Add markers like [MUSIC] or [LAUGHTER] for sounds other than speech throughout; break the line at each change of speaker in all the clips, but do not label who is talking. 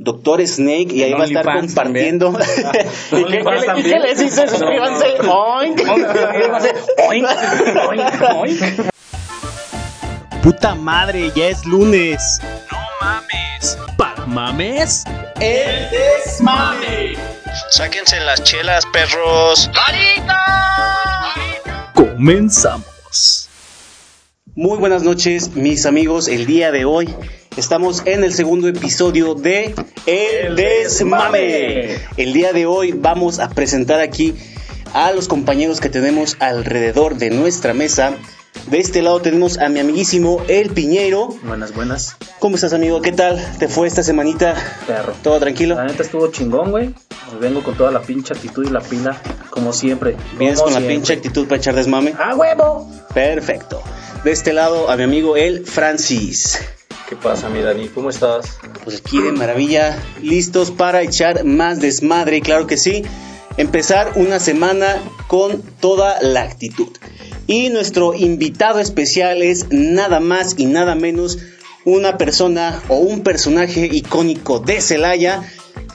Doctor Snake y ahí va a estar compartiendo. [LAUGHS] ¿Y qué, [LAUGHS] les dice? Suscríbanse. Oink. [LAUGHS]
Oink, oink, oink.
Puta madre, ya es lunes.
No mames. ¿Para mames?
El desmame.
Sáquense las chelas, perros.
Comenzamos.
Muy buenas noches, mis amigos. El día de hoy estamos en el segundo episodio de El, Desmame. El día de hoy vamos a presentar aquí a los compañeros que tenemos alrededor de nuestra mesa. De este lado tenemos a mi amiguísimo El Piñero.
Buenas, buenas,
¿Cómo estás, amigo? ¿Qué tal te fue esta semanita?
perro.
¿Todo tranquilo?
La neta estuvo chingón, güey. Vengo con toda la pinche actitud y la pila, como siempre.
¿Vienes
como
con la pinche actitud para echar desmame?
¡Ah, huevo!
Perfecto. De este lado a mi amigo El Francis.
¿Qué pasa, mi Dani? ¿Cómo estás?
Pues aquí de maravilla, listos para echar más desmadre, claro que sí. Empezar una semana con toda la actitud. Y nuestro invitado especial es nada más y nada menos una persona o un personaje icónico de Celaya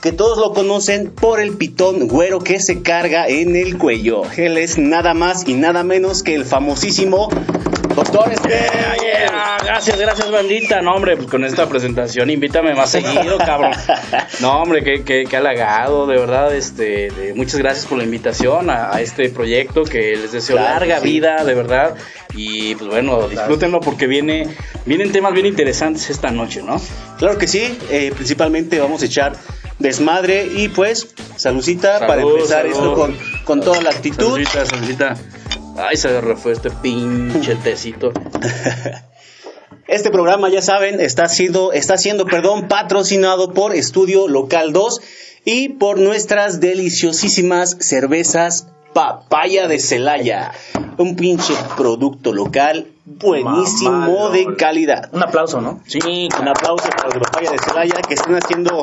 que todos lo conocen por el pitón güero que se carga en el cuello. Él es nada más y nada menos que el famosísimo Doctor.
Yeah, gracias, gracias, bandita. No, hombre, pues con esta presentación invítame más seguido, cabrón. No, hombre, qué, qué, qué halagado, de verdad. Este, de- muchas gracias por la invitación a, a este proyecto que les deseo
Claro
larga
sí.
vida, de verdad. Y pues bueno, disfrútenlo porque viene, vienen temas bien interesantes esta noche, ¿no?
Claro que sí, eh, principalmente vamos a echar desmadre y pues saludcita para empezar
salud.
esto con, con toda la actitud.
Saludita, saludita. Ay, se refue este pinche [LAUGHS] tecito.
Este programa, ya saben, está siendo, está siendo, perdón, patrocinado por Estudio Local 2 y por nuestras deliciosísimas cervezas Papaya de Celaya. Un pinche producto local buenísimo de calidad.
Un aplauso, ¿no?
Sí,
Un aplauso para los de Papaya de Celaya que están haciendo,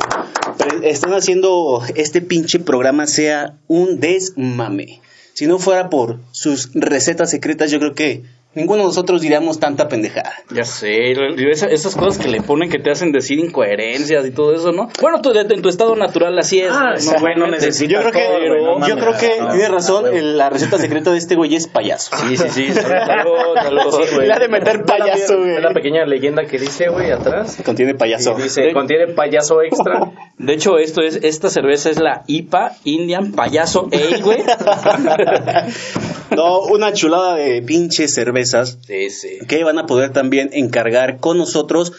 están haciendo este pinche programa sea un desmame. Si no fuera por sus recetas secretas, yo creo que ninguno de nosotros diríamos tanta pendejada.
Ya sé, esas cosas que le ponen que te hacen decir incoherencias y todo eso, ¿no? Bueno, tú, en tu estado natural así es.
Ah,
¿no?
güey no
Normalmente.
necesita
Yo creo que,
todo, güey, no
yo creo que
No,
tiene razón, el- la receta secreta de este güey es payaso.
Sí, sí, sí. Salud, [LAUGHS] salud, salud.
Sí, güey.
La de meter payaso, güey.
ve la pequeña leyenda que dice, güey, atrás.
Contiene payaso.
Y dice, contiene payaso extra. [LAUGHS]
De hecho, esto es, esta cerveza es la IPA Indian Payaso Ale, güey. [LAUGHS]
No, una chulada de pinches
Sí, sí.
que van a poder también encargar con nosotros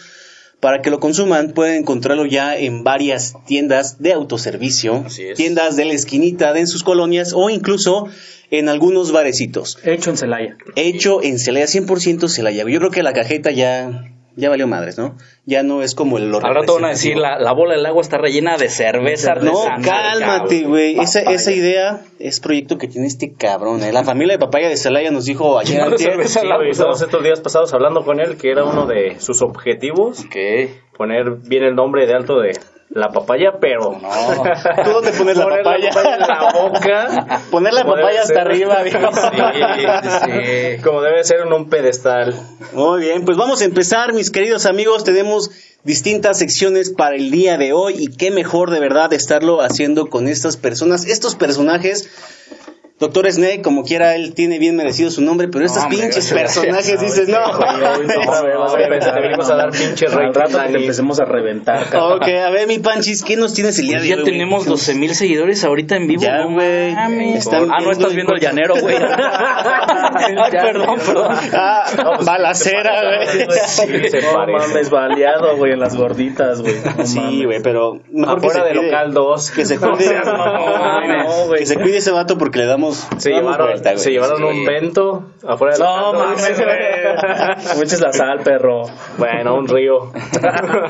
para que lo consuman. Pueden encontrarlo ya en varias tiendas de autoservicio,
Así es.
tiendas de la esquinita de en sus colonias o incluso en algunos barecitos.
Hecho en Celaya.
Hecho en Celaya, 100% Celaya. Yo creo que la cajeta ya, ya valió madres, ¿no? Ya no es como el
Al rato van a decir, la, la bola del agua está rellena de cerveza
No, cálmate, güey. Esa, esa idea es proyecto que tiene este cabrón. ¿eh? La familia de Papaya de Celaya nos dijo [LAUGHS] ayer
No, cerveza
Sí, güey, estamos estos días pasados hablando con él, que era uno de sus objetivos,
Ok.
poner bien el nombre de alto de la papaya, pero...
No.
¿Tú dónde pones la [LAUGHS] papaya?
en la boca. [LAUGHS]
Poner la papaya hasta
ser.
arriba, [LAUGHS] digo.
Sí, sí. Como debe ser en un pedestal.
Muy bien, pues vamos a empezar, mis queridos amigos. Tenemos distintas secciones para el día de hoy y qué mejor de verdad estarlo haciendo con estas personas, estos personajes. Doctor Snake, como quiera, él tiene bien merecido su nombre, pero estos
hombre,
pinches personajes dices, no.
Te [LAUGHS] venimos a dar pinche
Al
rating,
rato que te
Dani.
empecemos a reventar, cabrón.
ok, a ver, mi panchis, ¿qué nos tienes el día
Pues
de
ya
hoy? güey?
tenemos 12 mil seguidores ahorita en vivo.
Ya,
no
güey.
ah, no estás viendo el llanero, güey. Ay, [LAUGHS] perdón, perdón.
Ah, balacera, güey.
Sí, se
No mames, baleado, güey, en las gorditas, güey. No
Sí, güey, pero mejor que
Afuera
se
de local 2.
Que se [LAUGHS]
No
cuide,
no, güey.
que se cuide ese vato porque le damos.
Se llevaron,
vuelta, güey.
se llevaron
Sí.
un vento afuera del
No mames, güey. Me eches la sal, perro.
Bueno, un río. [LAUGHS]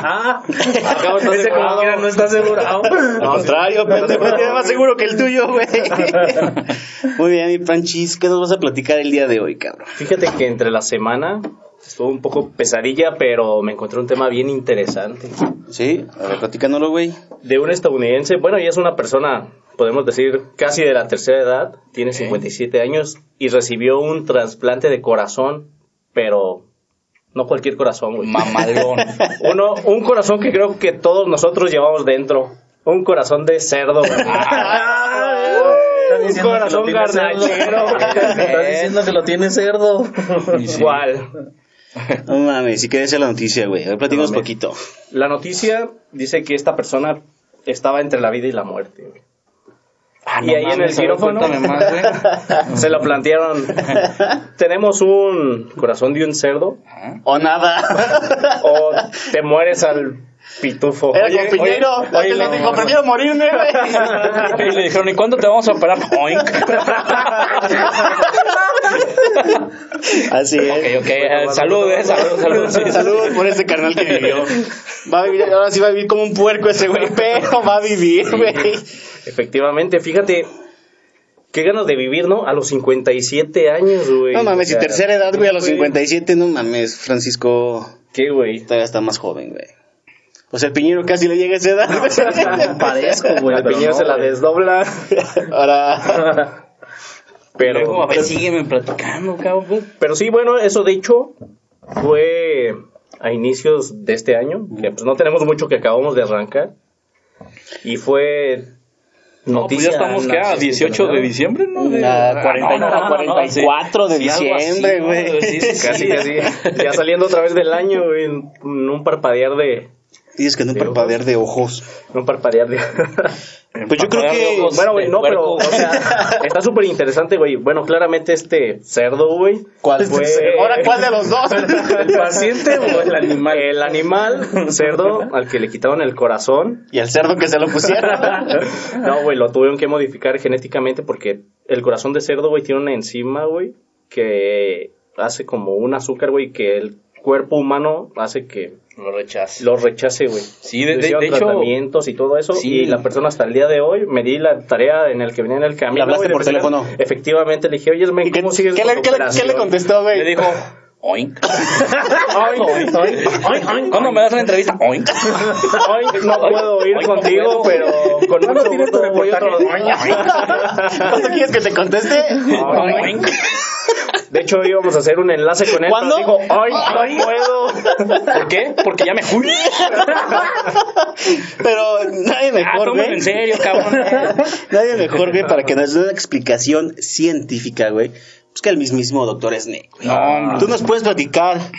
Ah,
Acabo de
ese como quiera no está asegurado.
Al contrario, pendejo, tiene más seguro que el tuyo, güey. [LAUGHS] Muy bien, mi Panchis, ¿qué nos vas a platicar el día de hoy, cabrón?
Fíjate que entre la semana estuvo un poco pesadilla, pero me encontré un tema bien interesante.
Sí, a ver, platicándolo, güey.
De un estadounidense, bueno, ella es una persona, podemos decir, casi de la tercera edad, tiene 57 años y recibió un trasplante de corazón, pero No cualquier corazón, güey.
Mamalón. [LAUGHS]
Uno, un corazón que creo que todos nosotros llevamos dentro. Un corazón de cerdo, güey.
Estás
un
diciendo que
corazón garnachero. [LAUGHS]
Estás diciendo que lo tiene cerdo. [LAUGHS]
¿Cuál?
No mames, si quieres la noticia, güey. A ver, platícanos
No, me-
poquito.
La noticia dice que esta persona estaba entre la vida y la muerte, güey.
Ah,
Y ahí en el quirófano
más, [LAUGHS]
se lo plantearon. Tenemos un corazón de un cerdo
O nada.
o te mueres al pitufo.
Era
Oye,
con Piñero.
oye, oye,
le dijo, prefiero morirme, güey. [LAUGHS]
Y le dijeron, ¿y cuándo te vamos a operar? Oink. [LAUGHS]
Así
Ok,
es.
ok. eh, salud, eh, salud, salud. sí,
Saludos por ese carnal que vivió. Va a vivir, ahora sí va a vivir como un puerco ese güey, pero va a vivir, güey.
Efectivamente, fíjate. Qué ganas de vivir, ¿no? A los 57 años, güey.
No mames,
O sea,
y tercera edad, güey, a los
güey.
57, no mames, Francisco
¿Qué, güey?
todavía está más joven, güey. O sea, el Piñero casi le llega a esa edad, güey.
Parezco, güey.
Al piñero
no,
se la desdobla.
Ahora, [LAUGHS]
Pero,
Luego, a ver, sígueme platicando, cabrón. pues.
pero sí, bueno, eso de hecho fue a inicios de este año, que pues no tenemos mucho que acabamos de arrancar. Y fue
No, pues ya estamos, ¿qué? A 18 de diciembre, ¿no? De-
a
Ah,
40
no, no, no, no,
44 de
sí,
diciembre, güey.
Sí, sí. [LAUGHS]
Casi, casi. Ya saliendo otra vez del año, güey, en un parpadear de...
dices que no
De
parpadear de ojos.
en Un parpadear de... [LAUGHS]
Pues yo creo que,
Ojos
Bueno, güey, no, pero, o sea, [LAUGHS] está súper interesante, güey. Bueno, claramente este cerdo, güey.
¿Cuál
fue?
Ahora, ¿cuál de los dos? [LAUGHS]
¿El paciente o el animal? El animal, cerdo, al que le quitaron el corazón.
Y al cerdo que se lo pusieron.
No, güey, lo tuvieron que modificar genéticamente porque el corazón de cerdo, güey, tiene una enzima, güey, que hace como un azúcar, güey, que el cuerpo humano hace que
Lo rechazo.
lo rechace, güey.
Sí, de, de- de hecho,
tratamientos y todo eso.
Sí.
Y la persona hasta el día de hoy me di la tarea en el que venía en el camino.
¿Le hablaste por teléfono?
Efectivamente, le dije, oye, men,
¿Y qué,
¿cómo sigues
qué
con
le,
tu
qué le-
operación?
qué le contestó, güey?
le dijo, [LAUGHS] oink.
Ay, ay, ay, ay,
¿Cuándo me das una entrevista? Oink.
ay, no puedo ir
Ay,
contigo, pero con
¿Cuándo
mucho
tienes tu
gusto voy otro-
reportaje?
¿Cuándo quieres que te conteste?
Oink.
De hecho, íbamos a hacer un enlace con él.
¿Cuándo?
dijo, ay, no puedo.
¿Por qué? Porque ya me fui.
Pero nadie
Ah,
mejor,
tómalo
güey.
en serio, cabrón.
Nadie mejor, güey, para que nos dé una explicación científica, güey. Pues que el mismísimo doctor Snake, güey.
No, hombre.
Tú nos puedes platicar,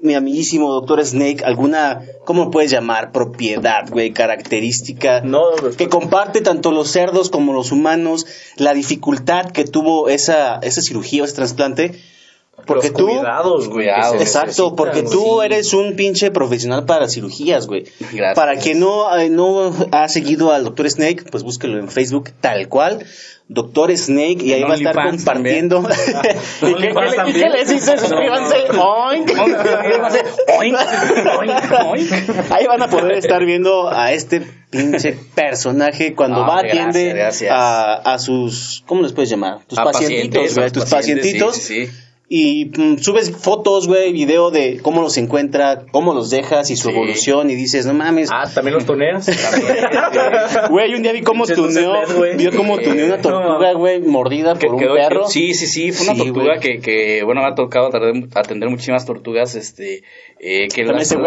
mi amiguísimo doctor Snake, alguna, ¿cómo lo puedes llamar? Propiedad, güey, característica.
No,
que comparte tanto los cerdos como los humanos, la dificultad que tuvo esa, esa cirugía o ese trasplante. Porque
los
tú,
cuidados, güey, que
Exacto,
necesitan,
porque tú eres un pinche profesional para cirugías, güey.
Gracias.
Para quien no, eh, no ha seguido al Doctor Snake, pues búsquelo en Facebook tal cual. Doctor Snake, y ahí va a estar compartiendo. ¿Y [LAUGHS] [LAUGHS] qué, qué qué les dice? Suscríbanse. Oink. [LAUGHS]
Oink. Oink. Oink.
Ahí van a poder estar viendo a este pinche personaje cuando
Ah,
va,
gracias,
atiende
gracias.
A, a sus, ¿cómo les puedes llamar? Tus
A
pacientitos,
pacientes,
güey, tus
pacientes,
pacientitos.
sí, sí, sí.
Y mm, subes fotos, güey, video de cómo los encuentra, cómo los dejas y su
Sí.
evolución y dices, no mames.
Ah, ¿también los tuneas? [LAUGHS]
Güey, un día vi cómo tuneó, vio cómo tuneó una [LAUGHS] tortuga, güey, mordida
Que
por un
quedó-
perro.
Sí, sí, sí, fue una
Sí,
tortuga que, que, bueno, me ha tocado atender, muchísimas tortugas, este, eh, que las,
no.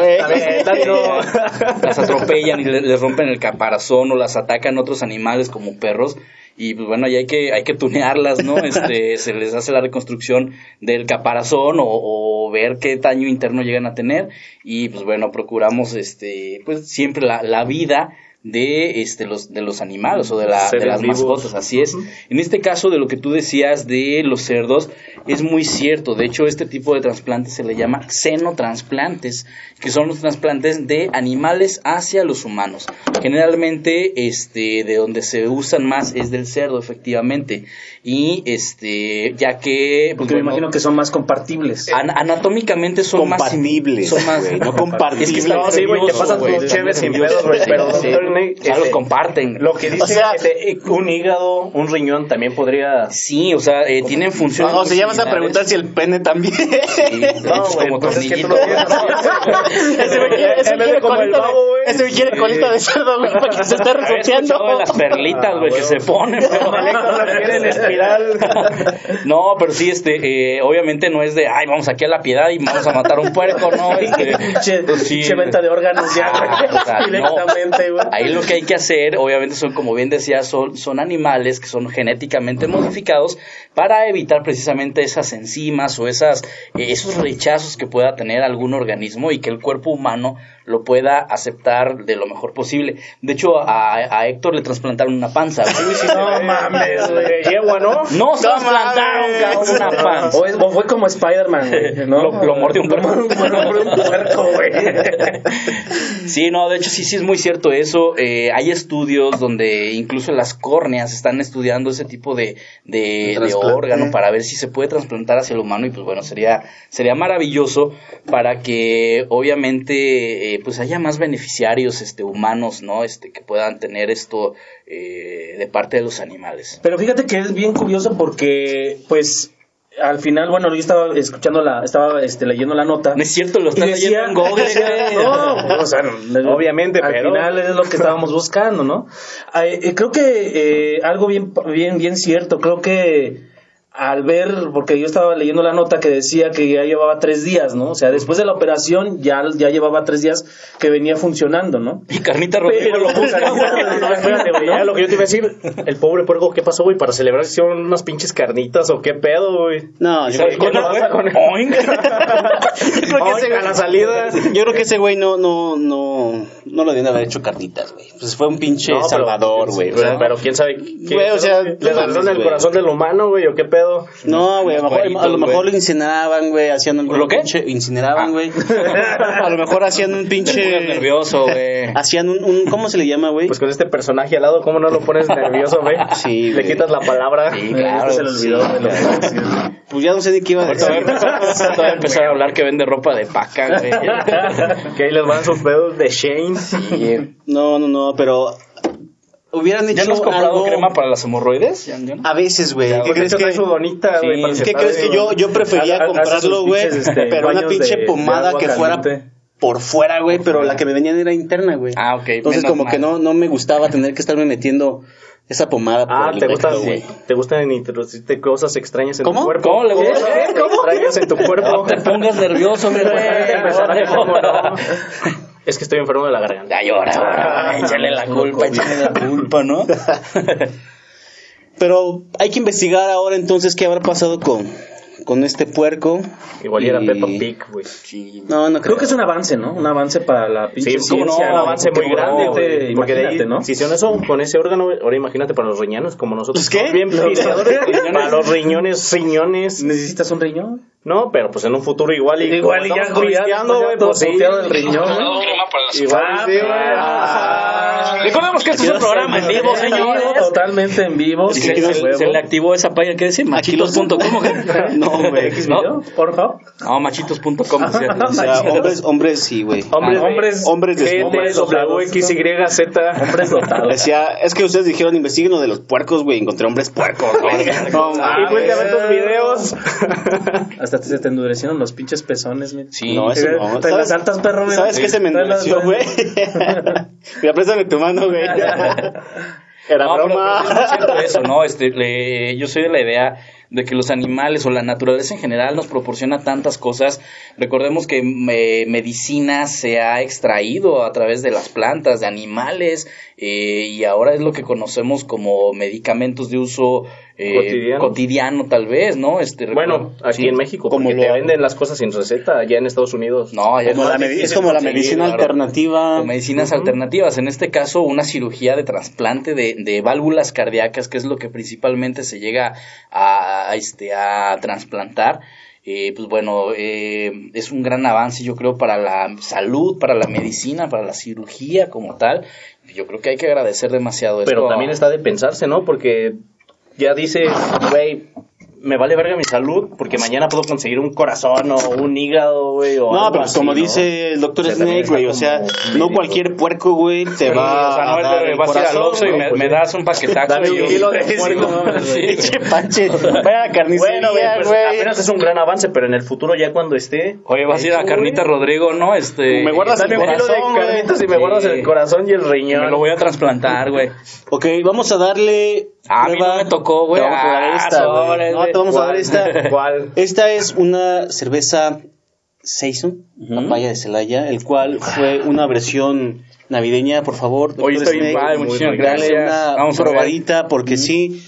las atropellan y le- les rompen el caparazón o las atacan otros animales como perros y pues bueno, ahí hay que, hay que tunearlas, ¿no? [LAUGHS] Este, se les hace la reconstrucción del caparazón o, o ver qué daño interno llegan a tener y pues bueno, procuramos este, pues siempre la, la vida de este los de los animales o de, la, de las
vivos.
mascotas así es en este caso de lo que tú decías de los cerdos es muy cierto de hecho este tipo de trasplantes se le llama xenotransplantes que son los trasplantes de animales hacia los humanos generalmente este de donde se usan más es del cerdo efectivamente y este ya que pues,
Porque me imagino que son más compartibles.
an- anatómicamente son más
Compatibles,
son más
güey, no compartibles.
es que [LAUGHS] está
No, sí, güey, te
güey.
tus cheves sin pedos, güey, pero
Sí.
doctor Snake,
Ya los
este,
comparten
Lo que dice
O sea-
este, un hígado, un riñón también podría...
Sí, o sea, eh, tienen funciones.
Se vas a preguntar si el pene también.
No, güey,
como
pues es que tú
tornillito.
lo tienes así.
Ese güey quiere, colita
babo,
de,
güey.
ese güey quiere colita de cerdo, güey, para que se esté
escuchado de las perlitas, güey, que se ponen. pero-
en espiral.
No, pero sí, este, eh, obviamente no es de, ay, vamos aquí a la piedad y vamos a matar un puerco, no, [LAUGHS] este, pues sí.
pinche venta de órganos ya,
Ah,
güey.
o sea, no.
Directamente, güey.
Ahí lo que hay que hacer, obviamente son, como bien decía, son, son animales que son genéticamente modificados para evitar precisamente esas enzimas o esas, eh, esos rechazos que pueda tener algún organismo y que el cuerpo humano lo pueda aceptar de lo mejor posible. De hecho, a, a Héctor le trasplantaron una panza.
No mames, güey.
De yegua, ¿no?
No se trasplantaron, cabrón, una panza.
O, es- o fue como Spider-Man, güey. ¿no?
Lo- lo mordió un puerco.
Un puerco, [LAUGHS] güey.
Sí, no, de hecho sí, sí es muy cierto eso. Eh, hay estudios donde incluso las córneas están estudiando ese tipo de, de, de órgano para ver si se puede trasplantar hacia el humano y pues bueno, sería, sería maravilloso para que obviamente eh, pues haya más beneficiarios este, humanos, ¿no? Este, que puedan tener esto eh, de parte de los animales.
Pero fíjate que es bien curioso porque, pues, al final, bueno, yo estaba escuchando la, estaba este, leyendo la nota.
No es cierto, lo
decía-
leyendo en Google. [LAUGHS]
decía-
güey.
no, o sea, no, [LAUGHS]
Obviamente,
al
pero-
final es lo que estábamos buscando, ¿no? Eh, eh, creo que eh, algo bien, bien, bien cierto, creo que al ver, porque yo estaba leyendo la nota que decía que ya llevaba tres días, ¿no? O sea, después de la operación ya, ya llevaba tres días que venía funcionando, ¿no?
Y Carnita Rodrigo lo
no, espérate, güey. Ya lo que yo te iba a decir, el pobre puerco, ¿qué pasó, güey? Para celebrar hicieron unas pinches carnitas o qué pedo, güey.
No, yo
¿Sabes
creo, que [LAUGHS] güey-
la salida.
Yo creo que ese güey no, no, no, no lo debían de haber hecho carnitas, güey. Pues fue un pinche salvador, güey.
Pero, quién sabe. qué-
Güey, o sea,
¿Le agarraron el corazón del humano, güey, o qué pedo?
No, güey, a lo mejor, a lo mejor incineraban, güey, hacían un
¿Lo qué?
pinche, incineraban, güey. [LAUGHS] a lo mejor hacían un pinche,
nervioso, güey.
hacían un, un, ¿cómo se le llama, güey?
Pues con este personaje al lado, ¿cómo no lo pones nervioso, güey? [LAUGHS]
Sí,
Le quitas la palabra.
Sí, claro.
se le olvidó de lo. [LAUGHS]
Pues ya no sé ni qué iba a
Ahorita voy a
decir.
empezar, ahorita voy a empezar a hablar que vende ropa de paca, güey.
que ahí les van sus pedos de Shane.
Sí.
No, no, no, pero hubieran
¿Ya
hecho
no has comprado
algo...
crema para las hemorroides? ¿Ya- ya no?
A veces, güey. ¿Qué crees que...?
su donita,
Sí.
güey?
¿Qué crees que yo, yo prefería comprarlo, güey?
este,
pero una pinche
de-
pomada que fuera por fuera, güey, pero la que me venían era interna, güey.
Ah, ok.
Entonces como
mal.
que no, no me gustaba tener que estarme metiendo esa pomada por
Ah,
el
te gusta,
güey.
te gustan introducirte cosas extrañas en
¿Cómo?
tu cuerpo.
¿Cómo. ¿Cómo?
Extrañas en tu cuerpo.
No te pongas nervioso, güey. [LAUGHS]
No. Es que estoy enfermo de la garganta.
Ay, ahora, ahora. Échale la culpa, échale la culpa, ¿no? [LAUGHS]
Pero hay que investigar ahora entonces qué habrá pasado con, con este puerco.
Igual y era Peppa Pig, güey.
Sí.
No, no creo.
Creo que es un avance, ¿no? Un avance para la pinche
Sí, como no,
ciencia.
un avance muy grande,
imagínate,
güey. Porque de ahí,
¿no?
si hicieron eso con ese órgano, ahora imagínate para los riñones, como nosotros.
¿Pues qué?
Bien para los riñones, riñones.
¿Necesitas un riñón?
No, pero pues en un futuro igual y
Igual y ya,
estamos
güey, ya, ya
pues sí.
del riñón.
Igual
Ah,
sí, güey.
ah.
Recordemos que este es un programa en vivo, señores.
Totalmente en vivo.
Se, le activó esa página que decía machitos.com. [LAUGHS]
No, güey.
¿X
¿No?
Por favor.
No, machitos.com. [LAUGHS]
O sea, hombres, hombres sí, güey.
Hombres,
Ah, hombres-
hombres desnudos.
hombres, X, Y, Z.
Hombres dotados.
Decía, es que ustedes dijeron investiguen lo de los puercos, güey. Encontré hombres puercos, güey. [LAUGHS] No,
Y
mames.
fuiste a ver tus videos.
Hasta te- se te endurecieron los pinches pezones, mira.
Sí.
No, eso no.
Te las altas, perro, mira.
¿Sabes qué se me endureció, güey? [LAUGHS] Mira, préstame tu mano, güey. [LAUGHS] Era
No,
broma.
pero es cierto eso, ¿no? Este, le- yo soy de la idea de que los animales o la naturaleza en general nos proporciona tantas cosas. Recordemos que me- medicina se ha extraído a través de las plantas, de animales, eh, y ahora es lo que conocemos como medicamentos de uso eh,
Cotidiano.
cotidiano, tal vez, ¿no? Este,
Bueno, aquí
sí.
en México,
Como
porque te
lo-
venden las cosas sin receta, allá en Estados Unidos.
No, allá
Como
es
la como la medicina
claro.
alternativa.
O medicinas alternativas, en este caso una cirugía de trasplante de, de válvulas cardíacas, que es lo que principalmente se llega a, a, este, a trasplantar. Eh, pues bueno, eh, es un gran avance yo creo para la salud, para la medicina, para la cirugía como tal. Yo creo que hay que agradecer demasiado
Pero
esto.
también está de pensarse, ¿no? Porque ya dice, güey, me vale verga mi salud porque mañana puedo conseguir un corazón o un hígado, güey. o
No,
algo
pero
así,
como
¿no?
dice el doctor
O sea,
Snake, güey, o sea, no cualquier puerco, güey, te
Sí,
va
o sea, no
a dar el
vas a ir al
corazón,
Oxxo y me,
pues,
me das un paquetazo.
Dame un kilo de [LAUGHS] puerco.
Pinche panche, vaya a carnicería,
Bueno, güey, pues
güey.
apenas es un gran avance, pero en el futuro ya cuando esté...
Oye, vas a ir a Carnita Rodrigo, ¿no? Este.
Me guardas
Dame
el
un kilo de
corazón,
carnitas y me guardas el corazón y el riñón.
Me lo voy a trasplantar, güey.
Ok, vamos a darle.
A mí no me tocó, güey.
Te vamos a dar
Ah,
esta, No, te vamos a dar esta. [LAUGHS]
¿Cuál?
Esta es una cerveza Saison, papaya de Celaya, el cual fue una versión navideña, por favor.
Está bien
Snake,
padre, muchísimas
dale
gracias.
una
Vamos a ver.
probadita, porque sí,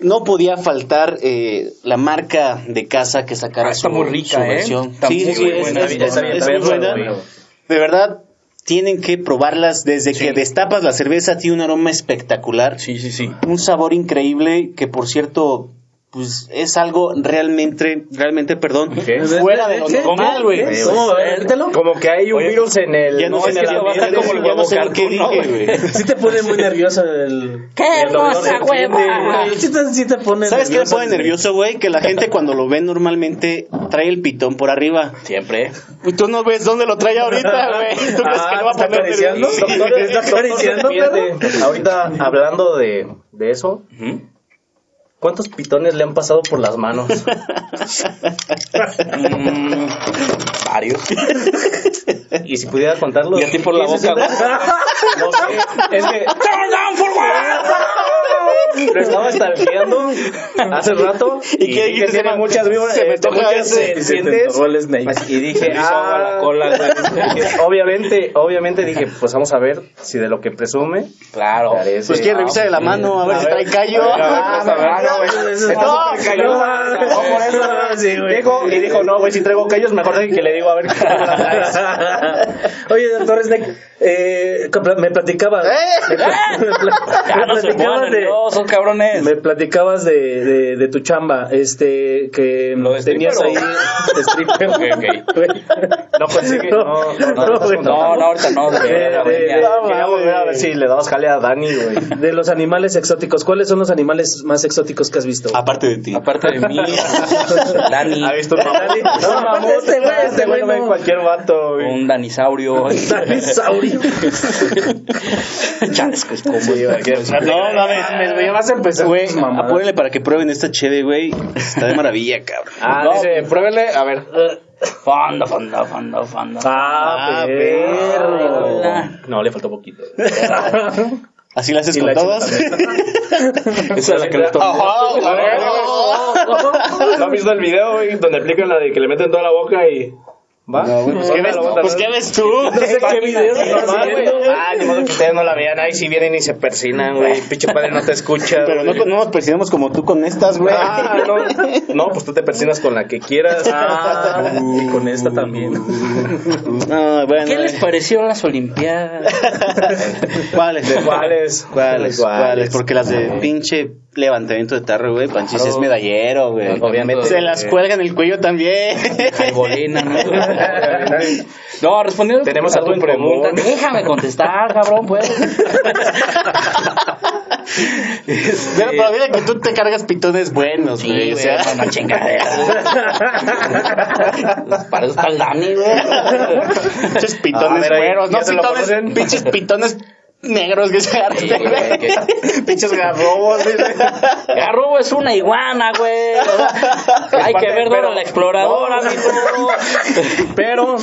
no podía faltar eh, la marca de casa que sacara
Ah, está
su,
muy rica,
su
¿eh?
versión.
Está
sí,
muy
sí, es,
buena,
es-
está
es-
bien
es muy buena. De verdad, tienen que probarlas. Desde
Sí.
que destapas la cerveza, tiene un aroma espectacular
Sí, sí, sí.
un sabor increíble que por cierto pues es algo realmente realmente perdón
¿Qué?
fuera de lo normal güey.
¿Cómo? Repítelo.
Como que hay un
Oye,
virus en el...
ya no,
No,
sé
que
qué
cartoon, ¿no,
dije, güey. [LAUGHS]
Sí te pone muy nervioso el...
¡Qué hermosa
güey. Sí te, sí te pone
¿Sabes qué me pone nervioso, güey? Que la gente cuando lo ve normalmente trae el pitón por arriba.
Siempre.
Y tú no ves dónde lo trae ahorita, güey. ¿Tú [LAUGHS] crees que
Ah,
lo va a
¿está
poner
acariciando? [LAUGHS]
¿Está acariciando,
Ahorita, hablando de, de eso. ¿Cuántos pitones le han pasado por las manos? [LAUGHS]
Mm, varios. [LAUGHS]
y si pudiera contarlos...
Y a ti por la boca. [LAUGHS]
No sé, es que lo estaba stalkeando hace rato
¿Y
que
dijiste?
tiene muchas víboras,
se me
eh, muchas
ese,
se el Snake.
y dije,
Le hizo agua a la
ah,
cola, [LAUGHS]
obviamente, obviamente dije, pues vamos a ver si de lo que presume
Claro.
parece.
Pues quiere revisar de la mano a ver si trae callo.
Ah,
no.
Dijo, y dijo, no, güey, si traigo callos, mejor de que le digo a ver qué. [LAUGHS]
Oye, doctor Snake, eh, me platicabas.
¡Eh!
Me, pla- me pla- [LAUGHS]
Ya
me
no se pongan
platicabas de.
Cabrones.
Me platicabas de, de, de tu chamba, este, que
¿Lo de
tenías ahí
stripper.
No no, no, no, no.
No, no, ahorita no.
no,
a ver si le dabas jale a Dani, güey.
De los animales exóticos, ¿cuáles son los animales más exóticos que has visto?
Aparte de ti.
Aparte de mí, [LAUGHS] Dani,
¿Ha visto un mamut?
No,
Un mamut,
este güey, este güey
no ve
no.
cualquier vato, güey.
un danisaurio.
Dinosaurio. [LAUGHS]
Chales, que es como-
No, mames,
Me vas a empezar
Güey, apúrenle para que prueben esta chede, güey. Está de maravilla, [LAUGHS] cabrón.
Ah,
No.
dice, pruébele, a ver.
Fanda, fanda, fanda, fanda.
Ah,
Ah,
perro.
No, le faltó poquito. [LAUGHS]
¿Así la haces con
la
todas? [LAUGHS]
Esa es la que le toca.
¿No has visto el video, güey? Donde aplican la de que le meten toda la boca y... ¿Va?
No, pues, ¿qué ves, pues, ¿qué ves tú?
No sé qué video
normal, güey. Ah, ni modo que ustedes no la vean. Ahí si vienen y se persinan, güey. [LAUGHS] Pinche padre no te escucha.
Pero no, no nos percibimos como tú con estas, güey.
Ah, no. No, pues tú te persinas con la que quieras.
Ah, y con esta también.
No, [LAUGHS] bueno.
¿Qué les
eh,
parecieron las Olimpiadas? [LAUGHS]
¿Cuáles?
¿De cuáles?
¿Cuáles?
¿Cuáles?
¿Cuáles? Porque las de pinche levantamiento de tarro, güey. Panchis
Claro.
es medallero, güey.
Obviamente.
Se las cuelga en el cuello también.
Bolina, ¿no? [LAUGHS] No, respondiendo
Tenemos
a tu pregunta,
común.
déjame contestar, cabrón, pues. [LAUGHS]
Pero, pero mira que tú te cargas pitones buenos,
Sí,
güey.
güey,
o sea,
no, no chingadera. Para eso está el Dani, güey.
pinches pitones
ver, ahí,
güeros, no
¿ya se lo
pitones, pinches pitones negros que se
que- [LAUGHS]
Pinches garrobos.
Garrobo es una iguana, güey. [LAUGHS] Hay que ver Dora la exploradora, amigo.
Pero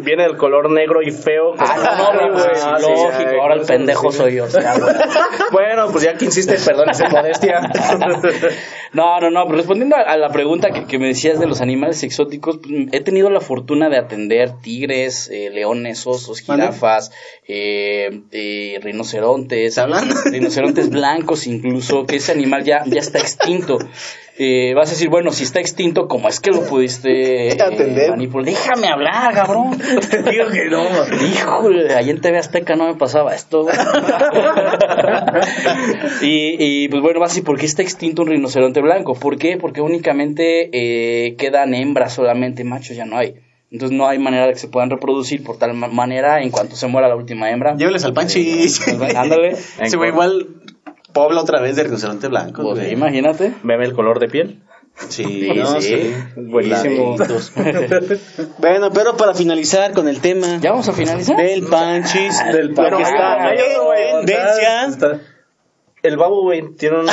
viene el color negro y feo.
Ah, no, no, güey.
Ah, sí,
Lógico,
ay,
ahora el pendejo
sí.
soy yo. o sea.
Bueno, pues ya que insiste, perdón esa modestia. [LAUGHS]
No, no, no, pero respondiendo a, la pregunta que, que me decías de los animales exóticos, pues, he tenido la fortuna de atender tigres, eh, leones, osos, jirafas, eh, eh, rinocerontes,
¿Está hablando? [LAUGHS]
rinocerontes blancos incluso, que ese animal ya, ya está extinto. Eh, vas a decir, bueno, si está extinto, ¿cómo es que lo pudiste eh, manipular? Déjame hablar, cabrón. [LAUGHS]
Digo que no.
Híjole, ahí en TV Azteca no me pasaba esto. [LAUGHS] y, pues bueno, vas a decir, ¿por qué está extinto un rinoceronte blanco? ¿Por qué? Porque únicamente eh, quedan hembras solamente, machos ya no hay. Entonces no hay manera de que se puedan reproducir por tal ma- manera en cuanto se muera la última hembra.
Lléveles al Panchis.
Ándale. [LAUGHS]
Ese güey igual pobla otra vez de rinoceronte blanco,
Pues,
güey.
imagínate.
Veme el color de piel.
Sí, [LAUGHS]
no,
sí.
sí.
Buenísimo. [LAUGHS]
Bueno, pero para finalizar con el tema
¿Ya vamos a finalizar?
del panchis,
Del
lo que
pan-
está
Ah, hay
El babo, güey, tiene una.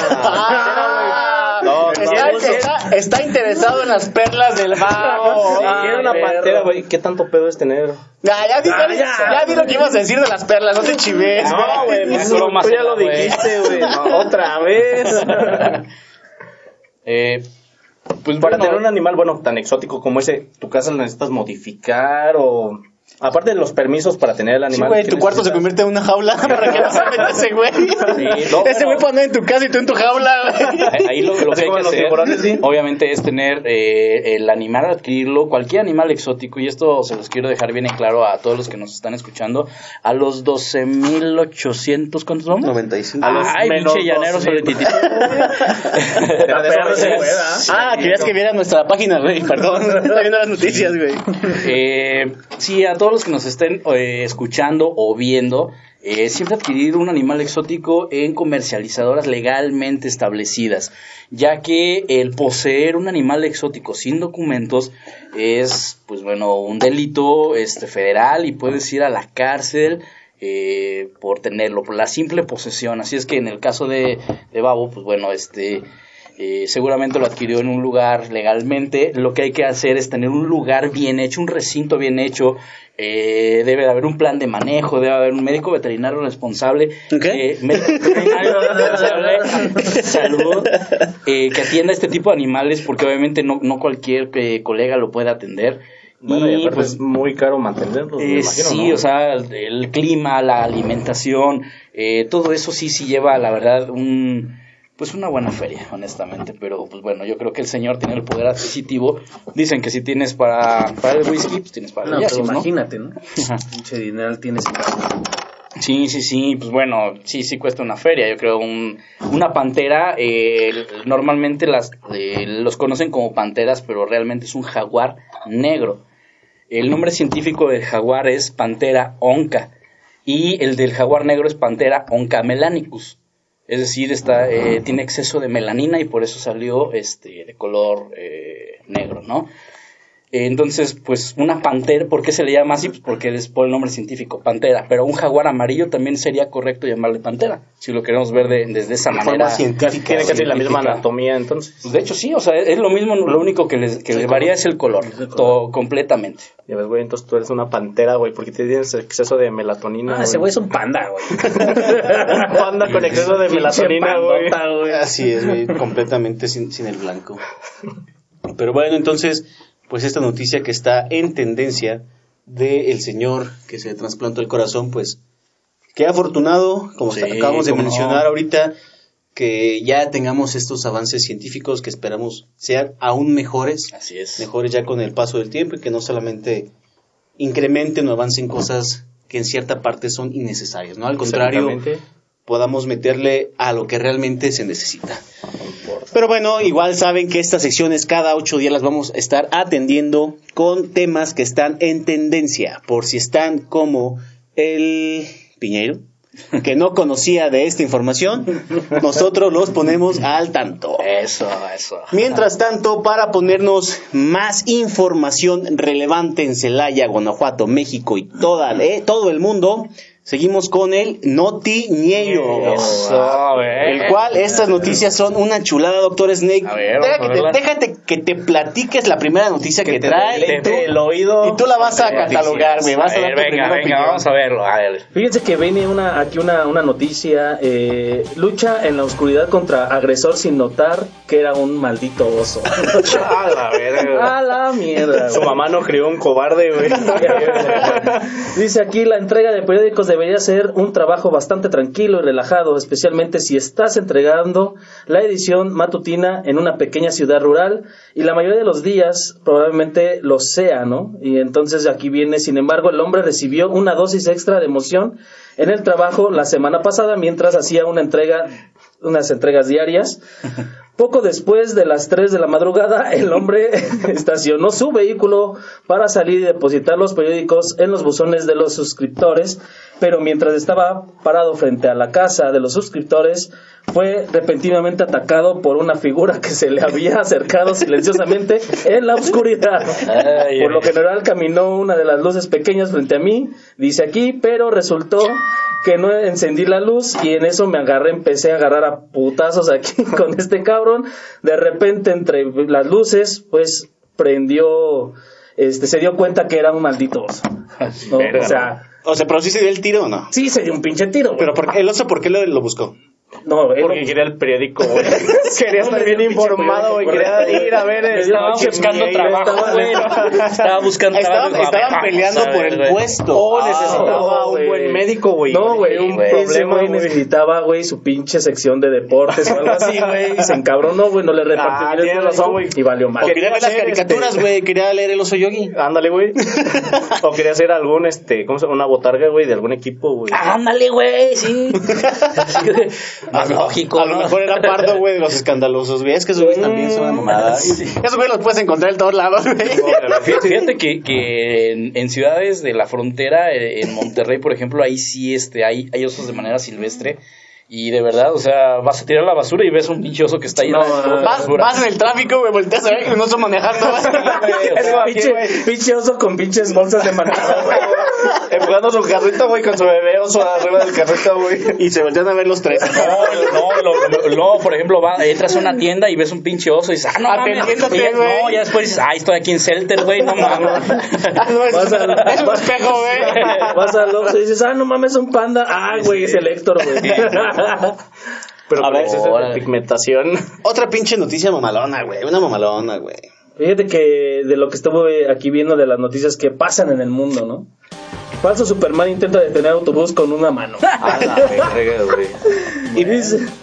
Está,
no.
está- está interesado en las perlas del babo.
Sí, una
perro.
pantera, güey. ¿Qué tanto pedo es tener?
Ya, ya, di,
Ah,
ya,
ya.
ya di lo que ibas a decir de las perlas, no te chives.
No, güey, pues
es broma
tú ya lo dijiste, güey. No, otra vez. [LAUGHS]
Eh, pues
Para
bueno,
tener un animal, bueno, tan exótico como ese, ¿tu casa lo necesitas modificar o...? Aparte de los permisos para tener el
Sí,
animal...
güey,
¿qué
tu cuarto se convierte en una jaula [LAUGHS] para que no se meta ese güey.
no,
ese güey puede andar en tu casa y tú en tu jaula, güey.
Ahí lo, lo que hay que hacer,
tiburones, sí.
obviamente, es tener eh, el animal, adquirirlo, cualquier animal exótico, y esto se los quiero dejar bien en claro a todos los que nos están escuchando, a los 12.800, ¿cuántos somos?
95.
A los Ay, pinche llanero
12,000.
soletitito. [LAUGHS]
Pero de eso no se puede, ¿ah?
Ah, querías que vieras nuestra página, güey, perdón. [LAUGHS] Está viendo las noticias, güey.
Eh, sí, a todos los que nos estén eh, escuchando o viendo, eh, siempre adquirir un animal exótico en comercializadoras legalmente establecidas, ya que el poseer un animal exótico sin documentos es, pues bueno, un delito este, federal y puedes ir a la cárcel. eh, por tenerlo, por la simple posesión. Así es que en el caso de, de Babo, pues bueno, este, eh, seguramente lo adquirió en un lugar legalmente. Lo que hay que hacer es tener un lugar bien hecho, un recinto bien hecho. eh, debe de haber un plan de manejo, debe haber un médico veterinario responsable. Eh, médico [LAUGHS] veterinario responsable, salud, eh, que atienda este tipo de animales, porque obviamente no, no cualquier eh, colega lo puede atender.
Bueno, y
y
aparte
pues
es muy caro mantenerlos, me
eh,
imagino,
sí,
¿no?
o sea, el, el clima, la alimentación, eh, todo eso sí, sí lleva, la verdad, un pues una buena feria, honestamente. Pero pues bueno, yo creo que el señor tiene el poder adquisitivo. Dicen que si tienes para, para el whisky, pues tienes para
No,
el
pero
Yasis, ¿no?
imagínate, ¿no? [LAUGHS] Pinche dinero tienes.
Sí, sí, sí, pues bueno, sí, sí cuesta una feria. Yo creo un, una pantera, eh, normalmente las, eh, los conocen como panteras, pero realmente es un jaguar negro. El nombre científico del jaguar es Pantera onca y el del jaguar negro es Pantera onca melanicus. Es decir, está, eh, tiene exceso de melanina y por eso salió este, de color eh, negro, ¿no? Eh, Entonces, pues una pantera, ¿por qué se le llama así? Pues porque es por el nombre científico, pantera. Pero un jaguar amarillo también sería correcto llamarle pantera, si lo queremos ver de- desde esa
forma
manera.
científica.
Tiene casi la misma anatomía, entonces.
Pues de hecho sí, o sea, es lo mismo, lo único que, les, que le varía es el color, todo completamente.
Ya ves, güey, entonces tú eres una pantera, güey, porque tienes exceso de melatonina.
Ah, ese güey es un panda, güey. [LAUGHS]
Un panda con exceso de [LAUGHS] melatonina.
Pandota, güey.
Así es, güey, completamente sin, sin el blanco. Pero bueno, entonces, pues esta noticia que está en tendencia de el señor que se trasplantó el corazón, pues qué afortunado, como
Sí,
acabamos de
no.
mencionar ahorita, que ya tengamos estos avances científicos que esperamos sean aún mejores,
Así es.
mejores ya con el paso del tiempo y que no solamente incrementen o avancen cosas que en cierta parte son innecesarias, ¿no? Al contrario. Podamos meterle a lo que realmente se necesita. Pero bueno, igual saben que estas secciones cada ocho días las vamos a estar atendiendo con temas que están en tendencia, por si están como el Piñeiro, que no conocía de esta información, nosotros los ponemos al tanto.
Eso, eso.
Mientras tanto, para ponernos más información relevante en Celaya, Guanajuato, México y toda, eh, todo el mundo, seguimos con el Notiñeiro.
Eso, a ver.
El cual estas noticias son una chulada, doctor Snake.
A ver, vamos a
que déjate que te platiques la primera noticia que,
te
trae tú,
el oído.
y tú la vas a catalogar, güey. Vas a,
A
dar
ver,
tu
venga, venga,
opinión.
vamos a verlo. A ver.
Fíjense que viene una, aquí una, una noticia. eh, lucha en la oscuridad contra agresor sin notar que era un maldito oso. [LAUGHS]
A la verga.
A la mierda.
Su mamá no crió un cobarde, güey. [LAUGHS]
Dice aquí, la entrega de periódicos debería ser un trabajo bastante tranquilo y relajado, especialmente si estás entregando la edición matutina en una pequeña ciudad rural y la mayoría de los días probablemente lo sea, ¿no? Y entonces aquí viene, sin embargo, el hombre recibió una dosis extra de emoción en el trabajo la semana pasada mientras hacía una entrega, unas entregas diarias. [LAUGHS] Poco después de las 3 de la madrugada, el hombre [LAUGHS] estacionó su vehículo para salir y depositar los periódicos en los buzones de los suscriptores, pero mientras estaba parado frente a la casa de los suscriptores, fue repentinamente atacado por una figura que se le había [LAUGHS] acercado silenciosamente en la oscuridad.
Ay,
Por lo general caminó una de las luces pequeñas frente a mí, dice aquí, pero resultó que no encendí la luz y en eso me agarré, empecé a agarrar a putazos aquí [LAUGHS] con este cabrón. De repente entre las luces, pues prendió, este, se dio cuenta que era un maldito oso. O sea,
O sea, pero sí se dio el tiro o no.
sí se dio un pinche tiro.
Pero por, el oso, ¿por qué lo, lo buscó?
No,
Porque quería el periódico, güey. [LAUGHS] quería estar bien informado, güey. Quería ir a ver.
Estaba buscando trabajo,
estaba-
güey. Estaba buscando
Estaban,
trabajo.
estaban peleando por el puesto.
Oh,
Ah,
necesitaba un buen médico, güey.
No, güey, un ese
Problema,
necesitaba, güey, su pinche sección de deportes o algo así, [LAUGHS] güey. y Se encabronó, güey, no le repartió
Ah,
bien el
güey.
Y valió mal.
O quería ver las caricaturas, güey. Quería leer el oso yogi.
Ándale, güey. [LAUGHS] o quería hacer algún, este, ¿cómo se llama? Una botarga, güey, de algún equipo, güey.
Ándale, güey, sí. Más lógico,
A lo
¿no?
mejor era pardo, güey, de los escandalosos, güey. Es que esos güeyes también son una mamada. [LAUGHS]
Sí.
Esos güeyes los puedes encontrar en todos lados, güey.
Fíjate, fíjate que, que en, en ciudades de la frontera, eh, en Monterrey, por ejemplo, ahí sí este, hay, hay osos de manera silvestre. Y de verdad, o sea, vas a tirar la basura y ves un pinche oso que está ahí.
No,
Vas, vas en el tráfico, güey, volteas a ver y un oso manejando.
Es
Pinche, pinche oso con pinches bolsas de manada, güey.
Empujando su carrito, güey, con su bebé oso arriba del carrito, güey.
y se voltean a ver los tres.
No, no, lo- lo- lo- por ejemplo, va, entras a una tienda y ves un pinche oso y dices, ah, no, mames.
Atendiéndote,
Y ya-
güey.
No, ya después dices, ay, estoy aquí en Celter, güey, no mames. [LAUGHS]
Ah, no, es,
Vas al-
es un espejo, güey.
Vas al Oxxo y dices, ah, no mames, un panda. Ah, güey, es el Héctor, güey.
Pero
A ver,
esa es la pigmentación.
Otra pinche noticia mamalona, güey. Una mamalona, güey.
Fíjate que de lo que estuve aquí viendo de las noticias que pasan en el mundo, ¿no? Falso Superman intenta detener autobús con una mano. [LAUGHS]
A la verga, güey.
¿Y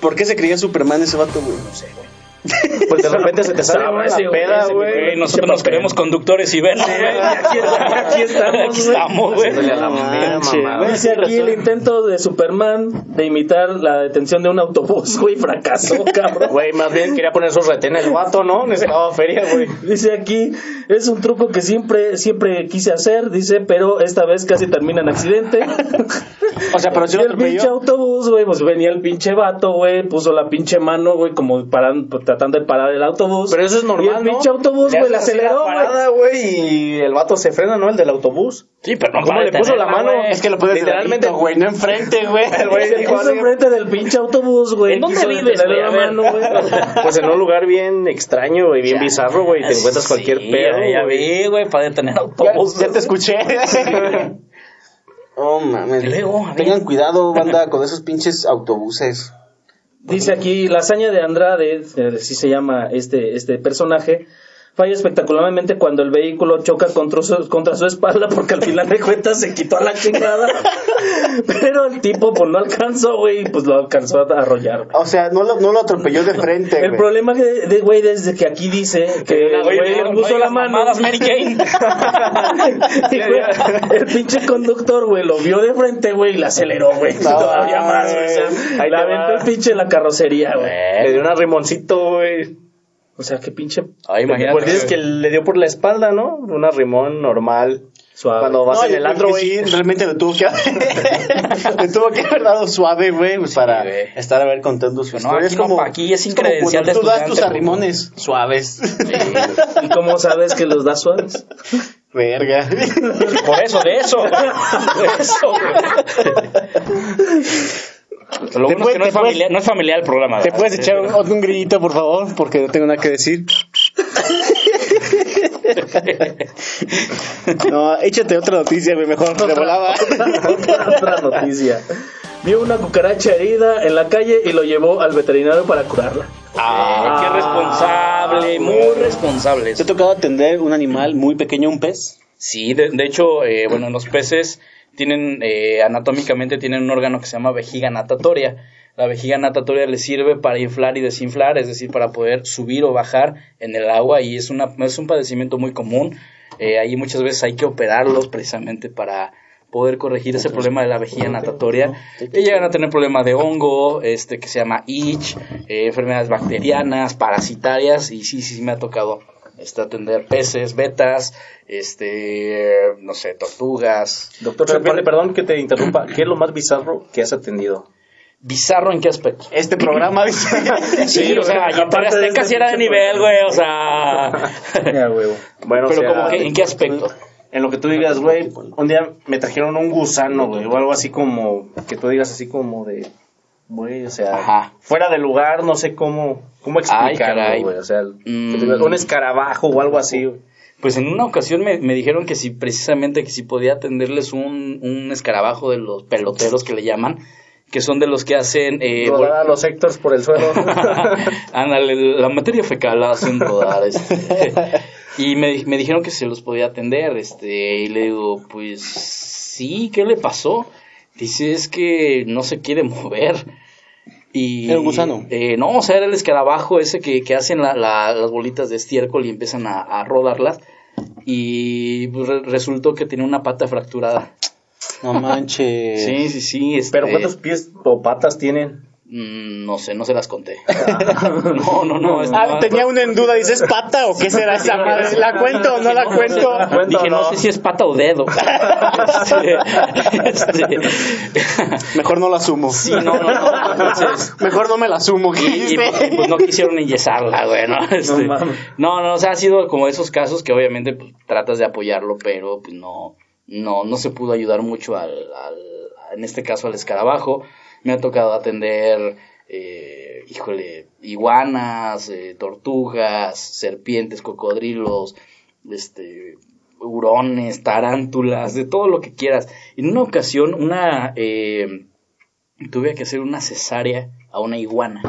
por qué se creía Superman ese vato, güey? No sé, güey.
Pues de repente se te sale una
ese güey,
peda, güey.
Nosotros nos creemos conductores y ven, güey.
Aquí, aquí [LAUGHS] estamos,
Aquí
güey.
estamos, güey.
Haciéndole a la
No
mamá,
manches,
mamá.
güey.
Dice aquí el intento de Superman de imitar la detención de un autobús, güey, fracasó, [LAUGHS] cabrón.
Güey, más bien quería poner sus retenes el vato, ¿no? Necesitaba feria, güey.
Dice aquí, es un truco que siempre, siempre quise hacer, dice, pero esta vez casi termina en accidente. [LAUGHS]
O sea, pero si [LAUGHS]
Y
lo
el pinche
atropelló.
autobús, güey, pues venía el pinche vato, güey, puso la pinche mano, güey, como parando, tratando de parar el autobús.
Pero eso es normal,
Y el
¿no?
pinche autobús, güey, le aceleró, güey.
parada, güey, y el vato se frena, ¿no? El del autobús.
Sí, pero no
¿Cómo le puso la mano?
Es que lo puedes
Literalmente,
literalmente, güey, no enfrente, güey. [LAUGHS]
El güey
Se
dijo
puso
así,
enfrente del pinche autobús, güey.
¿En dónde vives, güey? A
la
ver.
mano, güey. [LAUGHS]
Pues en un lugar bien extraño, güey, bien
Ya,
bizarro, güey, te encuentras cualquier
sí,
pedo,
Ya, vi, güey, para detener autobús.
ya te escuché. Oh, mames.
Luego.
Tengan cuidado, banda, con esos pinches autobuses.
Dice aquí, la hazaña de Andrade, eh, así se llama este, este personaje, falla espectacularmente cuando el vehículo choca contra su, contra su espalda porque al final de cuentas se quitó a la chingada. Pero el tipo pues no alcanzó, güey, y pues lo alcanzó a arrollar.
O sea, no lo, no lo atropelló de frente,
El problema de, de, güey, desde que aquí dice que el
Güey,
puso la mano.
mamadas, Mary Jane. [LAUGHS]
Y, güey, el pinche conductor, güey, lo vio de frente, güey, y la aceleró, güey.
No,
todavía más, güey. O sea,
ahí te
aventó el pinche en la carrocería, güey.
Le dio un rimoncito, güey.
O sea, qué pinche
Ay, imagínate.
Pues dices que le dio por la espalda, ¿no? Un arrimón normal.
suave.
Cuando vas
No,
en el antro, güey.
Sí, realmente lo tuvo que [LAUGHS] [LAUGHS] Le tuvo que haber dado suave, güey, pues para estar a ver contando su
No, aquí aquí es
como
credencial
cuando
de
tú das tus arrimones suaves.
¿Y cómo sabes que los da suaves?
Verga.
Por eso, de eso. De [LAUGHS] eso, güey. Lo bueno es que no es, familiar, no es familiar el programa.
¿Te puedes echar un, un grillito, por favor? Porque no tengo nada que decir. [LAUGHS] No, échate otra noticia, mejor. De volada. [LAUGHS]
Otra noticia. Vio una cucaracha herida en la calle y lo llevó al veterinario para curarla.
Ah, qué responsable, muy responsable.
¿Te ha tocado atender un animal muy pequeño, un pez?
Sí, de, de hecho, eh, bueno, los peces tienen, eh, anatómicamente tienen un órgano que se llama vejiga natatoria. La vejiga natatoria les sirve para inflar y desinflar, es decir, para poder subir o bajar en el agua y es, una, es un padecimiento muy común. Eh, ahí muchas veces hay que operarlos precisamente para, poder corregir ese problema de la vejiga natatoria. Y llegan a tener problema de hongo, este que se llama itch, eh, enfermedades bacterianas, parasitarias, y sí, sí, sí me ha tocado este, atender peces, betas, este, no sé, tortugas.
Doctor Serpiente, perdón que te interrumpa. ¿Qué es lo más bizarro que has atendido?
¿Bizarro en qué aspecto?
Este programa dice. [LAUGHS]
Sí, o sea, Azteca
eso,
sí era de nivel, güey, o sea... [LAUGHS]
Ya, huevo. Bueno,
Pero
o sea,
como que, ¿en qué aspecto?
En lo que tú digas, güey, un día me trajeron un gusano, güey, o algo así como, que tú digas así como de, güey, o sea,
Ajá.
fuera de lugar, no sé cómo, cómo explicarlo, güey, o sea,
Mm.
un escarabajo o algo así, güey.
Pues en una ocasión me, me dijeron que si precisamente que si podía atenderles un, un escarabajo de los peloteros que le llaman, que son de los que hacen... Eh,
Rodar a los sectores por el suelo. [LAUGHS]
Ándale, la materia fecal la hacen rodar. este. y me, me dijeron que se los podía atender. este Y le digo, pues sí, ¿qué le pasó? Dice, es que no se quiere [LAUGHS] mover. Y,
¿Era un gusano?
eh, no, o sea, era el escarabajo ese que, que hacen la- la- las bolitas de estiércol y empiezan a, a rodarlas. Y pues, re- resultó que tenía una pata fracturada.
No manches. [LAUGHS]
Sí, sí, sí. este,
Pero ¿cuántos pies o patas tienen?
Mm, No sé, no se las conté. no, no, no. es-
Ah,
no,
tenía una en duda, ¿dices pata o qué será esa madre? ¿La cuento o no la cuento?
Dije, no sé si es pata o dedo. Este, este,
Mejor no la asumo.
sí, no, no, no. Entonces,
Mejor no me la asumo. ¿qué
y, y, pues no quisieron enyesarla, güey, ¿no? Este,
mames.
no, no, o sea, ha sido como esos casos que obviamente pues, tratas de apoyarlo, pero pues no, no, no se pudo ayudar mucho al, al- en este caso al escarabajo. Me ha tocado atender, eh, híjole, iguanas, eh, tortugas, serpientes, cocodrilos, este, hurones, tarántulas, de todo lo que quieras. En una ocasión, una, eh, tuve que hacer una cesárea a una iguana.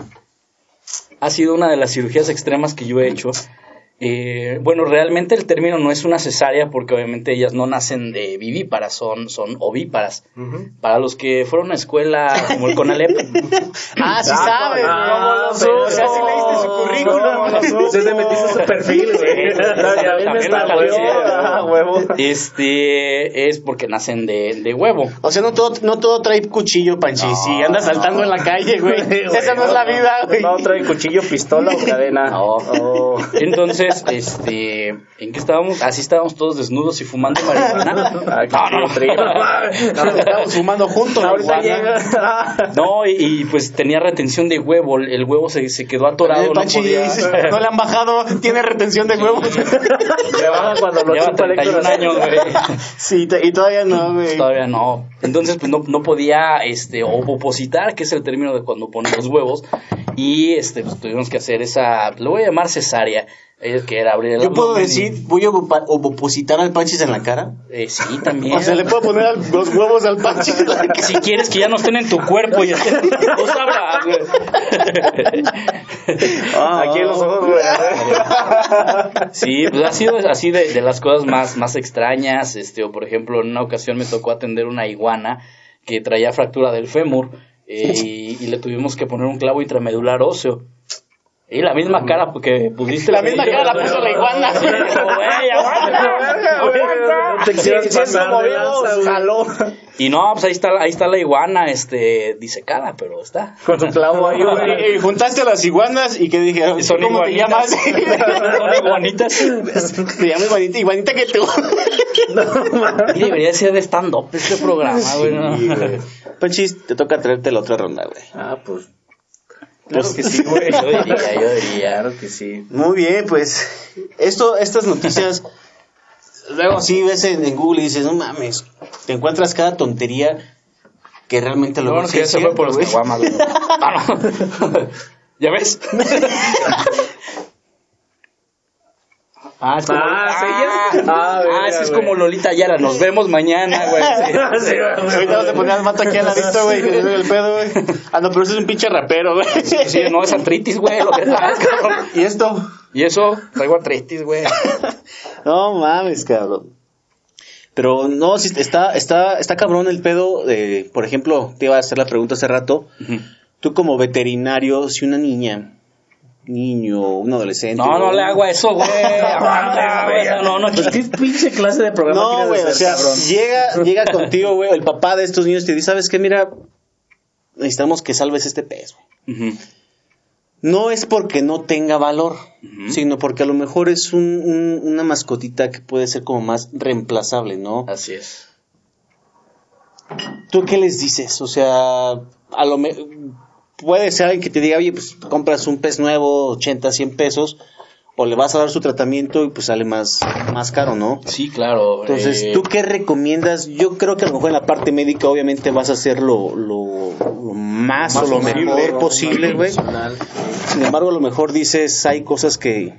Ha sido una de las cirugías extremas que yo he hecho. Eh, bueno, realmente el término no es una cesárea porque obviamente ellas no nacen de vivíparas, son, son ovíparas. Para los que fueron a escuela como el CONALEP, [LAUGHS]
Ah, sí sabes.
Ah,
O sea, sí leíste su currículum.
Usted te metiste su perfil, güey. Huevo.
este es porque nacen de, de huevo.
O sea, no todo, no todo trae cuchillo, Panchi. Si andas saltando en la calle, güey. [LAUGHS] Esa no es la vida, güey.
No trae cuchillo, pistola o cadena.
No.
Oh.
Entonces, este, ¿en qué estábamos? Así estábamos todos desnudos y fumando marihuana. [LAUGHS]
Ah,
No, no, no.
estamos fumando juntos,
llega. [LAUGHS]
No, y, y, pues tenía retención de huevo, el huevo se, se quedó atorado,
Eh,
no podía.
no le han bajado, tiene retención de huevos.
Le baja cuando lo
Lleva
chupa el
31 años, güey.
Sí, y todavía no, güey.
Todavía no. Entonces, pues no, no podía, este, ovopositar, que es el término de cuando ponen los huevos. Y, este, pues tuvimos que hacer esa, lo voy a llamar cesárea, que era abrir el
Yo puedo
abdomen y-
decir, voy a ovopositar al Panchis en la cara.
Eh, sí, también.
O sea, le puedo poner al- los huevos al Panchis en la [LAUGHS] cara.
Si quieres que ya no estén en tu cuerpo y estén, tú sabrás, güey.
Aquí en los ojos, güey.
Sí, pues ha sido así de, de las cosas más, más extrañas, este, o por ejemplo, en una ocasión me tocó atender una iguana que traía fractura del fémur eh, y, y le tuvimos que poner un clavo intramedular óseo. Y la misma cara que pusiste.
La misma cara la puso la iguana.
Y no, pues ahí está, ahí está la iguana, este, disecada, pero está.
Con su clavo ahí, güey.
Y juntaste a las iguanas y que dijeron,
Son
¿cómo te llamas?
iguanitas. Son iguanitas.
Te llamas iguanita, iguanita que tú.
Y debería ser de stand-up este programa, güey.
Panchis, te toca traerte la otra ronda, güey.
Ah, pues.
Claro
Pues
que sí, güey.
Yo diría, yo diría. [LAUGHS]
Claro que sí.
Muy bien, pues esto, estas noticias, luego sí ves en, en Google y dices, no mames, te encuentras cada tontería que realmente lo
bueno que ya se fue por los caguamas. [LAUGHS] Ah. ¿Ya ves? [LAUGHS] Ah, es como,
Ah,
ah,
¿sí ya? Ah,
ah, ese es como Lolita Ayala. Nos vemos mañana, güey. [LAUGHS] Sí.
Ahorita vamos a poner al mato aquí al ladito, güey, que le el pedo, güey. Ah, no, pero ese es un pinche rapero, güey.
Sí, no es artritis, güey, lo que cabrón. [LAUGHS]
¿Y esto?
Y eso, traigo artritis, güey. [LAUGHS]
No mames, cabrón. Pero no, sí, está, está, está cabrón el pedo de, por ejemplo, te iba a hacer la pregunta hace rato. Tú como veterinario, si una niña niño, un adolescente.
No, no le hago a eso, güey. [LAUGHS] No, no, no,
¿Qué pinche clase de programa
No, güey, o sea,
cabrón?
llega, llega contigo, güey, el papá de estos niños te dice, ¿sabes qué? Mira, necesitamos que salves este pez, güey. No es porque no tenga valor, sino porque a lo mejor es un- un- una mascotita que puede ser como más reemplazable, ¿no?
Así es.
¿Tú qué les dices? O sea, a lo me- puede ser alguien que te diga, oye, pues compras un pez nuevo, 80, 100 pesos, o le vas a dar su tratamiento y pues sale más, más caro, ¿no?
Sí, claro.
Entonces,
eh,
¿tú qué recomiendas? Yo creo que a lo mejor en la parte médica obviamente vas a hacer lo, lo, lo más, o lo mejor posible, güey. Sin embargo, a lo mejor dices, hay cosas que,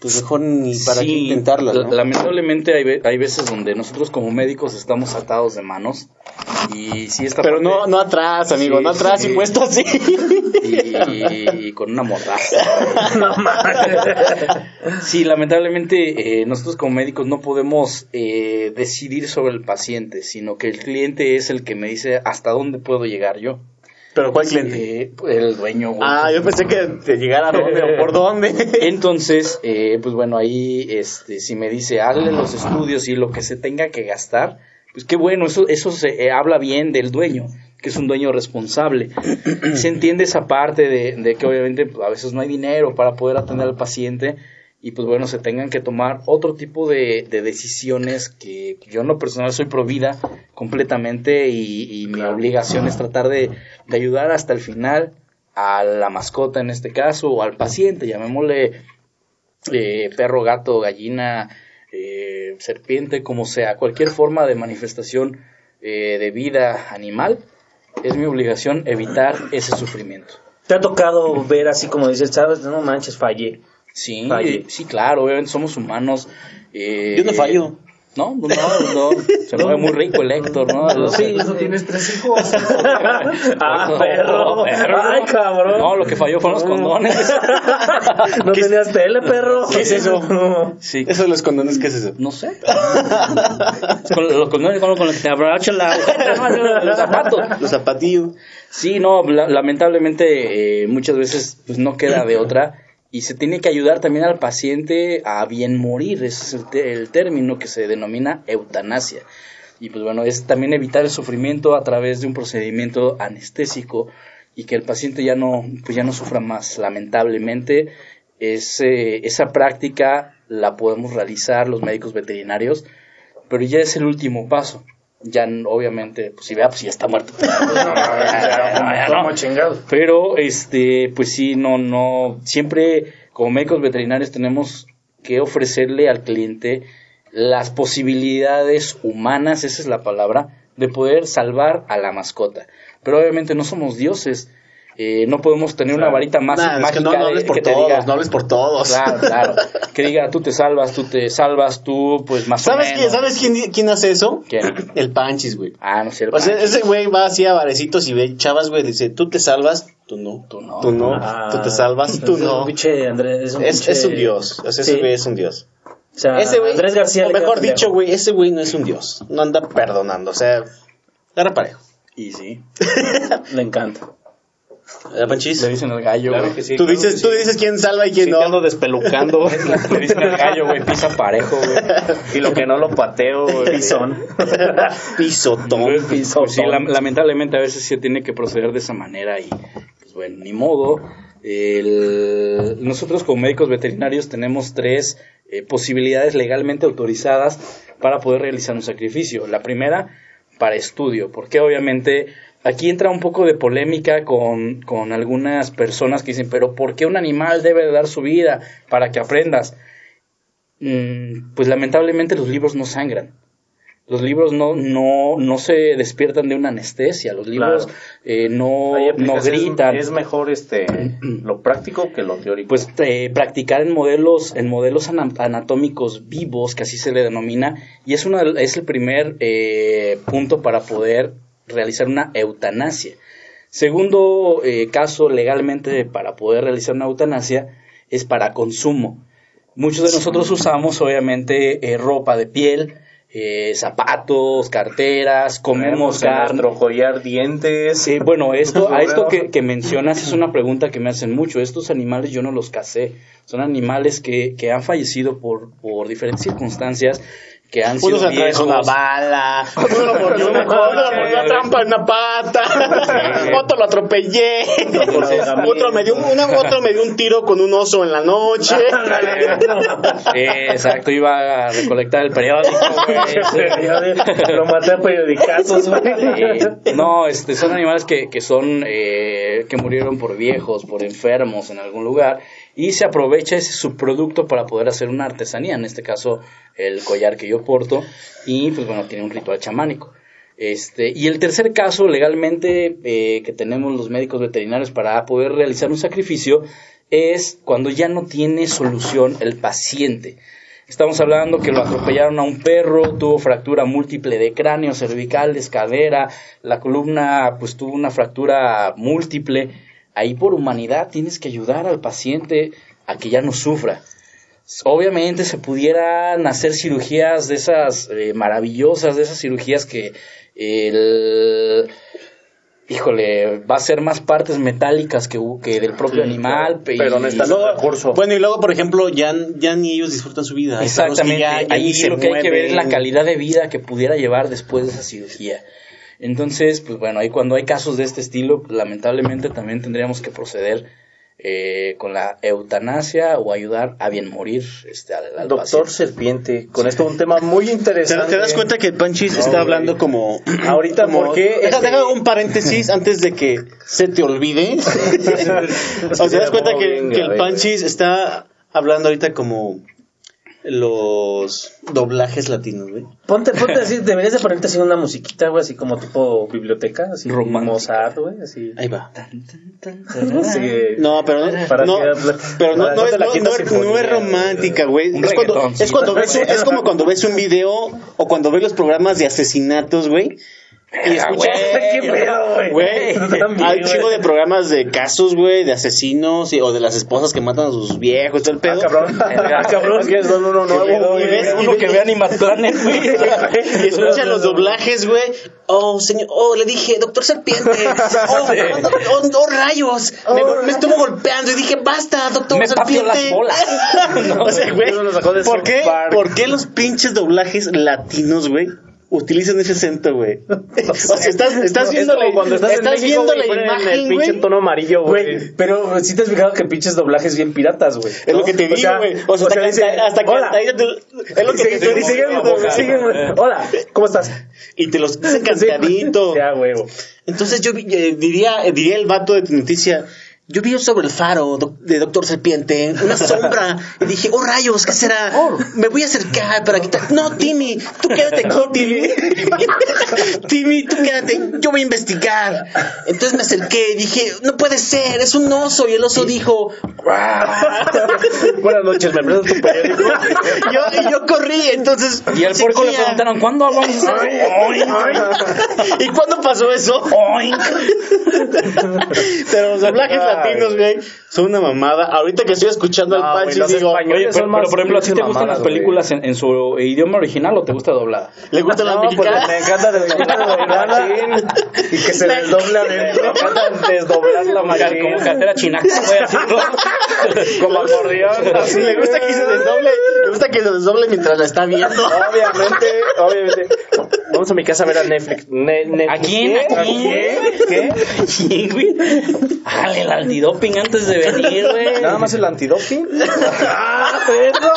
pues mejor ni para qué
sí,
¿no?
Lamentablemente hay, hay veces donde nosotros como médicos estamos atados de manos y sí esta
Pero
parte-
no, no atrás, amigo,
Sí,
no atrás
sí.
y puesto así.
y, y con una mordaza. [LAUGHS]
No.
Sí, lamentablemente eh, nosotros como médicos no podemos eh, decidir sobre el paciente, sino que el cliente es el que me dice hasta dónde puedo llegar yo.
Pero ¿cuál cliente?
El dueño. güey.
Ah, yo pensé que te llegara a dónde o por dónde. [LAUGHS]
Entonces, eh, pues bueno, ahí este, si me dice, hazle los estudios y lo que se tenga que gastar, pues qué bueno, eso, eso se eh, habla bien del dueño, que es un dueño responsable. [CLEARS THROAT] se entiende esa parte de, de que obviamente pues, a veces no hay dinero para poder atender al paciente y pues bueno, se tengan que tomar otro tipo de, de decisiones que yo en lo personal soy pro vida completamente y, y mi obligación es tratar de, de ayudar hasta el final a la mascota en este caso o al paciente, llamémosle eh, perro, gato, gallina, eh, serpiente, como sea, cualquier forma de manifestación eh, de vida animal, es mi obligación evitar ese sufrimiento.
¿Te ha tocado ver así como dices, sabes, no manches, fallé?
Sí,
Falle.
sí, claro, obviamente somos humanos. eh,
Yo no fallo.
No, no, no, se mueve muy rico el Héctor, ¿no?
Sí,
Eso tienes tres hijos. [LAUGHS]
ah,
No,
perro.
perro.
Ay, cabrón.
No, lo que falló fueron los condones. [LAUGHS]
no tenías tele, perro.
¿Qué es eso?
Sí,
Eso de los condones, ¿qué es eso?
No sé. con los condones con, con los que te abrachan la los zapatos.
Los zapatillos.
Sí, no, la- lamentablemente eh, muchas veces pues, no queda de otra y se tiene que ayudar también al paciente a bien morir, ese es el, término que se denomina eutanasia. Y pues bueno, es también evitar el sufrimiento a través de un procedimiento anestésico y que el paciente ya no, pues ya no sufra más. Lamentablemente, ese, esa práctica la podemos realizar los médicos veterinarios, pero ya es el último paso. Ya obviamente, pues si vea, pues ya está muerto. [LAUGHS]
Como.
Pero, este, pues sí, no, no, siempre como médicos veterinarios tenemos que ofrecerle al cliente las posibilidades humanas, esa es la palabra, de poder salvar a la mascota. Pero obviamente no somos dioses, eh, no podemos tener una varita más
Nah, es
mágica
que no, no
de-
hables por
que te
todos,
diga,
no hables por todos.
Claro, claro. [LAUGHS] Que diga, tú te salvas, tú te salvas, tú, pues más
¿Sabes,
o
quién,
menos.
¿Sabes quién, quién hace eso?
¿Quién? [CLEARS THROAT]
El Panchis, güey.
Ah, no es cierto.
O sea, ese güey va así a barecitos y ve chavas, güey, dice, tú te salvas, tú no.
Tú no.
Tú no.
Ah,
tú te salvas, tú
es un
no.
pinche Andrés, es un
Es, es un dios. O sea, ese
Sí.
güey es un dios.
O sea,
ese güey,
Andrés García.
o mejor dicho, güey, ese güey no es un dios. No anda perdonando. O sea, agarra parejo.
Y sí. [LAUGHS]
Le encanta.
¿Verdad, Panchis?
Le dicen al gallo,
Claro que sí.
tú,
claro
dices,
que
tú
sí.
dices quién salva y quién
Sí,
no.
te ando despelucando. [LAUGHS]
Le dicen al gallo, güey, pisa parejo, güey. [LAUGHS]
Y lo que no lo pateo, güey.
Pisón. [LAUGHS]
Pisotón.
Pues, pues, sí, lam- lamentablemente a veces se tiene que proceder de esa manera y pues bueno, ni modo. El- nosotros como médicos veterinarios tenemos tres eh, posibilidades legalmente autorizadas para poder realizar un sacrificio. La primera, para estudio, porque obviamente aquí entra un poco de polémica con, con algunas personas que dicen, pero ¿por qué un animal debe de dar su vida para que aprendas? Mm, pues lamentablemente los libros no sangran. Los libros no, no, no se despiertan de una anestesia, los libros
Claro.
eh, no, no gritan.
Es mejor este [CLEARS THROAT] lo práctico que lo teórico.
Pues eh, practicar en modelos, en modelos ana- anatómicos vivos, que así se le denomina, y es, una, es el primer eh, punto para poder realizar una eutanasia. Segundo eh, caso legalmente para poder realizar una eutanasia es para consumo. Muchos de nosotros usamos obviamente eh, ropa de piel, eh, zapatos, carteras, comemos carne.
collar dientes.
Sí, bueno, [LAUGHS] esto, a esto que, que mencionas es una [LAUGHS] pregunta que me hacen mucho. Estos animales yo no los casé. Son animales que, que han fallecido por, por diferentes circunstancias, que han
Uno
sido
se atravesó una
viejos.
bala, [LAUGHS] uno lo mordió una trampa en una pata, otro lo atropellé, otro [LAUGHS] me dio un, una- otro me dio un tiro con un oso en la noche. [LAUGHS]
Exacto, iba a recolectar el periódico.
Lo maté a periodicazos.
No, este, son animales que, que son eh, que murieron por viejos, por enfermos en algún lugar y se aprovecha ese subproducto para poder hacer una artesanía, en este caso el collar que yo porto y pues bueno, tiene un ritual chamánico. Este, y el tercer caso legalmente eh, que tenemos los médicos veterinarios para poder realizar un sacrificio es cuando ya no tiene solución el paciente. Estamos hablando que lo atropellaron a un perro, tuvo fractura múltiple de cráneo, cervicales, cadera, la columna pues tuvo una fractura múltiple. Ahí por humanidad tienes que ayudar al paciente a que ya no sufra. Obviamente se pudieran hacer cirugías de esas eh, maravillosas, de esas cirugías que el híjole, va a ser más partes metálicas que, que del propio animal. y-
pero no está el recurso.
Bueno, y luego, por ejemplo, ya, ya ni ellos disfrutan su vida.
Exactamente,
ya- ya
ahí
se
lo que hay que ver es la calidad de vida que pudiera llevar después de esa cirugía. Entonces, pues bueno, ahí cuando hay casos de este estilo, pues, lamentablemente también tendríamos que proceder eh, con la eutanasia o ayudar a bien morir este, al, al
Doctor
paciente.
Serpiente, con esto un tema muy [LAUGHS]
¿Te,
interesante.
te das cuenta que el Panchis
No,
está
güey.
hablando como...
Ahorita,
como-
¿por qué?
Deja,
Este-
deja un paréntesis [LAUGHS] antes de que se te olvide. [LAUGHS] o sea, te das cuenta que,
Bien
que el Panchis está hablando ahorita como los doblajes latinos, güey.
Ponte, ponte [LAUGHS] así, deberías de ponerte así una musiquita, güey, así como tipo biblioteca, así
Romántica.
Mozart, güey, así.
Ahí va. No, pero no,
Para
no, pero no,
para
no
eso
es, no, es-
sinfonía,
no es romántica, güey. Es cuando, es, cuando
sí.
ves, un- es como cuando ves un video o cuando ves los programas de asesinatos, güey. Y escuchas, [LAUGHS]
¿Qué pedo, güey?
Güey, hay un
güey.
chingo de programas de casos, güey, de asesinos y- o de las esposas que matan a sus viejos, todo el pedo.
cabrón. Ah, cabrón. [LAUGHS] ¿Quieres ver uno nuevo?
Y ves-
Uno que ve Planet, güey. [LAUGHS]
Y escuchan los doblajes, güey. Oh, señor, oh, le dije, doctor serpiente. Oh, oh, oh, oh, rayos. Me, me estuvo golpeando y dije, basta, doctor
Me
serpiente.
las bolas.
o sea, güey, ¿por qué. ¿por qué los pinches doblajes latinos, güey? Utilizan ese acento, güey. [LAUGHS] o sea, estás, estás
Es
viendo
como cuando estás, en México,
viendo
güey,
la imagen,
el pinche tono amarillo, güey.
Pero si te has fijado que pinches doblajes bien piratas, güey.
Es lo que te
O
digo,
sea,
güey. O sea, hasta, que-
dice,
hasta que hasta ahí te- es lo que
Sigue-
te digo.
Hola, ¿cómo estás?
Y te los dicen [LAUGHS] cantadito.
Ya, huevo.
Entonces yo eh, diría, eh, diría el vato de tu noticia, yo vi sobre el faro de Doctor Serpiente, una sombra, y dije, oh rayos, ¿qué será? Me voy a acercar para quitar. No, Timmy, tú quédate aquí, [LAUGHS] Timmy. Timmy, tú quédate, yo voy a investigar. Entonces me acerqué y dije, no puede ser, es un oso. Y el oso dijo, [LAUGHS]
Buenas noches, ¿me prestas tu periódico? [LAUGHS]
yo, y yo corrí, entonces.
Y al puerco le preguntaron, ¿cuándo vamos a?
¿Y cuándo pasó eso? Pero los doblajes. Latinos, güey, son una mamada. Ahorita que estoy escuchando al
güey, los
digo,
Oye, pero, por ejemplo, ¿a ti te gustan las
güey.
películas en, su idioma original o te gusta doblada?
¿le gusta la
No, porque
mexicana?
me encanta desdoblar [LAUGHS] la machín.
Y que se desdobla adentro. [LAUGHS]
Me encanta desdoblar la machín.
Como cartera chinaca, voy a decirlo.
Como acordeón. así,
le gusta que se desdoble, le gusta que se desdoble mientras la está viendo.
Obviamente, obviamente. Vamos a mi casa a ver a Netflix. Ne- Netflix.
¿A quién? ¿A quién?
¿Qué?
¿Quién, güey? El antidoping antes de venir, güey.
Nada más el antidoping. [LAUGHS] Ah, perro.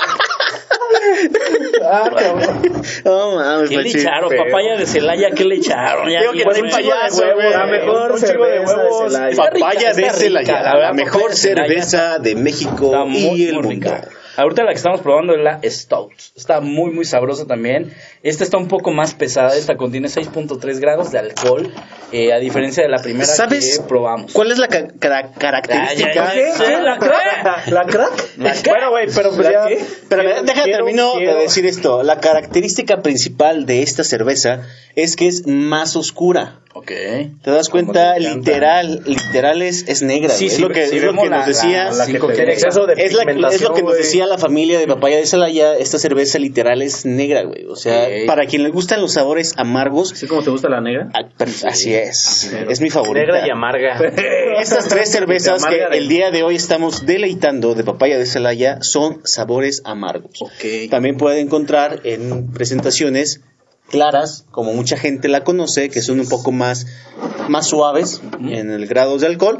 Ah, cabrón.
No mames,
¿Qué le echaron?
feo.
Papaya de Celaya, ¿qué le echaron? Ya
Digo que
bien,
no soy
güey.
payaso,
huevo,
güey.
la mejor cerveza de
huevos.
Papaya de Celaya,
la
mejor
papaya de Celaya
cerveza de México y el mundo.
Ahorita la que estamos probando es la Stout. Está muy, muy sabrosa también. Esta está un poco más pesada. Esta contiene 6.3 grados de alcohol. eh, a diferencia de la primera
¿Sabes
que probamos.
cuál es la ca- cara- característica?
¿Qué? [LAUGHS] ¿La crack?
¿La crack?
Bueno, güey, pero pues
¿La
ya.
Pero
quiero-
termino
quiero-
de decir esto. La característica principal de esta cerveza es que es más oscura.
Ok.
¿Te das cuenta? Literal, literal es, es negra.
Sí, sí,
es lo que,
sí
es lo
vemos
que
la-
nos decía.
la- la
Sí,
que
con
te-
exceso de
es, la- es lo que nos decía la familia de papaya de Celaya. Esta cerveza literal es negra, güey. O sea, para quien le gustan los sabores amargos,
¿Así como te gusta la negra?
ah, pero así es. Es mi favorita.
Negra y amarga. [LAUGHS]
Estas tres cervezas que
de-
el día de hoy estamos deleitando de papaya de Celaya son sabores amargos.
Ok.
También puede encontrar en presentaciones claras, como mucha gente la conoce, que son un poco más, más suaves en el grado de alcohol,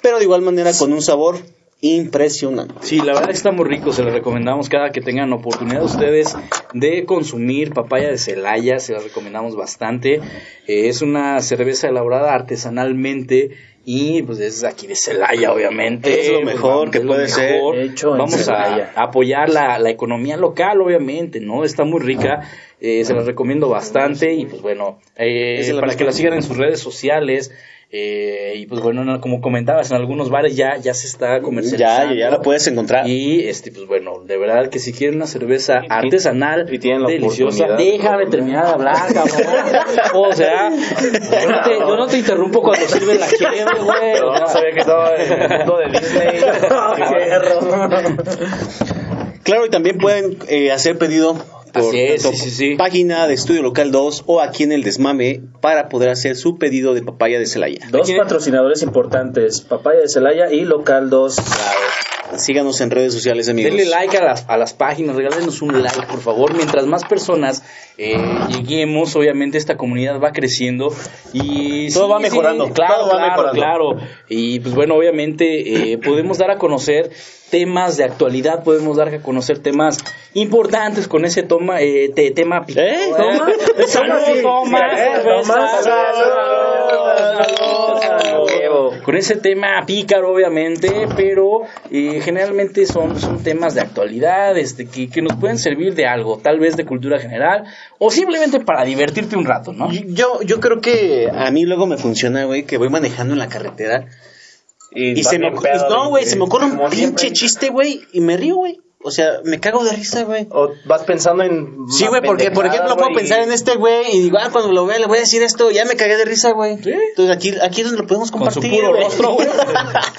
pero de igual manera con un sabor impresionante.
Sí, la verdad que está muy rico, se les recomendamos cada que tengan oportunidad ustedes de consumir papaya de Celaya, se la recomendamos bastante. Eh, es una cerveza elaborada artesanalmente y pues es aquí de Celaya, obviamente.
Es lo
Pues,
mejor
vamos,
que
es lo
puede ser.
Hecho
Vamos a apoyar la, la economía local, obviamente, ¿no? Está muy rica, eh, se las recomiendo bastante y pues bueno, eh, para que la sigan en sus redes sociales. eh, y pues bueno, no, como comentabas, en algunos bares ya, ya se está
Ya,
comercializando.
ya la puedes encontrar.
Y este, pues bueno, de verdad que si quieren una cerveza artesanal,
y tienen la
deliciosa, déjame terminar de hablar, cabrón. [LAUGHS] O sea, yo no te, yo no te interrumpo cuando sirven la [LAUGHS] cheve, güey.
No,
sea,
sabía que estaba en el mundo de Disney. [LAUGHS]
Claro, y también pueden eh, hacer pedido por
Así es,
tanto
sí, sí, sí.
página de Estudio Local 2 o aquí en el Desmame para poder hacer su pedido de papaya de Celaya.
Dos patrocinadores importantes, Papaya de Celaya y Local 2.
Síganos en redes sociales, amigos.
Denle like a las, a las páginas, regálenos un like, por favor. Mientras más personas eh, lleguemos, obviamente esta comunidad va creciendo y
Todo va mejorando,
claro,
todo va
claro,
mejorando.
claro. Y pues bueno, obviamente eh, podemos dar a conocer temas de actualidad, podemos dar a conocer temas importantes con ese toma, eh, te- tema pic-
¿Eh?
¿Toma? Salud,
Sí.
toma,
Eh,
Salud, salud, salud. Con ese tema pícaro, obviamente, pero eh, generalmente son, son temas de actualidad, este, que, que nos pueden servir de algo, tal vez de cultura general, o simplemente para divertirte un rato, ¿no?
Yo, yo creo que a mí luego me funciona, güey, que voy manejando en la carretera y, se me
pedo,
no, güey, se me ocurre un pinche
siempre.
chiste, güey, y me río, güey. O sea, me cago de risa, güey.
O vas pensando en.
Sí, güey, porque por ejemplo puedo pensar en este güey y digo, ah, cuando lo vea le voy a decir esto, ya me cagué de risa, güey.
Sí.
Entonces aquí, aquí es donde lo podemos
Con su
compartir.
puro
güey.
rostro, güey.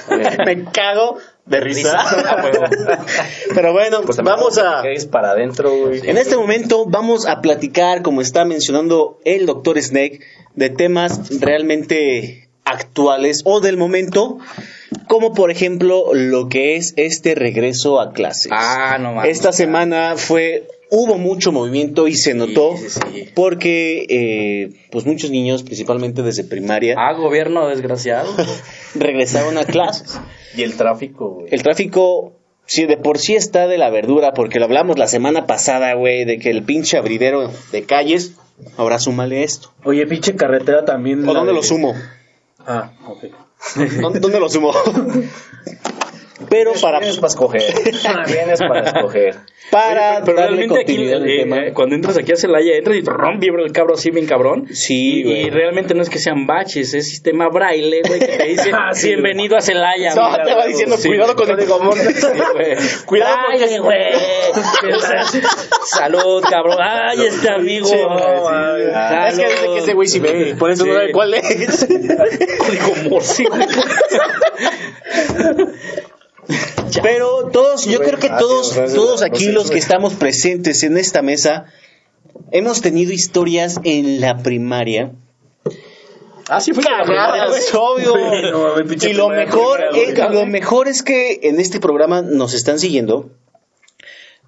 [LAUGHS]
me cago de risa. [LAUGHS] Pero bueno,
Pues
vamos a...
Que es para adentro, güey.
En este momento vamos a platicar, como está mencionando el doctor Snake, de temas realmente actuales o del momento, como por ejemplo lo que es este regreso a clases.
Ah, no mames.
Esta semana fue hubo mucho movimiento y se notó
sí, sí.
porque eh, pues muchos niños, principalmente desde primaria,
Ah, gobierno desgraciado. [LAUGHS]
regresaron a clases.
Y el tráfico, güey.
El tráfico, sí, de por sí está de la verdura, porque lo hablamos la semana pasada, güey, de que el pinche abridero de calles, ahora súmale esto.
Oye, pinche carretera también.
¿O dónde
de-
lo sumo?
啊好
可以。当当个老师不 [LAUGHS] Pero para,
Vienes para escoger. [LAUGHS] Vienes para escoger.
para
Pero
darle
realmente aquí,
al
eh,
tema.
eh, cuando entras aquí a Celaya, entras y rom, vibra el cabro así bien cabrón.
Sí,
y,
güey.
y realmente no es que sean baches, es sistema braille, güey, que te dice [LAUGHS]
Ah, sí,
bienvenido a Celaya.
No,
güey.
te va diciendo,
Sí.
cuidado con el
Sí, güey. [LAUGHS]
Cuidado
Braille, güey. Salud, cabrón. Ay, este amigo.
Sí, güey, sí.
Salud.
Es que dice que ese güey sí ve, por eso no sabe cuál es.
Código Morse, güey.
Pero todos, yo creo que todos, todos aquí los que estamos presentes en esta mesa, hemos tenido historias en la primaria.
Ah, sí, fue.
Es obvio.
No, mames, pinche
y lo mejor,
primaria,
es,
güey.
lo mejor es que en este programa nos están siguiendo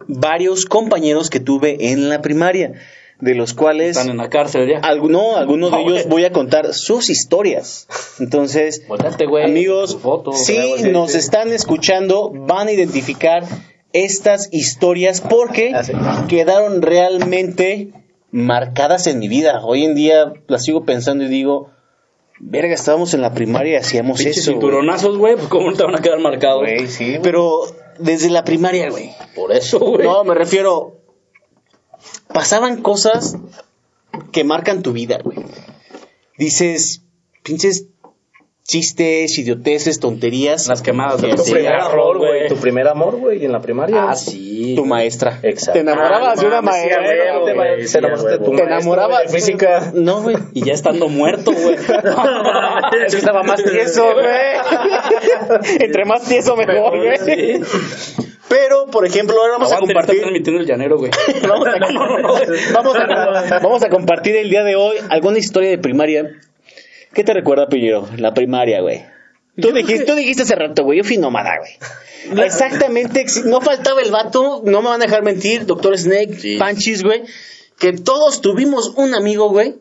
varios compañeros que tuve en la primaria, de los cuales
Están en la cárcel ya.
alguno, algunos de
No,
ellos voy a contar sus historias. Entonces,
Volteate, güey.
amigos, si nos
sí.
están escuchando, van a identificar estas historias porque
Ah,
quedaron realmente marcadas en mi vida. Hoy en día las sigo pensando y digo, verga, estábamos en la primaria y hacíamos
Pinches
eso. güey".
cinturonazos, güey, pues cómo no te van a quedar marcados.
Güey, sí.
Pero desde la primaria, güey.
Por eso, güey.
No, me refiero. Pasaban cosas que marcan tu vida, güey. Dices, pinches chistes, idioteces, tonterías.
Las quemadas de
Que
Tu
sí,
primer amor, güey. Tu primer amor, güey, en la primaria.
Ah, sí.
Tu maestra.
Exacto.
Te enamorabas
Ah,
de una
sí,
maestra.
huevo,
Te
güey,
te
sí,
enamoraste de tu.
Te enamorabas
de física.
No, güey.
Y ya estando muerto, güey. [LAUGHS]
Eso estaba más tieso, güey. Entre más tieso, mejor, güey. Pero, por ejemplo, ahora vamos a
Aguante, está
compartir.
transmitiendo el llanero, güey. [LAUGHS]
Vamos a, [LAUGHS] vamos, a, vamos a compartir el día de hoy alguna historia de primaria. ¿Qué te recuerda, Piñero? La primaria, güey. Tú dijiste, tú dijiste hace rato, güey. Yo fui nómada, güey. Exactamente. ex- No faltaba el vato. No me van a dejar mentir. Doctor Snake,
Sí.
Panchis, güey. Que todos tuvimos un amigo, güey.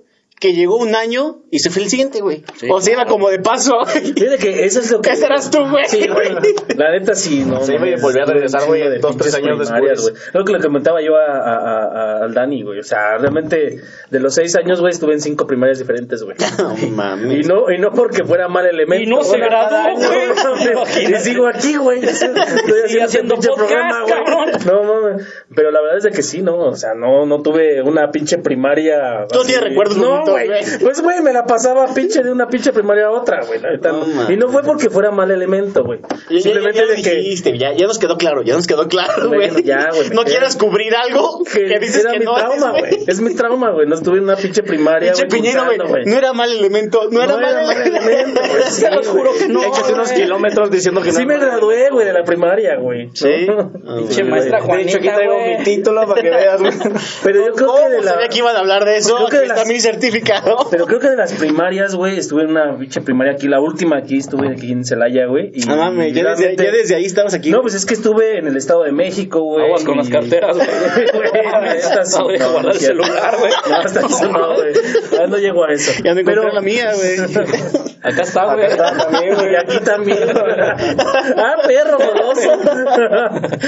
Que llegó un año y se fue el siguiente, güey.
Sí,
o sea, iba como de paso.
Fíjate que eso es lo que. [LAUGHS]
Ese eras tú, güey.
Sí, güey. La neta sí, no.
Sí,
no,
güey, volví a regresar, güey,
de
dos, tres años después.
güey. Lo que le comentaba yo a, a- a- al Dani, güey. O sea, realmente de los seis años, güey, estuve en cinco primarias diferentes, güey. [LAUGHS]
No mames.
Y no, y no porque fuera mal elemento.
Y no se
güey.
graduó, güey.
Y sigo aquí, güey. [LAUGHS] Estoy haciendo,
haciendo podcast, cabrón.
No, mames. Pero la verdad es de que sí, no. O sea, no, no tuve una pinche primaria.
¿Tú tienes recuerdos
No, güey. Pues, güey, me la pasaba pinche de una pinche primaria a otra, güey.
No,
y no fue porque fuera mal elemento, güey.
Ya, ya,
Simplemente
ya lo
de que.
dijiste, ya, ya nos quedó claro, ya nos quedó claro, güey.
Ya,
No quieras cubrir algo que,
que
dices
era
que
mi
no
trauma,
es,
güey. Es mi trauma, güey. No estuve en una pinche primaria.
Pinche
güey,
Piñero, güey. No era mal elemento, no era
No
mal
era mal
elemento. [LAUGHS]
Sí,
los juro que no.
Échate unos kilómetros diciendo que
Sí
no.
me gradué, güey, de la primaria, güey. [LAUGHS]
Sí.
¿no?
Pinche
Ah,
maestra
güey.
De hecho, aquí
Juanita,
traigo mi título para que veas, güey. [LAUGHS]
Pero yo creo
¿Cómo
que de la...
sabía que iban a hablar de eso?
Creo que
está mi certificado. [LAUGHS]
Pero creo que de las primarias, güey, estuve en una pinche primaria aquí, la última aquí, estuve aquí en Celaya, güey. y
No mames, ya desde,
realmente-
ya desde ahí estabas aquí.
No, pues es que estuve en el Estado de México, güey.
Aguas con
y-
las carteras, güey. [LAUGHS]
Güey,
No, guardar el celular, güey.
No, hasta eso no, güey. Ah, no llego a eso.
ya no encontré
Pero-
la mía, güey. [LAUGHS]
Acá está, güey.
Y aquí también, güey. Ah, perro, goloso.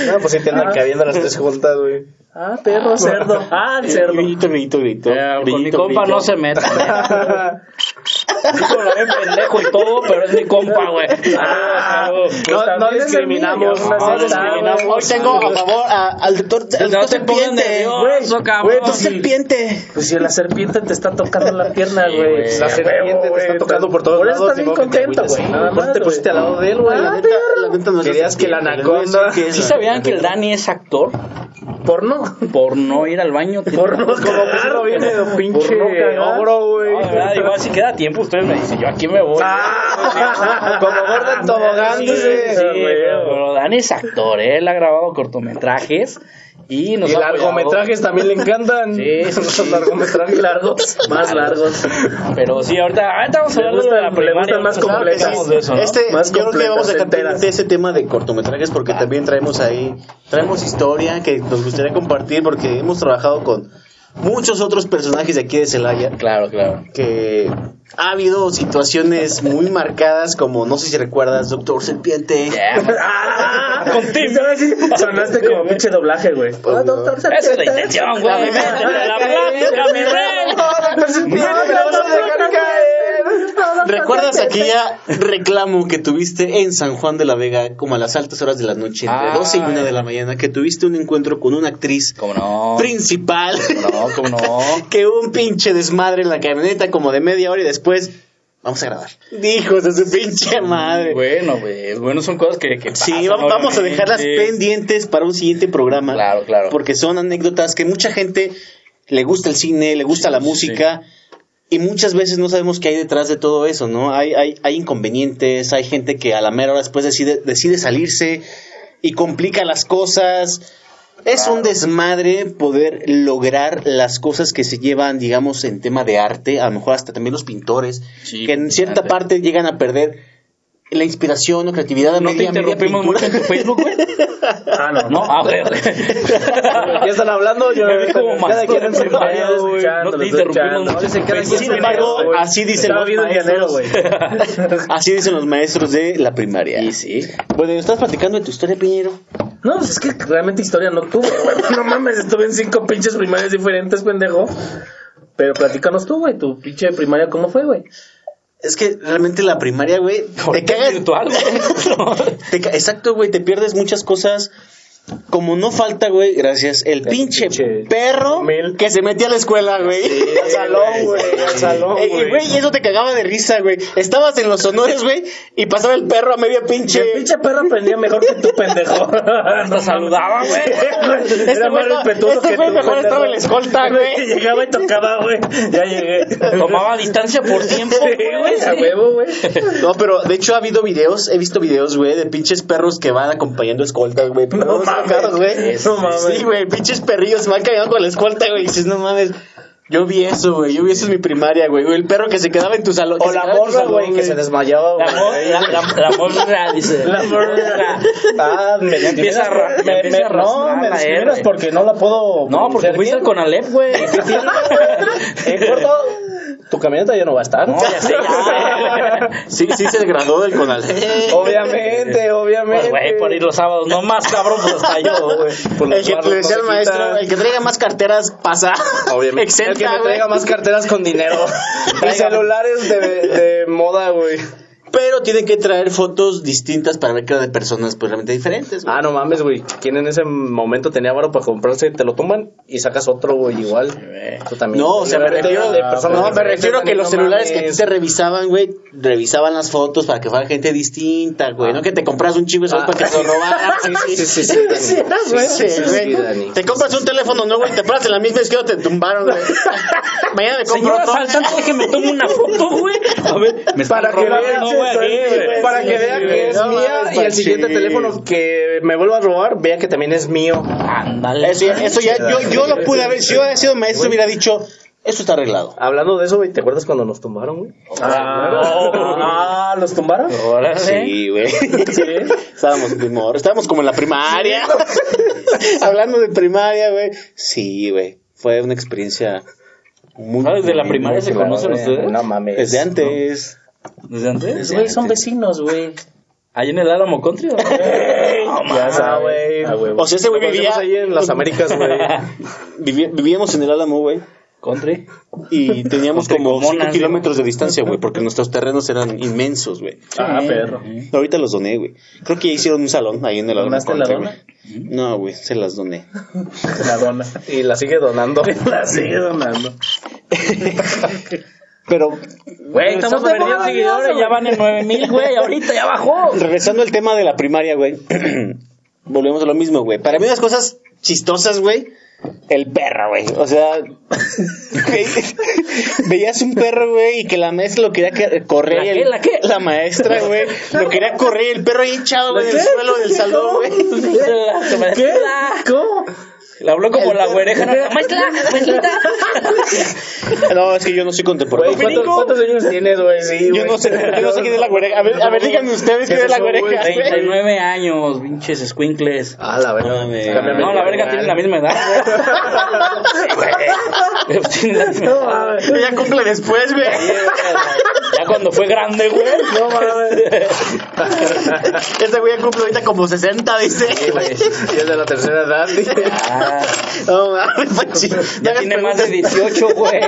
No, pues sí te andan cabiendo las tres juntas, güey.
Ah, perro, cerdo. Ah, el [LAUGHS] cerdo.
Grito, grito, grito.
Ya, con mi
Grito,
compa
grito.
no se meta. [LAUGHS] [LAUGHS] Dijo la ven pendejo y todo, pero es mi compa, güey.
Ah,
No,
pues
no discriminamos, no
discriminamos.
Hoy tengo a favor a- al doctor, al
No
doctor serpiente. Güey, doctor serpiente.
Pues si la serpiente te está tocando la pierna, güey. pues,
La serpiente te está tocando por todos
Por eso
lados,
estás bien contento, güey. Nada
Por eso
más,
te pusiste al lado de él, güey.
No es
Querías que la anaconda-
¿Sí sabían que el Dani es actor?
Porno.
Por no ir al baño.
Por no
Como que no viene de un pinche
Por no cagar.
ogro, güey.
No, igual si queda tiempo, ustedes me dicen, yo aquí me voy. [LAUGHS]
Como gordo en tobogán,
Sí,
dice.
sí, pero Dani es actor, ¿eh? él ha grabado cortometrajes y nos
Y largometrajes también le encantan. [LAUGHS]
Sí, sí.
largometrajes
Largos, más largos.
Pero sí, ahorita, ahorita vamos a hablar de la
le
primaria.
gustan más
de eso, ¿no?
Este,
Más
yo creo que vamos a dejar pendiente ese tema de cortometrajes porque también traemos ahí, traemos historia que nos gustaría compartir porque hemos trabajado con muchos otros personajes de aquí de Celaya
Claro, claro.
que ha habido situaciones muy marcadas como, no sé si recuerdas, Doctor Serpiente.
Ah,
Con Tim.
¿sabes? Sí, Sonaste como pinche doblaje, güey. Ah, doctor
Esa es la intención, güey. Métete a la plática, mi rey.
¿Recuerdas aquella reclamo que tuviste en San Juan de la Vega como a las altas horas de la noche, entre
Ah.
12 y 1 de la mañana, que tuviste un encuentro con una actriz
¿Cómo no?
principal?
No, ¿cómo no? [LAUGHS]
que un pinche desmadre en la camioneta como de media hora y después vamos a grabar. Hijos de su pinche madre.
Bueno, güey. Bueno, son cosas que, que
Sí,
pasan,
vamos, vamos a dejarlas pendientes para un siguiente programa.
Claro, claro.
Porque son anécdotas que mucha gente le gusta el cine, le gusta la música. Y muchas veces no sabemos qué hay detrás de todo eso, ¿no? Hay, hay, hay inconvenientes, hay gente que a la mera hora después decide, decide salirse y complica las cosas. Es un desmadre poder lograr las cosas que se llevan, digamos, en tema de arte, a lo mejor hasta también los pintores,
Sí,
que en cierta
completamente.
parte llegan a perder la inspiración o creatividad de
¿No te
media, media
interrumpimos mucho en tu Facebook, güey? [LAUGHS]
Ah, no.
No, a ver. [LAUGHS]
Ya están hablando, yo
Me vi como
cada
mascota
quien en su
güey.
güey.
No te interrumpimos mucho.
Cada
Sin embargo,
güey.
así dicen
Estaba
los maestros.
güey. [LAUGHS]
Así dicen los maestros de la primaria.
Y sí.
Bueno, ¿estás platicando de tu historia, Piñero?
No, pues es que realmente historia no tuve, güey. No mames, estuve en cinco pinches primarias diferentes, pendejo. Pero platícanos tú, güey, tu pinche primaria, ¿cómo fue, güey?
Es que realmente la primaria, güey, te cagas.
virtual, güey. [LAUGHS]
te ca- Exacto, güey, te pierdes muchas cosas como no falta, güey, gracias, el, pinche,
pinche
perro
mil.
que se metía a la escuela, [LAUGHS] güey.
al salón, güey, al salón, güey.
güey, y eso te cagaba de risa, güey. Estabas en los honores, güey, y pasaba el perro a media pinche...
El pinche perro aprendía mejor que tú, pendejo. [LAUGHS]
Te saludaba, güey.
Este
Era más respetuoso
este
que tú,
mejor
pendejo.
estaba en la escolta, [LAUGHS] güey.
Llegaba y tocaba, güey. Ya llegué.
Tomaba distancia por tiempo,
Sí,
güey.
güey, a
sí.
huevo, güey.
No, pero de hecho ha habido videos, he visto videos, güey, de pinches perros que van acompañando escoltas, güey.
No [LAUGHS] mames.
caros, güey.
No mames.
Sí, güey, pinches perrillos van caminando con la escolta, güey. Dices, no mames. Yo vi eso, güey. Yo vi eso en mi primaria, güey. El perro que se quedaba en tu salón.
O
se
la morra, güey, que se desmayaba,
La,
güey.
la, la, la morra, dice.
La morra.
Ah, me
empieza a ra-
me,
empieza a
me- no,
rasgar
me
la
discriminas porque no la puedo.
No, porque fuiste con Alep, güey.
En [LAUGHS] corto, tu camioneta ya no va a estar.
No, [LAUGHS] ya sé, ya
Sí, sí se degradó del Conalep.
Obviamente, obviamente.
Pues, güey, por ir los sábados, no más, cabrón, pues hasta yo, güey.
Por
El que le decía al maestro, el que traiga más carteras pasa.
Obviamente.
Exenta,
el que me
güey.
traiga más carteras con dinero. [LAUGHS] y celulares de, de moda, güey.
Pero tienen que traer fotos distintas para ver que era de personas pues realmente diferentes, güey.
Ah, no mames, güey. ¿Quién en ese momento tenía varo para comprarse? Te lo toman y sacas otro, güey, igual. Tú también.
No, o sea, me
De-
refiero,
de personas
no, me refiero a que los
no
celulares que a ti te revisaban, güey, revisaban las fotos para que fuera gente distinta, güey. No que te compras un chivo y
Ah.
para que se lo robaran. [LAUGHS] Sí,
Sí, sí, [LAUGHS] sí, Dani.
Sí,
Sí, sí, sí,
güey.
Dani.
Te compras un teléfono nuevo y te paras en la misma esquina te tumbaron, güey. [LAUGHS] Mañana me compro
Señora
otro.
asaltante, déjeme tomar una foto, güey. A ver, me
Para que
aquí,
para que vea que es
No
mía y el siguiente teléfono que me vuelva a robar, vea que también es mío.
Ándale.
Eso ya, eso ya yo, yo lo pude haber, si yo hubiera sido maestro, hubiera dicho, esto está arreglado.
Hablando de eso, güey, ¿te acuerdas cuando nos tumbaron, güey?
Ah, ¿los tumbaron?
Órale.
Sí, güey. Estábamos en primor, estábamos como en la primaria. [LAUGHS] Hablando de primaria, güey. Sí, güey. Fue una experiencia muy
Ah, ¿Desde la primaria se conocen ustedes?
No mames.
Desde antes.
¿Desde antes?
Güey, son vecinos, güey.
¿Ahí en el Álamo Country? [LAUGHS] ¿o?
Ya sabes, güey.
Ah, güey.
O sea, ese güey vivía,
ahí en las Américas, güey. [LAUGHS]
vivi- vivíamos en el Álamo, güey.
Country.
Y teníamos como 5
tricomonas,
kilómetros de distancia, güey, porque nuestros terrenos eran inmensos, güey.
Ah, perro.
Ahorita los doné, güey. Creo que ya hicieron un salón ahí en el Álamo.
¿Donaste la
Country, güey. No, güey, se las doné. [LAUGHS]
La dona.
Y la sigue donando.
La sigue donando.
Pero,
Güey, estamos perdiendo seguidores, ya van en 9000, güey. Ahorita ya bajó.
regresando al tema de la primaria, güey. [CLEARS THROAT] Volvemos a lo mismo, güey. Para mí unas cosas chistosas, güey. El perro, güey. O sea, [LAUGHS] veías un perro, güey, y que la maestra lo quería que- correr.
¿La qué? ¿La qué?
La maestra, güey, lo quería correr. y El perro ahí hinchado, güey, en el suelo del salón, güey. [LAUGHS]
¿Qué?
¿Cómo?
Le habló como la güereja. ¿no? [LAUGHS] Maestra, maestrita. [LAUGHS]
No, es que yo no soy contemporáneo.
Güey, ¿cuántos, ¿cuántos años tienes, güey? Sí,
Yo no sé, yo no sé quién es la güereja. A ver, a ver, díganme ustedes quién es la güereja. güey.
39 años, pinches squinkles.
Ah, la verga.
No,
la verga tiene la misma edad, [LAUGHS] güey. Tiene la misma edad.
Ella cumple después, güey.
Ya cuando fue grande, güey. No mames.
Este güey ya cumple ahorita como 60, dice.
Y es de la tercera edad.
Ah, [LAUGHS]
No mames, Pachi.
ya tiene más de
preguntas.
18, güey. [LAUGHS]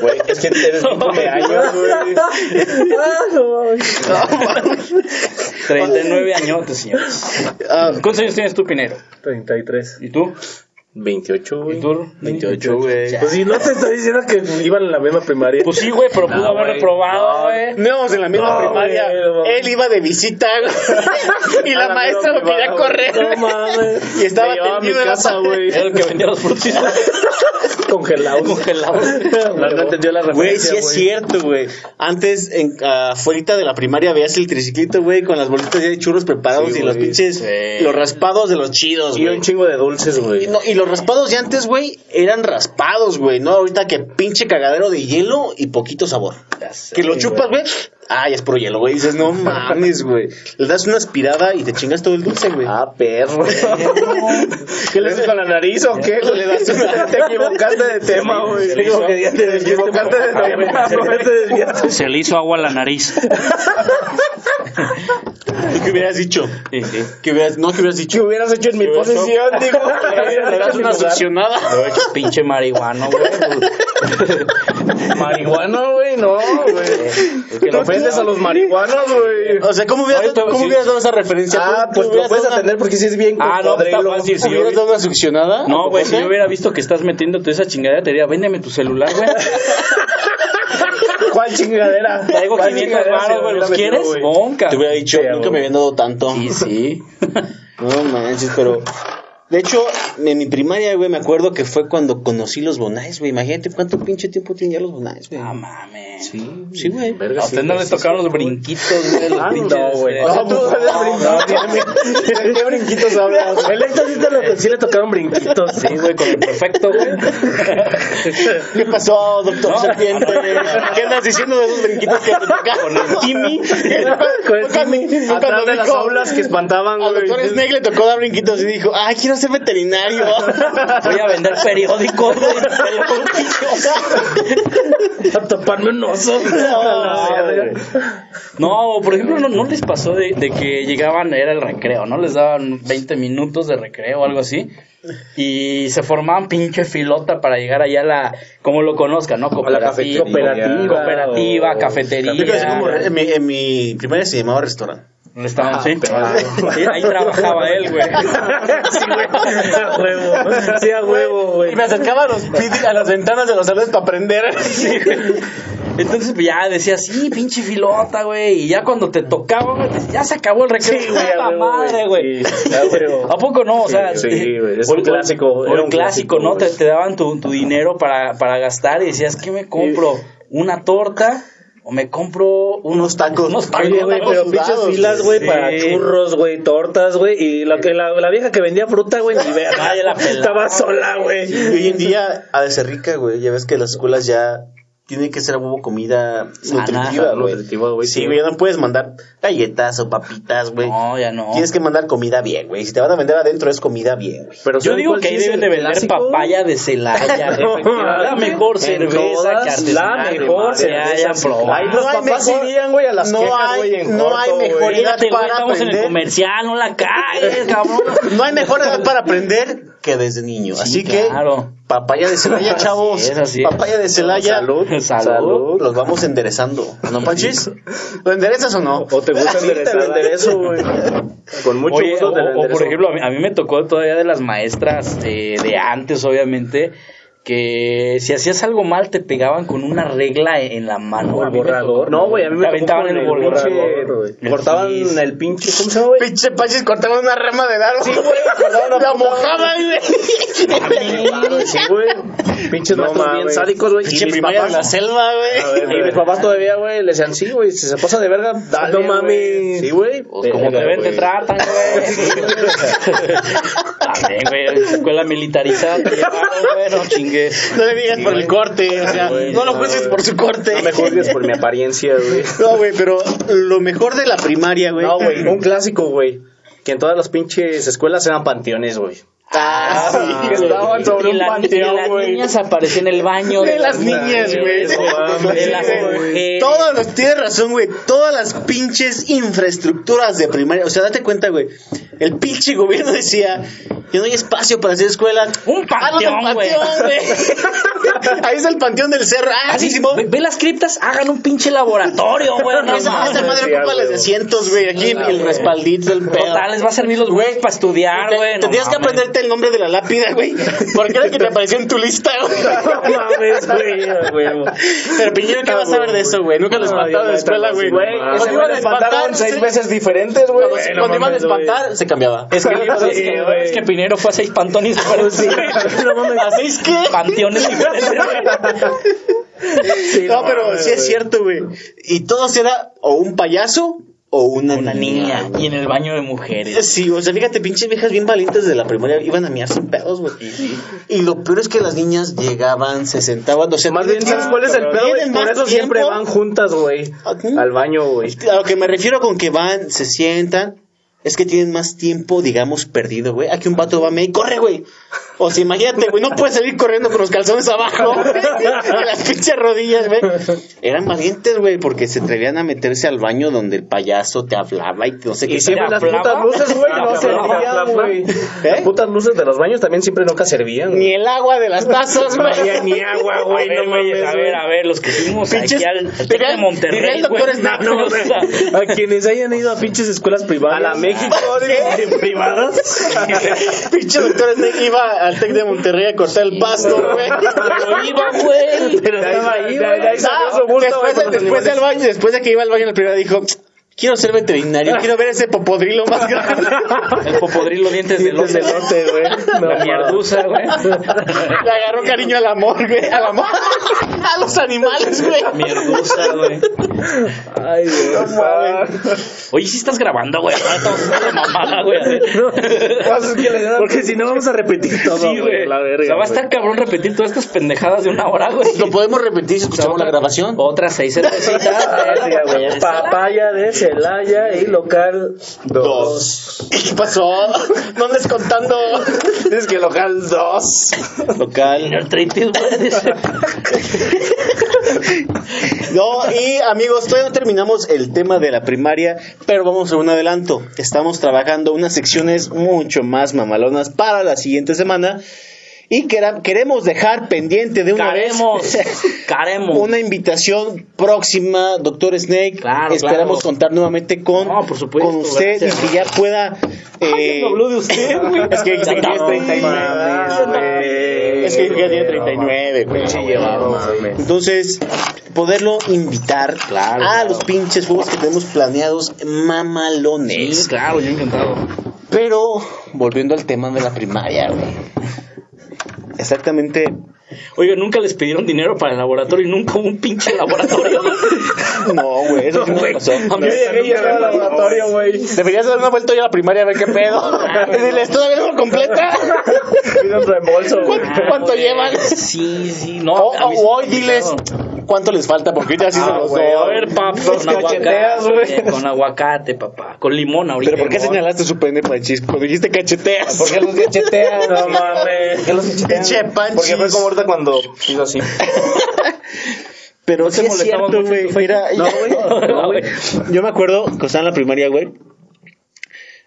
Güey, es que tienes 20 años, güey. [LAUGHS]
39 añotes, señores.
Ah,
¿Cuántos años tienes tú, Pinero?
33.
¿Y tú?
28, güey.
¿Y tú?
28, güey.
Pues si no te estoy diciendo que iban en la misma primaria.
Pues sí, güey, pero pudo
No,
haber
güey.
reprobado, güey.
No íbamos en la misma
No,
primaria.
güey, no.
Él iba de visita güey. [LAUGHS] y la, maestra lo quería correr.
güey. No mames.
Y estaba tendido en la
casa, güey.
Era el que vendía los frutis. [LAUGHS]
Congelados.
Congelados.
No, no entendió la
Güey,
referencia,
sí es cierto, güey. Antes, en, afuera de la primaria, veías el triciclito, güey, con las bolitas ya de churros preparados
Sí,
y los
güey.
pinches,
Sí.
los raspados de los chidos,
Y
güey.
un chingo de dulces,
Y,
güey.
y los raspados de antes, güey, eran raspados, güey. No, ahorita que pinche cagadero de hielo y poquito sabor.
Ya sé,
que lo chupas, güey. Ah, ya es puro hielo, güey. Dices, no mames, güey. Le das una aspirada y te chingas todo el dulce, güey.
Ah, perro. [LAUGHS] ¿Qué le haces con la nariz o qué? Le das una... Te equivocaste de tema, güey.
Se le hizo-
Te equivocaste de tema, güey. Te desviaste.
Se le hizo agua a la nariz.
¿Tú [LAUGHS] qué hubieras dicho?
Sí, sí.
¿Qué hubieras, no, ¿qué hubieras
¿Qué
dicho?
hubieras hecho en mi posición, digo? [LAUGHS]
Le das una succionada.
Pinche marihuano, güey.
Marihuana, güey, no, güey. Porque no ofendes a los marihuanos, güey.
O sea, ¿cómo hubieras,
Oye, te-
¿cómo
sí.
hubieras dado esa referencia?
Ah,
¿Tú
pues lo puedes atender porque sí es bien
Ah, no, está fácil. Si
¿Hubieras
yo,
dado una succionada?
no, güey, si yo hubiera visto que estás metiéndote esa chingadera, te diría, véndeme tu celular, güey. [LAUGHS]
¿Cuál chingadera?
Traigo
¿Cuál
500
chingadera
baros, güey, ¿los quieres? Bonca.
Te hubiera dicho, nunca me habían dado tanto.
Sí, sí. [LAUGHS]
No manches, pero. De hecho, en mi primaria, güey, me acuerdo que fue cuando conocí los bonais, güey. Imagínate cuánto pinche tiempo tenía los bonais, güey.
No mames.
Sí, sí, güey.
A usted no le tocaron los brinquitos, güey, los
Ah,
pinches.
no, güey.
eh,
O sea, tú ¿De qué brinquitos [LAUGHS] hablas? El Héctor sí, te lo- sí le tocaron brinquitos.
Sí, güey, con el perfecto, güey. [LAUGHS]
¿Qué pasó, doctor
No.
Serpiente? ¿Qué andas diciendo de esos brinquitos que te [LAUGHS] tocaron? Con el Timmy.
Con el Timmy atrás de las aulas que espantaban,
Al
güey.
doctor Snake le tocó dar brinquitos y dijo, ay, quiero ser veterinario. [LAUGHS]
Voy a vender periódicos, güey.
A taparme un oso.
No, por ejemplo, no, no les pasó de, de que llegaban, era el recreo, ¿no? Les daban 20 minutos de recreo o algo así. Y se formaban pinche filota para llegar allá a la, como lo conozcan, ¿no?
A la cafetería.
Cooperativa, cooperativa,
o-
cafetería.
Así como en mi, en mi primaria se llamaba restaurante.
Sí. Sí, Ahí trabajaba él, güey. [LAUGHS]
Sí, güey. A huevo. Sí, a huevo, güey.
Y me acercaba a, los, a las ventanas de los salones para aprender.
Entonces, pues ya decía, sí, pinche filota, güey. Y ya cuando te tocaba, güey, te- ya se acabó el recreo.
Sí, güey, [LAUGHS] a
¡Puta
huevo,
madre,
güey. a. [LAUGHS]
¿A poco no? O sea,
Sí,
eh,
güey, es un clásico, era
el
un
clásico,
clásico,
¿no? Te, daban tu, tu dinero para, para gastar y decías, ¿qué me compro? ¿Una torta? ¿O me compro
Unos tacos.
Unos tacos,
Oye, güey,
tacos
pero pinches filas, güey,
Sí.
para churros, güey, tortas, güey. Y la, que la, la vieja que vendía fruta, güey, ni verga. [LAUGHS] Estaba sola, güey.
Y hoy en día ha de ser rica, güey. Ya ves que las escuelas ya tienen que ser a huevo comida
Sana,
nutritiva, güey.
nutritiva, güey,
Sí, güey, no puedes mandar galletas o papitas, güey.
No, ya no.
Tienes que mandar comida bien, güey. Si te van a vender adentro es comida bien, güey.
Pero
Yo
¿saben
digo que ahí deben de vender
clásico?
papaya de [LAUGHS] Celaya.
Efectivamente.
la mejor
En
cerveza
todas,
que
la mejor cerveza
hayan
sí.
probado.
Ahí los
No hay
papás
mejor-
irían, güey, a las
no
quejas, güey, en
no
corto,
hay
güey.
mejor edad
Fíjate, güey,
para
estamos en el
aprender.
comercial, no la [LAUGHS] cagues, cabrón.
No hay mejor edad para aprender que desde niño.
Sí,
Así que,
claro.
papaya de Celaya,
Así
chavos.
es, así es.
papaya de Celaya.
Salud. Salud.
Los vamos enderezando. ¿No, Panchis? ¿Lo enderezas o no?
O te gusta
Sí, te
enderezar.
lo enderezo,
güey. Con mucho
Oye,
gusto
o,
te lo
o por
enderezo.
ejemplo, a mí, a mí me tocó todavía de las maestras eh, de antes, obviamente, que si hacías algo mal te pegaban con una regla en la mano.
O el borrador. No, güey, a mí me
aventaban el
el borrador,
el
Cortaban
gis.
el pinche, ¿cómo se llama, güey?
Pinche Panchis cortaban una rama de árbol. Sí, güey. La mojaban, güey.
Sí, güey. Pinches
No
maestros bien
mames.
sádicos, güey.
Pinche
Y mis
primaria en la
papás,
selva, güey.
y mis papás todavía, güey, le decían, sí, güey, si se pasa de verga, dale,
No
güey".
mames.
Sí, güey.
Pues como te ven, te tratan, güey. [LAUGHS] [LAUGHS] También, güey, escuela militarizada te llevaron, güey, no chingue.
No le digas por el corte, o sea,
güey,
no lo
no,
juzgues
güey.
por su corte.
No me juzgues por mi apariencia, güey. [LAUGHS]
No, güey, pero lo mejor de la primaria, güey.
No, güey, un clásico, güey. Que en todas las pinches escuelas eran panteones, güey.
Ah, sí,
que estaban sobre
Y
un
la-
panteón,
las
güey.
niñas aparecen en el baño
De las niñas, güey.
de las mujeres.
Todos los, tienes razón, güey. Todas las pinches infraestructuras de primaria. O sea, date cuenta, güey. El pinche gobierno decía que no hay espacio para hacer escuelas.
Un panteón, güey.
panteón, güey. [LAUGHS] Ahí está el panteón del cerro. Ah,
Así,
sí,
ve, ve las criptas, hagan un pinche laboratorio, güey. no
esa madre ocupa las de asientos, güey. Aquí el respaldito, el pedo.
Total, les va a servir los güeyes para estudiar, güey. no
Tendrías que
mames.
El nombre de la lápida, güey. Porque era que te apareció en tu lista, güey. [LAUGHS]
No mames, güey.
Pero Piñero, ¿qué vas a ver de eso, güey? Nunca lo espantaron en la escuela, güey. Cuando iban a espantar,
seis
se-
veces diferentes, güey.
Cuando, iban a espantar, se cambiaba. [LAUGHS]
Es que, es, que, Pinero fue a seis pantones diferentes.
¿A seis qué?
Panteones diferentes.
Sí,
No, pero sí es cierto, güey. Y todo será o un payaso o una,
Una niña. Y en el baño de mujeres.
Sí, o sea, fíjate, pinches viejas bien valientes de la primaria iban a miar sin pedos, güey. Y lo peor es que las niñas llegaban, se sentaban, o sea,
Más bien, ¿sabes cuál es el pedo, Por eso siempre van juntas, güey. Al baño, güey.
A lo que me refiero con que van, se sientan, es que tienen más tiempo, digamos, perdido, güey. Aquí un vato va a mear y corre, güey. O sea, imagínate, güey, no puedes salir corriendo con los calzones abajo, [LAUGHS] en las pinches rodillas, güey. Eran valientes, güey, porque se atrevían a meterse al baño donde el payaso te hablaba y no sé qué.
Y siempre
¿Te
las
hablaba?
putas luces, güey,
¿Te
no servían, güey. Las putas luces de los baños también siempre nunca servían. güey.
Ni el agua de las tazas,
No
güey.
había ni agua,
A
güey, no mames,
a ver, a ver, los que fuimos
Pinches-
aquí al, al de Monterrey,
diría el doctor
güey.
Snack,
No, [LAUGHS]
o sea,
A quienes hayan ido a [LAUGHS] pinches escuelas privadas.
A la México,
¿Qué? privadas.
Pinche doctor Snake iba al Tec de Monterrey a cortar el pasto, güey.
Pero iba, güey.
Pero estaba ahí,
Ah, después,
güey, los
después del baño, después de que iba al baño la primera dijo, quiero ser veterinario, quiero ver ese popodrilo más [LAUGHS] grande.
El popodrilo dientes de
Dientes de
lote.
güey. No,
La mierduza, güey.
Le agarró cariño al amor, güey, al amor, a los animales, güey.
Mierduza, güey.
Ay, güey.
Oye, si estás grabando, güey. Ahora estamos haciendo mamada, güey. [LAUGHS]
Pues es que Porque si no vamos a repetir todo,
Sí,
güey. La
O
verga.
sea, va a estar cabrón repetir todas estas pendejadas de una hora, güey.
Lo podemos repetir si escuchamos la grabación.
Otras seis cervecitas. [LAUGHS]
Verga, güey. Papaya de Celaya y local
Dos. ¿Qué pasó? No andes contando.
Es que local 2.
Local. No, y amigos, todavía no terminamos el tema de la primaria, pero vamos a un adelanto. Estamos trabajando unas secciones mucho más mamalonas para la siguiente semana. Y queremos dejar pendiente de una
Caremos.
vez [LAUGHS]
Caremos.
una invitación próxima, doctor Snake.
Claro,
Esperamos
claro.
contar nuevamente con,
No, por supuesto,
con usted
gracias.
y que ya pueda. eh,
habló de usted, güey.
Es que dice que
No
es 39.
mames, güey.
Es que ya tiene 39, güey.
Pinche llevado, mames.
Entonces, poderlo invitar
Claro,
a
claro.
los pinches juegos que tenemos planeados mamalones.
Sí, claro, yo encantado.
Pero, volviendo al tema de la primaria, güey. Exactamente.
Oiga, nunca les pidieron dinero para el laboratorio y nunca hubo un pinche laboratorio. [LAUGHS]
No, güey, eso sí no
güey.
pasó.
A mí
llegué el laboratorio, güey.
Deberías dar una vuelta hoy a la primaria a ver qué pedo. [LAUGHS] [LAUGHS] Diles, ¿todavía no lo completa?
Pido un reembolso, güey.
¿Cuánto, cuánto
güey.
llevan?
Sí, sí, no.
O,
a mí
o
me
hoy diles. Cuánto les falta, porque ahorita sí se
Ah,
los
güey,
doy.
A ver, papá, con
cacheteas,
aguacate. Con aguacate, papá. Con limón ahorita.
Pero ¿por qué señalaste su pene panchis? Cuando dijiste cacheteas.
¿Por qué los cachetean?
No [LAUGHS] mames.
¿Por qué los
panchis.
Porque fue como ahorita cuando hizo así.
Pero
¿No
sí
te
es
molestaba
cierto,
mucho?
Mira,
No, güey. [LAUGHS] No, güey.
yo me acuerdo que estaba en la primaria, güey.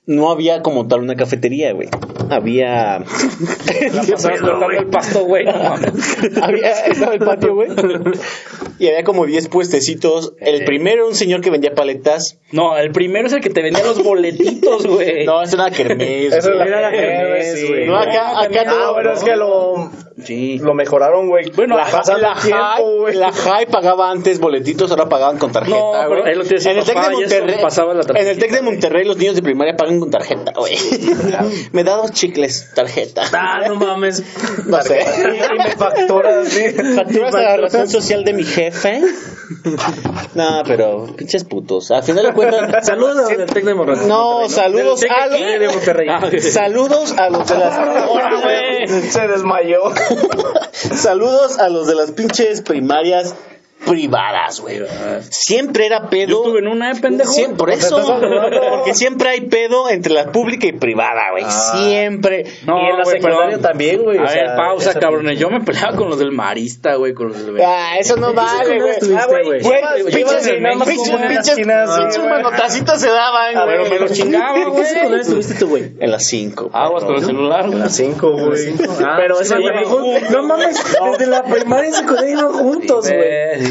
No había como tal una cafetería, güey. Había. [LAUGHS]
Pasabas cortando el pasto, güey. No [LAUGHS]
había estaba el patio, güey. Y había como 10 puestecitos. El primero, un señor que vendía paletas.
No, el primero es el que te vendía los boletitos, güey. [LAUGHS]
No, eso era kermés.
Eso
güey.
era la
kermés, güey.
No, acá, acá
Ah,
todo.
bueno, es que lo,
Sí.
lo mejoraron, güey.
Bueno,
la, la
el tiempo,
High, la High pagaba antes boletitos, ahora pagaban con tarjeta,
No,
güey.
decía
en el Tec de Monterrey,
la
en el Tec de Monterrey los niños de primaria pagan con tarjeta, güey. [LAUGHS] Me da dos chicles, tarjeta.
Ah, no mames.
No sé. [LAUGHS]
Y me [LAUGHS] facturas, sí.
¿Facturas a la razón social de mi jefe? No, pero pinches putos. Al final de cuentas,
Saludos a los del Tec de Monterrey.
no, saludos a
de
los
Monterrey.
Ah.
Saludos a los de las
güey.
Se desmayó.
Saludos a los de las pinches primarias privadas, güey. Siempre era pedo.
Yo estuve en una, ¿eh, pendejo?
Siempre, por
Pues
eso, [LAUGHS] porque siempre hay pedo entre la pública y privada, güey. Siempre.
No,
y en la
güey,
secundaria
perdón.
también, güey.
A
o
ver,
sea,
pausa,
esa-
cabrones. Yo me peleaba con los del marista, güey, con los del...
Ah, eso no vale, güey. Ah, güey,
güey?
güey, pinches,
llevas nada más
pinches,
en las güey.
manotacitos se daban,
Ah, pero
güey.
me los [LAUGHS] chingaba,
¿En qué
güey.
secundaria estuviste tú, güey?
En las 5.
Aguas con el celular, güey.
Cinco, güey.
Ah,
Pero
sí,
ese
güey,
güey
No mames, desde la primaria y secundaria iban juntos, güey.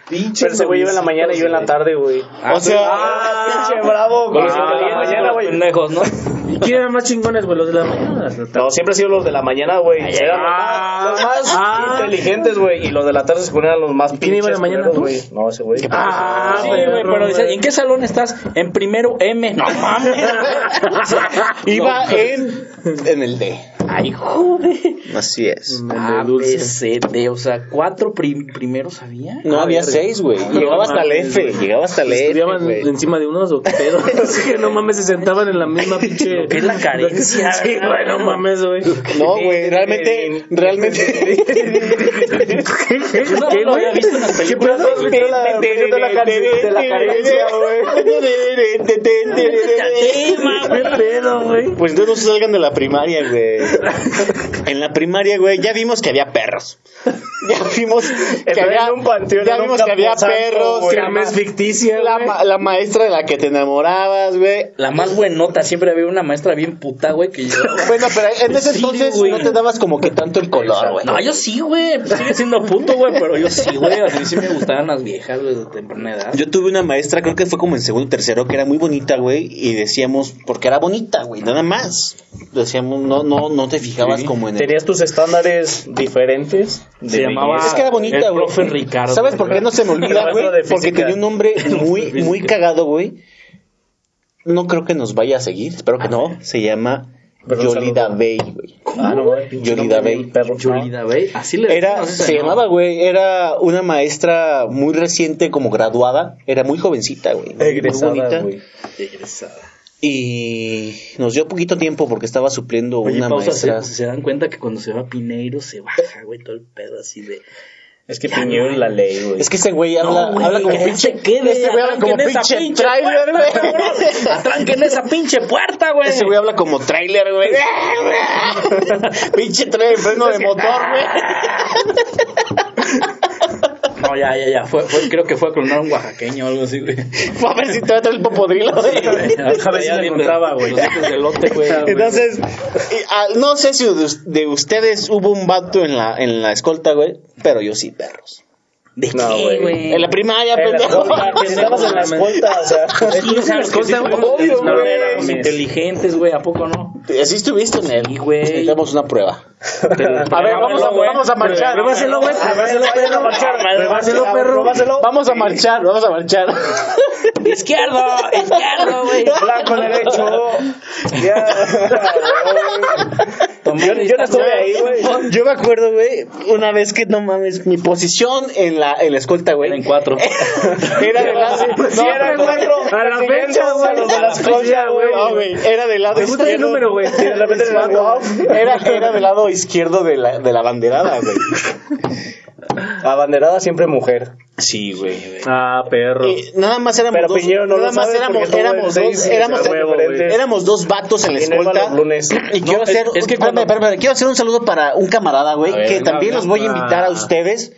Pinche
Pero ese güey iba en la mañana y yo en la tarde, güey.
Ah,
O sea,
Ah, pinche bravo, güey.
los
Los de la mañana, güey.
pendejos, ¿no?
¿Y quién eran más chingones, güey? Los de la mañana.
No, siempre han sido los de la mañana, güey. Eran los
Ah.
más- los más
Ah.
inteligentes, güey. Y los de la tarde se ponían los más
quién iba en la
pinches
mañana, tú?
güey. No, ese güey.
Ah,
Sí, güey, pero dice, ¿en qué salón estás? En primero M. No mames. [LAUGHS]
iba en, en el D.
Ay, joder.
Así es.
A, B, C, D, o sea, cuatro prim- primeros había.
No
Ah,
había
verga.
6, güey. Llegaba hasta el F,
güey.
llegaba hasta el F,
¿Estudiaban
güey.
encima de unos o qué pedo? que no mames, se sentaban en la misma pinche...
que es la carencia, [LAUGHS]
Sí, güey, no mames, güey.
No, güey, realmente, realmente. [LAUGHS]
Yo no lo había visto en las películas.
pedo, güey?
De la- carencia- carencia, ¿Qué pedo, güey?
Pues entonces no se salgan de la primaria, güey. En la primaria, güey, ya vimos que había perros. Ya vimos que había,
un panteón,
ya vimos que había perros.
güey.
la,
Kermés
ma-
ficticia,
la, ma- la maestra de la que te enamorabas, güey.
La más buenota, siempre había una maestra bien puta, güey, que yo... [LAUGHS]
Bueno, pero en ese
Sí,
entonces
güey.
no te dabas como que tanto el color, güey.
No, yo sí, güey. Pues sigue siendo puto, güey, pero yo sí, güey. A mí sí me gustaban las viejas, güey, de temprana edad.
Yo tuve una maestra, creo que fue como en segundo o tercero, que era muy bonita, güey, y decíamos, porque era bonita, güey, nada más. Decíamos, no, no, no te fijabas como en el...
¿Tenías tus estándares diferentes?
Se llamaba?
Es que era bonita,
el
güey.
profe Ricardo.
¿Sabes por qué no se me olvida, güey? Porque tenía un nombre [LAUGHS] muy, muy cagado, güey. No creo que nos vaya a seguir, espero que no. Se llama Yolida
saludo.
Bay, güey.
Ah, no, güey, pinche
Yolida Bay.
perro.
Yolida Bay. Así le
Era, se
¿no?
llamaba, güey, era una maestra muy reciente, como graduada. Era muy jovencita, güey. muy
Egresada,
bonita.
güey.
Egresada.
Y nos dio poquito tiempo porque estaba supliendo
Oye,
una
pausa, se,
maestra.
se dan cuenta que cuando se va Pineiro se baja, güey, todo el pedo así de...
Es que Piñero la ley, güey.
Es que ese güey habla, habla como pinche.
quede,
este güey habla como
esa
pinche trailer, güey.
Atranquen esa pinche puerta, güey.
Ese güey habla como trailer, güey. [LAUGHS] pinche trailer, freno de motor, güey. [LAUGHS]
No, ya, ya, ya. Fue, fue- creo que fue a clonar un oaxaqueño o algo así, güey.
Fue [LAUGHS] a ver si te va a traer el popodrilo, güey.
A
ver si lo encontraba, güey.
Los hijos de lote, güey.
Entonces, y, ah, no sé si de, de ustedes hubo un vato en la, en la escolta, güey, pero yo sí, perros.
¿De
No,
qué,
güey.
En la primaria,
En
pendejo.
pues, [LAUGHS] estabas en la escolta, o sea.
Sí,
Escolta,
fuimos-
obvio,
no,
güey.
inteligentes, güey, ¿a poco no?
Así estuviste en él.
Sí, güey.
Necesitamos una prueba.
A
ver, vamos a- vamos a marchar.
Pruébaselo, güey. Pruébaselo, perro. Pruébaselo, perro.
Vamos a marchar, vamos a marchar.
Izquierdo, izquierdo, güey.
Blanco, derecho. Ya. Yo, yo no estuve ahí, güey.
Yo me acuerdo, güey, una vez que no mames, mi posición en la, en la escolta, güey.
En cuatro. [LAUGHS]
Era del lado. [LAUGHS]
Sí, era cuatro.
A la fecha, güey.
Los de la escolta, [LAUGHS] güey.
Güey, era del lado
Me gusta el número, güey.
De era
del lado izquierdo de la, de la banderada, güey. [LAUGHS]
Abanderada siempre mujer.
Sí, güey.
Ah, perro.
Eh, nada más éramos
Pero
dos.
Piñero no
nada
lo
más
sabe
éramos, éramos dos,
seis
éramos,
huevo,
éramos dos vatos en la
Y no
escolta.
los lunes.
Y quiero
No, es-
hacer,
es que
espérame,
cuando-
espérame, quiero hacer un saludo para un camarada, güey,
ver,
que
venga,
también los
venga.
voy a invitar a ustedes.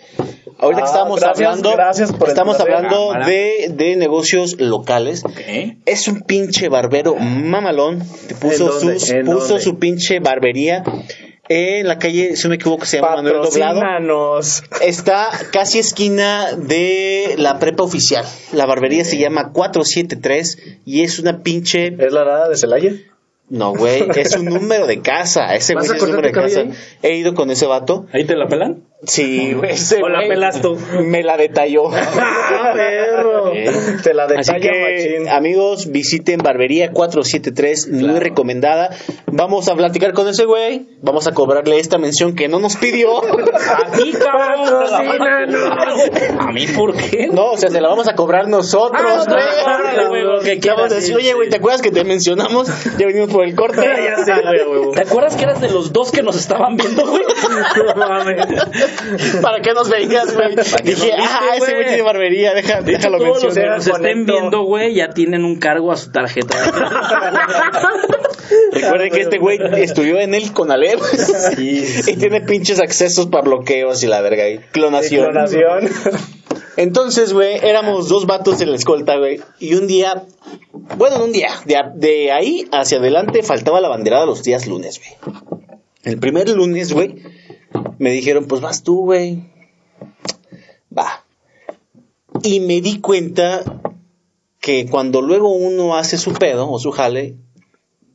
Ahorita que
Ah,
estábamos
gracias,
hablando,
gracias por
estamos hablando
cámara.
de, de negocios locales.
¿Qué?
Es un pinche barbero mamalón. que Puso, sus,
¿En
puso
dónde?
su pinche barbería en la calle, si no me equivoco, se llama Manuel Doblado. Está casi esquina de la prepa oficial. La barbería se llama 473 y es una pinche...
¿Es la arada de Celaya?
No, güey, es un número de casa. Ese güey
¿Vas a
sí es número de casa. He ido con ese vato.
¿Ahí te la pelan?
Sí, [LAUGHS] güey. ese
O la
güey
pelas tú.
Me la detalló. [LAUGHS]
Ah, perro.
Te la
Así
detalla
que,
machín.
amigos, visiten Barbería 473, muy recomendada. Vamos a platicar con ese güey. Vamos a cobrarle esta mención que no nos pidió. [LAUGHS]
A mí, cabrón. ¿A mí por qué?
No, o sea, se la vamos a cobrar nosotros,
Ah,
güey.
que
Le vamos a decir, oye, güey. ¿te acuerdas que te mencionamos? Ya venimos por el corte.
Ya sé, güey.
¿Te acuerdas que eras de los dos que nos estaban viendo, güey?
No mames. [LAUGHS]
¿Para qué nos veías, güey? Dije,
viste,
ah, ese güey tiene barbería, deja,
De hecho,
déjalo
todos los que
mencionar.
nos estén viendo, güey, ya tienen un cargo a su tarjeta. [LAUGHS]
Recuerden que este güey estudió en el Conalep [LAUGHS] y tiene pinches accesos para bloqueos y la verga y clonación.
Clonación.
Entonces, güey, éramos dos vatos en la escolta, güey, y un día, bueno, no un día, de, de ahí hacia adelante faltaba la banderada los días lunes, güey. El primer lunes, güey, me dijeron, pues vas tú, güey. Va. Y me di cuenta que cuando luego uno hace su pedo o su jale,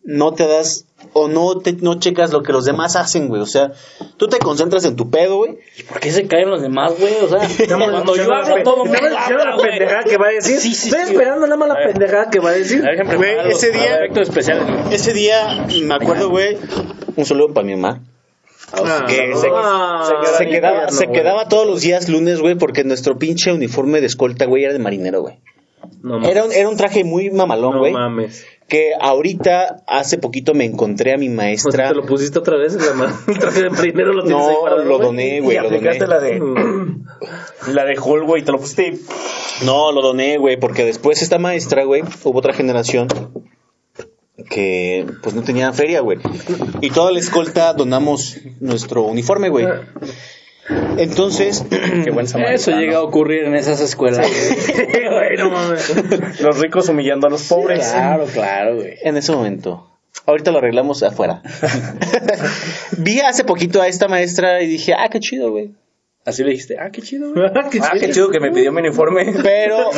no te das o no te no checas lo que los demás hacen, güey. O sea, tú te concentras en tu pedo, güey.
¿Por qué se caen los demás, güey? O sea, [LAUGHS] cuando yo hablo todo
¿Sabes
mundo
sabes la pendejada que va a decir?
Sí, sí,
Estoy
sí.
esperando nada más la pendejada que va a decir.
A ver, ejemplo,
Güey, ese día-
güey.
Ese día, me acuerdo, güey, un saludo para mi mamá. Que se,
Ah,
quedaba, se todos los días lunes, güey, porque nuestro pinche uniforme de escolta, güey, era de marinero, güey.
No mames.
Era un, era un traje muy mamalón,
No
güey.
mames.
que ahorita, hace poquito me encontré a mi
O sea,
maestra.
¿Te lo pusiste otra vez? La [LAUGHS] El traje de primero lo tienes
No,
ahí
lo
güey?
doné, güey,
Y
lo
aplicaste
doné.
la de. La de Hulk, güey, te lo pusiste.
No, lo doné, güey, porque después esta maestra, güey, hubo otra generación que pues no tenía feria, güey. Y toda la escolta donamos nuestro uniforme, güey. Entonces, [CLEARS THROAT]
Qué buen
Eso llega a ocurrir en esas escuelas. güey. [LAUGHS]
Güey, no mames.
Los ricos humillando a los pobres.
Claro, claro, güey.
en ese momento, ahorita lo arreglamos afuera. [LAUGHS] Vi hace poquito a esta maestra y dije, ah, qué chido, güey.
Así le dijiste, ah, qué chido, güey. [LAUGHS]
Qué
Ah, qué chido que me pidió mi uniforme.
Pero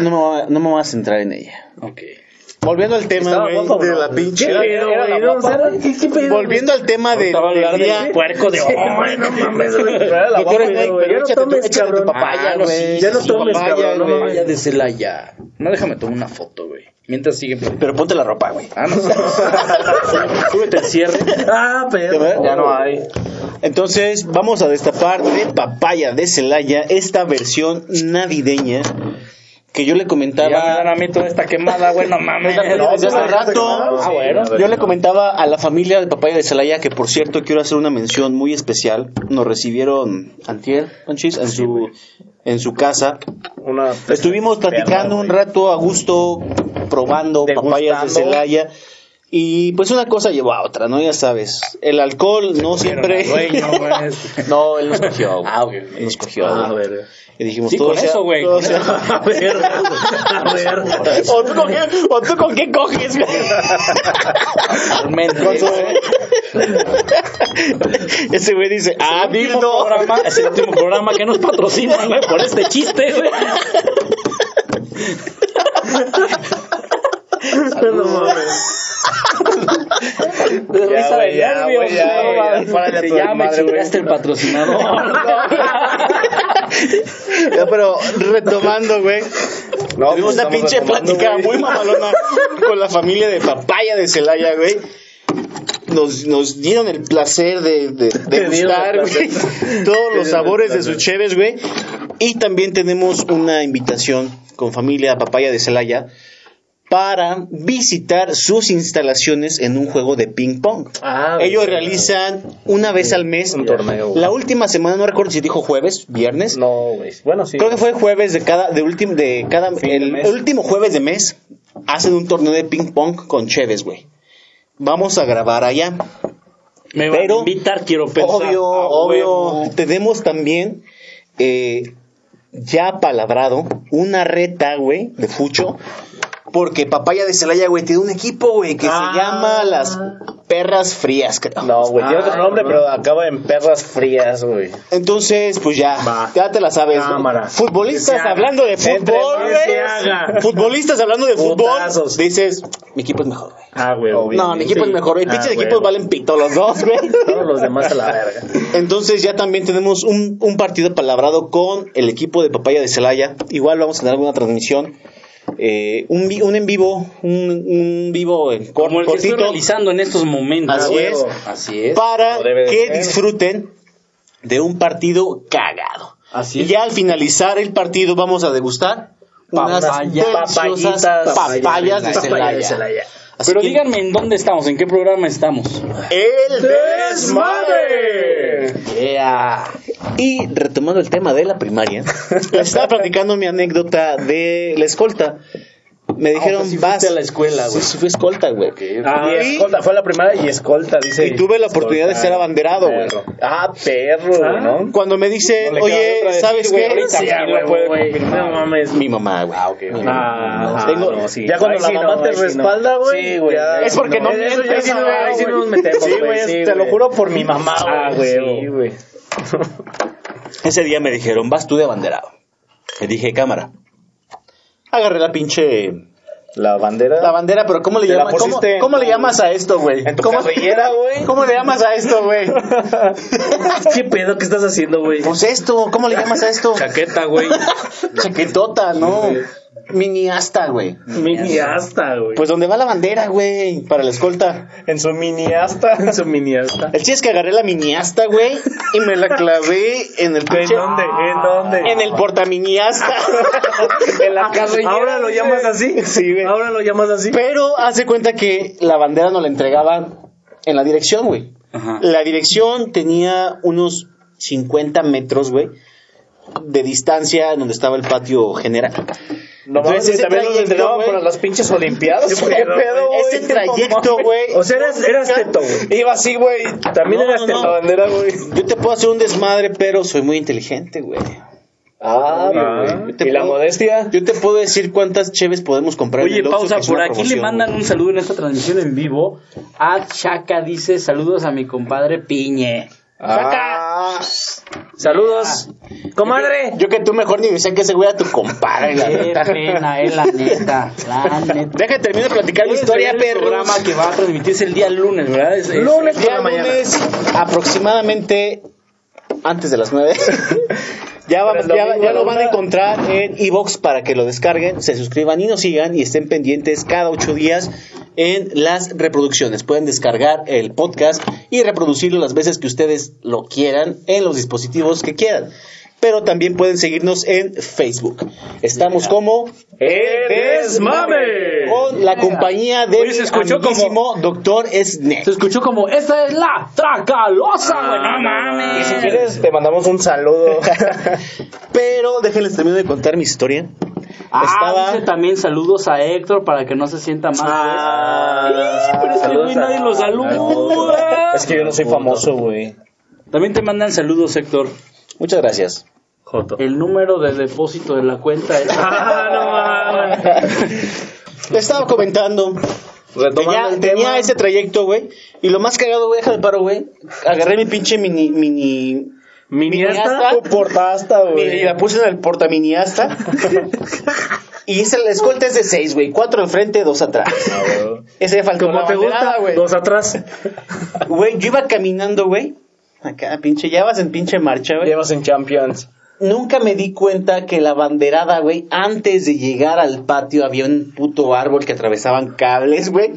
no me, voy a- no me voy a centrar en ella.
Ok.
Volviendo al tema, güey, de la pinche...
¿Qué pedo, güey? ¿qué- qué pedo,
Volviendo al tema del
del
día...
puerco de
Ay, no mames, güey.
Doctor
guapa,
Snake,
güey,
pero échate tu- échate tu papaya, güey.
Ya no tomes,
papaya,
cabrón, no mames.
Vaya de Celaya. No, déjame tomar una foto, güey. Mientras sigue.
Pero ponte la ropa, güey.
Ah, no. [LAUGHS] Súbete el cierre.
Ah, pero.
Ya no hay.
Entonces, vamos a destapar de papaya de Celaya esta versión navideña que yo le
Ya me
comentaba.
dan a mí toda esta quemada, güey, no mames.
No, hace rato.
Ah, bueno.
Yo le comentaba a la familia de Papaya de Celaya que, por cierto, quiero hacer una mención muy especial. Nos recibieron antier, Panchis, en su, en su casa.
Una.
Estuvimos platicando un rato a gusto, probando papayas de
Degustando.
Celaya. Y pues una cosa llevó a otra, ¿no? Ya sabes. El alcohol no siempre.
Dueño, [LAUGHS]
no, él nos cogió.
Ah,
nos cogió.
Ah, a
güey.
ver.
Y dijimos
Sí,
todo
con
sea-
eso, güey,
todo sea-. [LAUGHS]
A ver. A ver. [LAUGHS]
¿O tú con qué, o tú con qué coges, güey?
Realmente.
Con su- Ese güey dice, ah,
el último
dildo.
programa, es el último programa que nos patrocina, güey, por este chiste, güey.
No mames.
De risa
güey,
de
ya, ya, ya,
Ya.
Ya, [LAUGHS] [LAUGHS] pero retomando, güey.
No,
Tuvimos
pues
una
estamos
pinche plática
güey.
muy mamalona con la familia de papaya de Celaya, güey. Nos, nos dieron el placer de, de, de [LAUGHS] gustar, güey, todos los sabores de sus cheves, güey. Y también tenemos una invitación con familia papaya de Celaya para visitar sus instalaciones en un juego de ping pong.
Ah,
Ellos realizan una vez al mes
Un torneo.
La última semana, no recuerdo si dijo jueves, viernes.
No, güey. Bueno, sí.
Creo que fue jueves de cada, de último, de cada,
Fin
el,
mes.
el último jueves de mes hacen un torneo de ping pong con Cheves, güey. Vamos a grabar allá.
Me van a
Pero,
invitar, quiero pensar.
Obvio,
A
obvio.
huevo.
Tenemos también eh, ya palabrado una reta, güey, de fucho. Porque Papaya de Celaya, güey, tiene un equipo, güey, que
Ah.
se llama las Perras Frías, creo.
No, güey. Tiene otro
Ah,
nombre, pero acaba en perras frías, güey.
Entonces, pues ya,
Va.
ya te la sabes.
Cámara.
Futbolistas hablando de fútbol, güey. Futbolistas hablando de fútbol. Dices, mi equipo es mejor, güey.
Ah, güey.
No, mi equipo
Sí.
es mejor, güey.
Ah,
Pinches equipos valen pito los dos, güey.
Todos los demás a la verga.
Entonces ya también tenemos un, un partido palabrado con el equipo de Papaya de Celaya. Igual vamos a tener alguna transmisión. Eh, un, un en vivo, un, un vivo en cor-
Como el que estoy
cortito.
realizando en estos momentos.
Así es.
Así es.
para que
ser.
disfruten de un partido cagado.
Así
y
es.
ya al finalizar el partido vamos a degustar unas
Papaya.
deliciosas
Papayitas.
papayas de Celaya.
Celaya.
Así
Pero
que-
díganme en dónde estamos, en qué programa estamos.
El
¡Desmadre!
Yeah.
Y retomando el tema de la primaria, [LAUGHS] estaba platicando mi anécdota de la escolta. Me dijeron,
pues sí
vas.
a la escuela, güey.
Sí, sí fui escolta, güey.
Ah,
y escolta, fue la primera y escolta, dice.
Y tuve la oportunidad de ser abanderado, güey.
Ah, perro,
Ah.
¿no?
Cuando me dice,
No
oye, ¿sabes
güey,
qué?
Sí, a. No mames.
Mi mamá, güey.
Ah, ok, ok.
Ah,
Tengo-
no, sí.
Ya cuando
Ahí
la
sí
mamá
no,
te
no.
respalda, güey.
Sí, güey.
Es porque no mientes,
sí no,
güey.
ahí sí no nos metemos,
Sí, güey, te lo juro por mi mamá,
Ah,
güey.
güey.
Sí, güey.
Ese día me dijeron, vas tú de abanderado. Le dije, cámara. Agarré la pinche...
La bandera.
La bandera, pero ¿cómo le llamas? ¿Cómo,
pusiste en
cómo le
tu-
llamas a esto, güey?
en tu
¿Cómo, [LAUGHS]
güey.
¿Cómo le llamas a esto, güey? [LAUGHS]
¿Qué pedo que estás haciendo, güey?
Pues esto, ¿cómo le llamas a esto?
Chaqueta, güey. [LAUGHS]
Chaquetota, ¿no? Mini asta, güey.
Mini asta, güey.
Pues donde va la bandera, güey, para la escolta.
En su mini asta.
En su mini asta.
El chiste es que agarré la mini asta, güey, y me la clavé en el
¿En
pinche-
dónde? ¿En dónde?
En el portamini asta. [LAUGHS]
En la carrera.
Ahora lo llamas así.
Sí, güey.
Ahora lo llamas así.
Pero hace cuenta que la bandera nos la entregaban en la dirección, güey.
Ajá.
La dirección tenía unos 50 metros, güey, de distancia donde estaba el patio general.
No
Entonces,
mames,
ese
también
trayecto,
entregaban
güey.
para las pinches olimpiadas.
¿Qué
¿Qué
pedo,
güey?
Ese trayecto, güey.
O sea, eras, eras teto, güey.
Iba así, güey.
También
No,
eras teto.
no.
La bandera, güey.
Yo te puedo hacer un desmadre, pero soy muy inteligente, güey.
Ah,
Ah.
¿Y la modestia?
Yo te puedo decir cuántas cheves podemos comprar en
Oye,
el Oxxo,
pausa, por aquí le mandan un saludo en esta transmisión en vivo. A Chaca dice saludos a mi compadre Piñe.
Ah.
Saludos. Comadre.
Yo que tú mejor ni decía que ese güey era tu compadre, la
Qué
neta.
pena, es la neta, la neta.
Deja que termine de platicar mi historia,
ver el
perro.
programa que va a transmitirse el día lunes, ¿verdad? Es- es-
Lunes por
Día
la mañana.
lunes, aproximadamente antes de las 9. [LAUGHS] ya, vamos, ya, ya lo van a encontrar en Evox para que lo descarguen, se suscriban y nos sigan y estén pendientes cada ocho días en las reproducciones. Pueden descargar el podcast y reproducirlo las veces que ustedes lo quieran en los dispositivos que quieran. Pero también pueden seguirnos en Facebook. Estamos como
¡El desmame!
con la compañía de
Oye, se escuchó como-
Doctor Snack.
Se escuchó como, esta es la tracalosa, güey, no
Y
mames.
si quieres, te mandamos un saludo. [LAUGHS]
Pero déjenles termino de contar mi historia.
Ah,
Estaba-
dice también saludos a Héctor para que no se sienta mal.
Ah,
pues. pero es que
saludos
güey, nadie lo saluda.
Es que yo no soy famoso, güey.
También te mandan saludos, Héctor.
Muchas gracias.
Joto.
El número de depósito de la cuenta es... [LAUGHS]
Ah, no mames.
Le estaba comentando.
Retomando
Tenía, tenía ese trayecto, güey. Y lo más cagado, güey, déjame paro, güey. Agarré mi pinche mini. mini
Mini
asta.
asta.
Tu portasta,
y
güey.
la puse en el portaminiasta. [LAUGHS] y esa, la escolta es de seis, güey. Cuatro al frente, dos atrás. Ese ya faltó
Como
la
te gusta,
güey.
dos atrás.
Güey, yo iba caminando, güey. Acá, pinche, ya vas en pinche marcha, güey.
Llevas en Champions.
Nunca me di cuenta que la banderada, güey, antes de llegar al patio había un puto árbol que atravesaban cables, güey.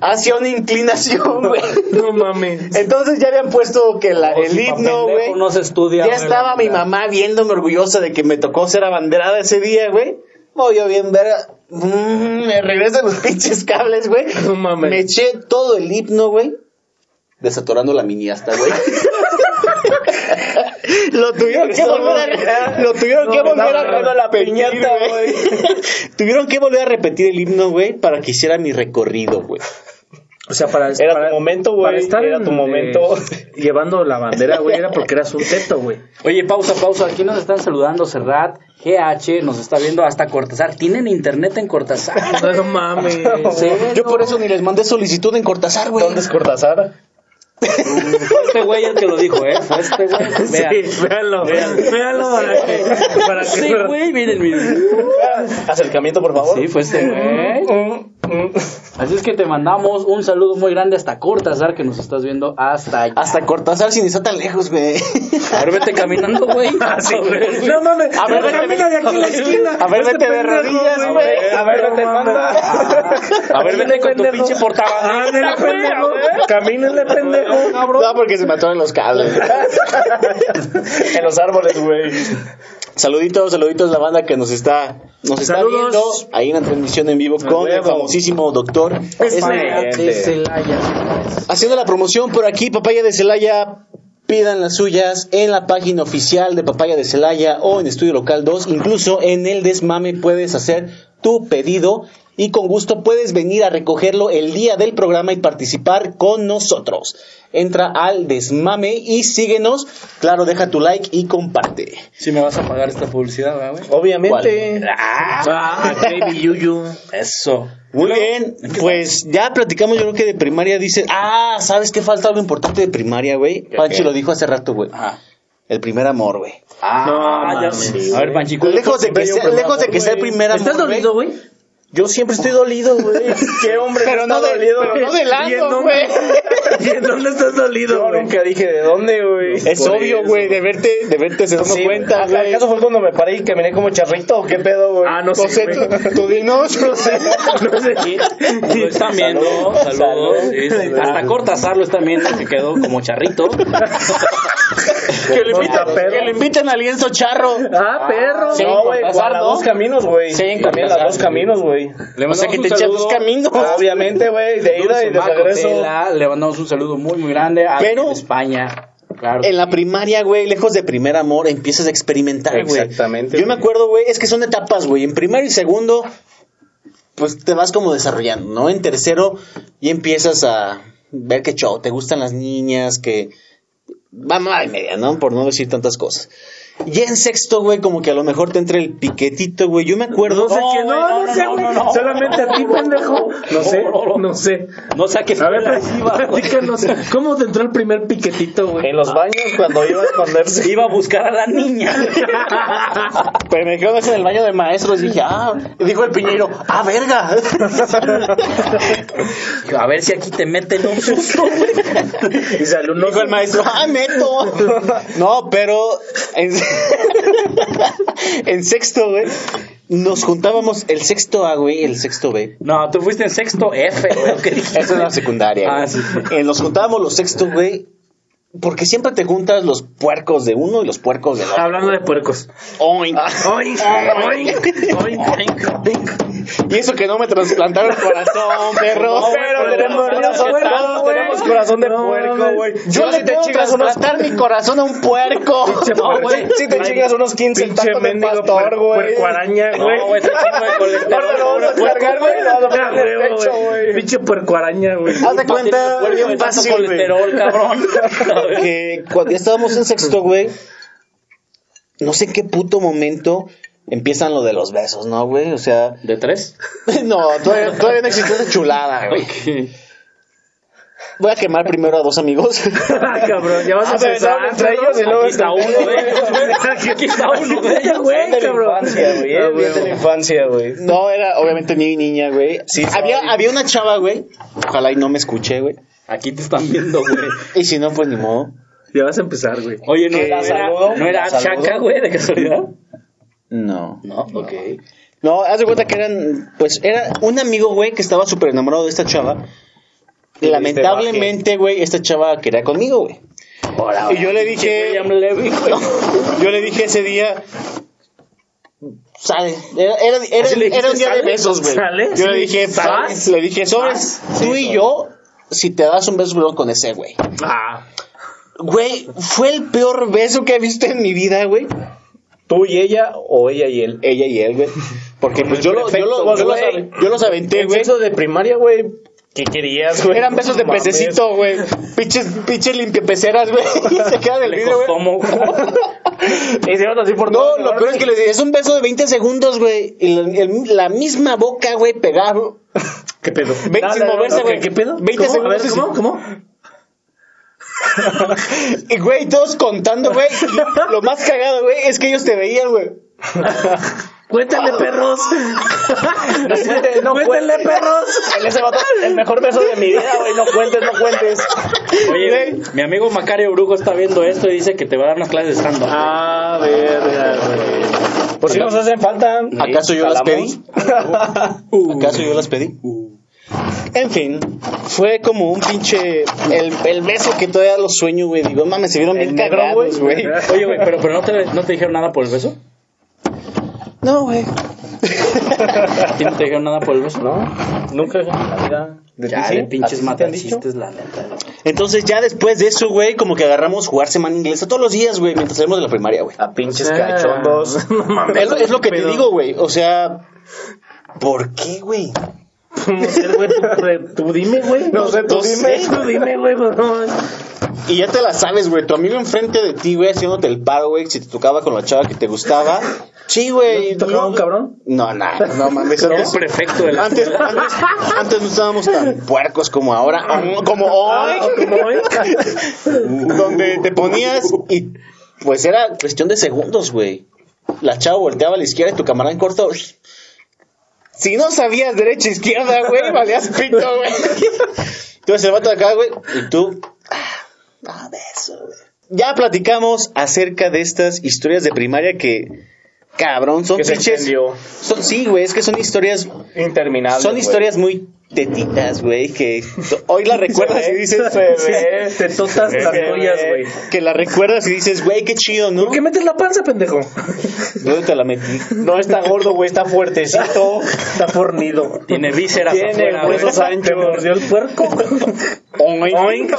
Hacia una inclinación, güey. [LAUGHS]
No mames.
Entonces ya habían puesto que la,
No,
el
si
himno, güey.
no se estudia,
ya estaba mi mamá viéndome orgullosa de que me tocó ser abanderada ese día, güey. Oh, yo bien ver, mm, me regresan los [LAUGHS] pinches cables, güey.
No mames.
Me eché todo el himno, güey. Desatorando la mini hasta, güey. [LAUGHS] lo tuvieron que volver a, lo tuvieron que volver a
la
repetir,
piñata,
güey. [LAUGHS] tuvieron que volver a repetir el himno, güey, para que hiciera mi recorrido, güey.
O sea, para
Era
para-
tu momento, güey.
para estar
Era
en,
tu momento.
eh, [LAUGHS] llevando la bandera, güey, era porque eras un teto, güey.
Oye, pausa, pausa. Aquí nos están saludando Serrat, GH, nos está viendo hasta Cortázar. ¿Tienen internet en Cortázar? [LAUGHS]
No mames.
¿En serio?
Yo por eso ni les mandé solicitud en Cortázar, güey.
¿Dónde es Cortázar?
Fue este güey el que lo dijo, ¿eh? Fue este güey. Vea. [LAUGHS]
Sí, véanlo. Véanlo para que. Para que
Sí, güey, miren, miren.
Acercamiento, por favor.
Sí, fue este güey. [LAUGHS] Así es que te mandamos un saludo muy grande hasta Cortázar, que nos estás viendo hasta allá.
Hasta Cortázar sin estar tan lejos, güey.
A ver, vete caminando, güey. [LAUGHS]
Así,
A ver,
No mames.
A ver, vete,
camina de aquí a la esquina.
A ver,
Este
vete de rodillas, güey.
A ver, vete, manda.
A ver, vete con tu pinche portabandera.
Ándale, [LAUGHS] pendejo. Camínenle, pendejo.
No, porque se me atoran los cables.
En los árboles, güey.
Saluditos, saluditos la banda que nos está, nos está viendo ahí en la transmisión en vivo con el
huevo.
Famosísimo doctor. Este,
de Celaya.
haciendo la promoción por aquí, Papaya de Celaya. Pidan las suyas en la página oficial de Papaya de Celaya o en Estudio Local 2. Incluso en el Desmame puedes hacer tu pedido y con gusto puedes venir a recogerlo el día del programa y participar con nosotros. Entra al Desmame y síguenos. Claro, deja tu like y comparte.
Si me vas a pagar esta publicidad, ¿verdad, güey.
Obviamente.
Ah, [LAUGHS] Baby Yuyu.
Eso.
Muy bien, pues ya platicamos yo creo que de primaria dice, ah, ¿sabes qué falta algo importante de primaria, güey? Pancho
qué?
lo dijo hace rato, güey.
Ajá.
El primer amor, güey.
Ah,
No
ya sé. A ver, Panchico.
Lejos de que sea, lejos de que sea el primer amor,
¿Estás dormido, güey?
Yo siempre estoy dolido, güey. [LAUGHS] ¿Qué hombre
Pero
no
no
está
de-
dolido?
pero no del
¿Y en
ano,
dónde?
güey. [LAUGHS]
¿Y en dónde estás dolido,
Yo
güey?
nunca dije de dónde, güey.
Es
Por
obvio, güey, de verte, de verte se dando
Sí,
cuenta, güey.
¿Acaso fue cuando me paré y caminé como charrito o qué pedo, güey?
Ah, no sé,
tú, tú dinos.
No sé. [LAUGHS]
Lo están viendo, saludos.
Salud.
sí, sí. Hasta Cortázar lo están viendo, que quedó como charrito. [LAUGHS]
que, lo invitan,
perro.
que lo invitan al lienzo charro.
Ah, perro.
Sí,
No, güey, a las
¿no?
dos caminos, güey.
Sí, en
también las dos caminos, güey.
Le
O sea, que
mandamos
te echas dos
saludo.
caminos.
Obviamente, güey, de ida y de regreso.
Le mandamos un saludo muy, muy grande a
Pero-
España. Claro.
En la primaria, güey, lejos de primer amor, empiezas a experimentar, güey.
Exactamente,
Yo me acuerdo, güey, es que son etapas, güey. En primero y segundo, pues te vas como desarrollando, ¿no? En tercero, ya empiezas a ver qué show, te gustan las niñas, que... Mamá y media, ¿no? Por no decir tantas cosas. Ya en sexto, güey, como que a lo mejor te entra el piquetito, güey. Yo me acuerdo...
No sé no,
no,
no,
no,
sé,
no,
güey.
no, no.
Solamente a ti, pendejo. No sé, no sé.
No sé a
ver,
güey.
platícanos. ¿Cómo te entró el primer piquetito, güey?
En los baños cuando iba a esconderse. [LAUGHS]
Iba a buscar a la niña. [LAUGHS]
Pero me eso en el baño de maestros y dije, ah, y dijo el piñero, ah, verga. [LAUGHS]
A ver si aquí te meten un susto, güey.
Y.
Dijo el maestro, ¡ah, meto! No, pero en, [LAUGHS] en sexto, güey, nos juntábamos el sexto A, güey, el sexto B.
No, tú fuiste en sexto F, güey. [LAUGHS]
Esa es la secundaria.
Ah, sí.
Eh, nos juntábamos los sextos, güey, porque siempre te juntas los puercos de uno y los puercos del otro.
Hablando de puercos.
Oink.
Oink, oink, oink, oink.
Y eso que no me trasplantaron el corazón, perro.
Pero tenemos
pero
corazón,
puerco,
tenemos corazón de
No,
puerco, güey.
Yo le tengo que trasplantar mi corazón a un puerco. [LAUGHS]
No, güey, si te chingas unos 15
Pinche
tacos de
mendigo
pastor, güey.
Puerco araña, güey.
No, güey, ese chingo de colesterol.
Ahora lo vamos a cargar, güey.
Pinche puerco araña, güey.
Haz de cuenta, bien fácil,
colesterol, cabrón. [LAUGHS]
que cuando ya estábamos en sexto, güey, no sé en qué puto momento empiezan lo de los besos, ¿no, güey? O sea,
¿De tres? [LAUGHS]
no, todavía, todavía no existió esa chulada, güey. Voy a quemar primero a dos amigos.
Ay, [LAUGHS] cabrón, ya vas a
Ah,
empezar.
entre ellos y luego [LAUGHS]
Aquí está uno de ellos, güey. Aquí está uno de ellos.
güey,
de la
cabrón.
infancia, güey.
Ah,
eh, bien de la infancia, güey.
No, era obviamente ni niña, güey.
Sí,
había, había una chava, güey. Ojalá y no me escuche, güey.
Aquí te están viendo, güey. [LAUGHS]
Y si no, pues ni modo.
Ya vas a empezar, güey.
Oye, ¿no era,
saludo,
¿no era. Chaca, güey, de casualidad?
No.
No, ok.
No, haz de cuenta que eran, pues era un amigo, güey, que estaba súper enamorado de esta chava. Lamentablemente, güey, esta chava quería conmigo, güey. Y yo le dije, [LAUGHS] yo le dije ese día, sale, era, era, era-
¿Así le
era un día de besos, güey. Yo le dije,
¿Sabes?
sale. le dije, sobres, tú y yo, si te das un beso con ese, güey.
Ah,
Güey, fue el peor beso que he visto en mi vida, güey.
¿Tú y ella o ella y él?
Ella y él, güey. Porque pues yo, lo- yo, lo-
Perfecto,
yo los,
güey.
yo los aventé,
En
güey.
sexto de primaria, güey. ¿Qué querías, güey?
Eran besos de
Mames.
pececito, güey. Pinches, pinches limpiapeceras, güey. [LAUGHS] Y se queda del vidrio, güey.
mo-
Hicieron [LAUGHS] así por
No, lo peor es que le dije, es un beso de 20 segundos, güey. Y la, el- la misma boca, güey, pegado. [LAUGHS]
¿qué pedo?
Ve-
Dale,
sin moverse, güey.
¿Qué pedo?
20
¿Cómo? A ver,
segundos.
¿cómo? ¿Cómo? [LAUGHS]
Y, güey, todos contando, güey. Lo más cagado, güey, es que ellos te veían, güey. [LAUGHS]
Cuéntale, perros.
No
Cuéntale, perros.
El, ese vato, el mejor beso de mi vida, güey. No cuentes, no cuentes.
Oye,
Güey.
mi amigo Macario Brujo está viendo esto y dice que te va a dar unas clases de stand-up.
Ah, verga, güey. Pues si nos hacen falta.
¿Acaso yo las pedí? ¿Acaso yo las pedí? [LAUGHS] En fin, fue como un pinche. El, el beso que todavía lo sueño, güey. Digo, mames, se vieron bien cagados,
güey.
güey. [LAUGHS]
Oye, güey, pero, pero no, te, ¿no te dijeron nada por el beso?
No, güey. [LAUGHS]
¿A ti no te dijeron nada por el beso?
¿No? Nunca en la vida. ¿De
pinches matachistes, la neta.
Entonces, ya después de eso, güey, como que agarramos jugar semana inglesa todos los días, güey, mientras salimos de la primaria, güey.
A pinches
Ah.
cachondos. [LAUGHS]
No mames.
Es, lo- es lo que te digo, güey. O sea, ¿por qué, güey?
No sé, güey, tú, dime, güey.
No sé, tú
No
dime.
sé.
Tú dime, güey. no.
Y ya te la sabes, güey. Tu amigo enfrente de ti, güey, haciéndote el paro, güey, si te tocaba con la chava que te gustaba. Sí, güey.
¿Te tocaba un cabrón?
No, no, no mames.
El
Antes,
prefecto de la
antes, antes, antes no estábamos tan puercos como ahora. Como hoy.
Ah, ¿cómo, güey? [LAUGHS]
donde te ponías y pues era cuestión de segundos, güey. La chava volteaba a la izquierda y tu camarada en corto. Si no sabías derecha izquierda, güey, valías pito, güey. Entonces el vato de acá, güey, y tú. Ah, ah, de eso, güey. Ya platicamos acerca de estas historias de primaria que. Cabrón, son
Que se
pinches-
extendió.
Son, sí, güey, es que son historias.
Interminable.
Son historias muy tetitas, güey, que hoy la [LAUGHS] recuerdas y dices.
Las joyas, güey.
Que la recuerdas y dices, güey, qué chido, ¿no?
¿Por qué metes la panza, pendejo?
¿Dónde te la metí?
No está gordo, güey, está fuertecito.
Está fornido.
Tiene vísceras
Tiene
afuera,
huesos anchos.
¿Te mordió el puerco?
Oink.
Oink.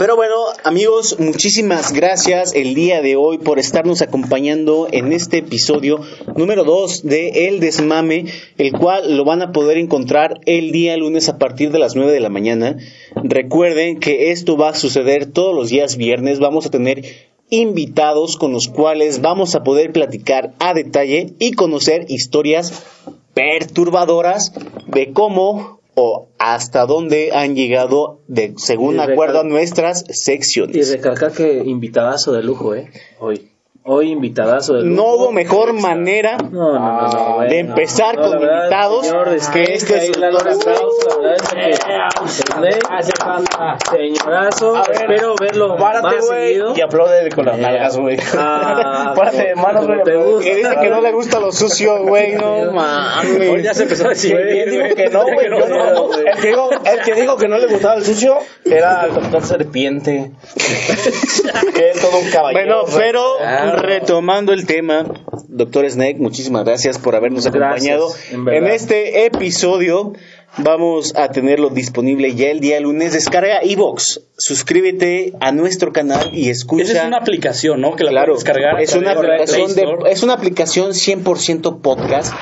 Pero bueno, amigos, muchísimas gracias el día de hoy por estarnos acompañando en este episodio número 2 de El Desmame, el cual lo van a poder encontrar el día lunes a partir de las 9 de la mañana. Recuerden que esto va a suceder todos los días viernes. Vamos a tener invitados con los cuales vamos a poder platicar a detalle y conocer historias perturbadoras de cómo o hasta dónde han llegado de según
Y
acuerdo a nuestras
Y
secciones.
recalcar que invitadazo de lujo, ¿eh? Hoy. Hoy invitadazo de lujo.
No hubo mejor manera
No, no, no,
de empezar con invitados que este
ahí
es-
le dan un aplauso, la verdad es que Snake, señorazo,
A ver,
espero verlo
Párate,
más
güey,
seguido.
y aplaude con las nalgas, güey.
Ah, [LAUGHS]
Párate de manos, güey.
que dice que no le gusta lo sucio, güey, [LAUGHS] no
Hoy
mames.
ya se empezó a decir.
Digo
güey.
que no, güey. Yo no. El que, digo, el que dijo que no le gustaba el sucio era el doctor Serpiente. [LAUGHS] que es todo un caballero.
Bueno, pero
Ah.
retomando el tema, doctor Snake, muchísimas gracias por habernos
Gracias,
acompañado
en
en, este episodio. Vamos a tenerlo disponible ya el día lunes. Descarga iBox, suscríbete a nuestro canal y escucha.
Esa es una aplicación, ¿no? Que la
Claro,
puedes descargar.
es una aplicación de, es una aplicación 100% podcast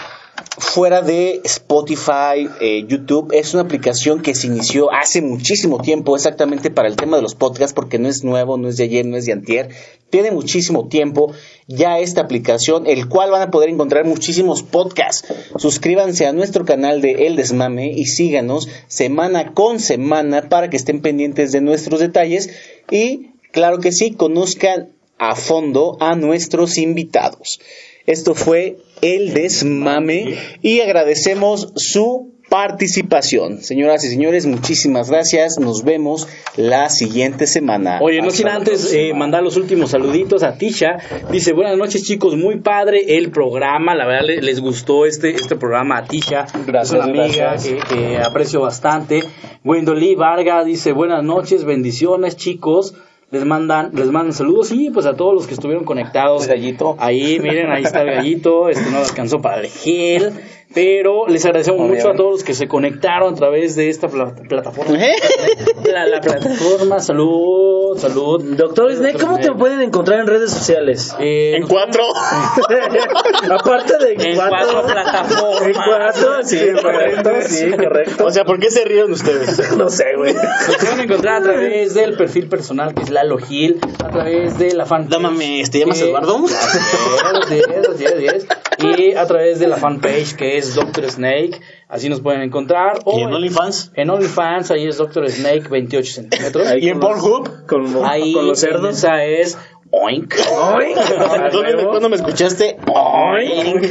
fuera de Spotify, eh, YouTube. Es una aplicación que se inició hace muchísimo tiempo exactamente para el tema de los podcasts porque no es nuevo, no es de ayer, no es de antier. Tiene muchísimo tiempo ya esta aplicación, el cual van a poder encontrar muchísimos podcasts. Suscríbanse a nuestro canal de El Desmame y síganos semana con semana para que estén pendientes de nuestros detalles y claro que sí, conozcan a fondo a nuestros invitados. Esto fue El Desmame y agradecemos su participación. Señoras y señores, muchísimas gracias. Nos vemos la siguiente semana.
Oye, no
Hasta
sin antes eh, mandar los últimos saluditos a Tisha. Dice, buenas noches chicos, muy padre el programa. La verdad le- les gustó este, este programa a Tisha.
Gracias,
es una amiga
gracias.
que, que aprecio bastante. Wendolí Varga dice, buenas noches, bendiciones chicos. Les mandan, les mandan saludos y pues a todos los que estuvieron conectados.
El gallito.
Ahí, miren, ahí está el gallito. Este no alcanzó para el gel. Pero les agradecemos mucho a todos los que se conectaron a través de esta pla- plataforma.
¿Eh? [LAUGHS]
La, la plataforma, salud, salud.
Doctor Snake, ¿cómo te pueden encontrar en redes sociales?
Eh,
En cuatro. [LAUGHS]
Aparte de
En cuatro plataformas.
En cuatro, sí, correcto, sí, correcto.
O sea, ¿por qué se ríen ustedes? [LAUGHS]
No sé, güey.
Nos pueden encontrar a través del perfil personal que es Lalo Gil, a través de la fanpage.
No mames, ¿te llamas Eduardo?
Así es, así es, así es. Y a través de la fanpage que es Doctor Snake, así nos pueden encontrar. O
¿Y en OnlyFans?
En OnlyFans, ahí es Doctor Snake 28 centímetros.
¿Y en Pornhub?
Con,
Ahí
con los cerdos.
esa es Oink. [LAUGHS]
¿Dónde, ¿Cuándo me escuchaste? Oink.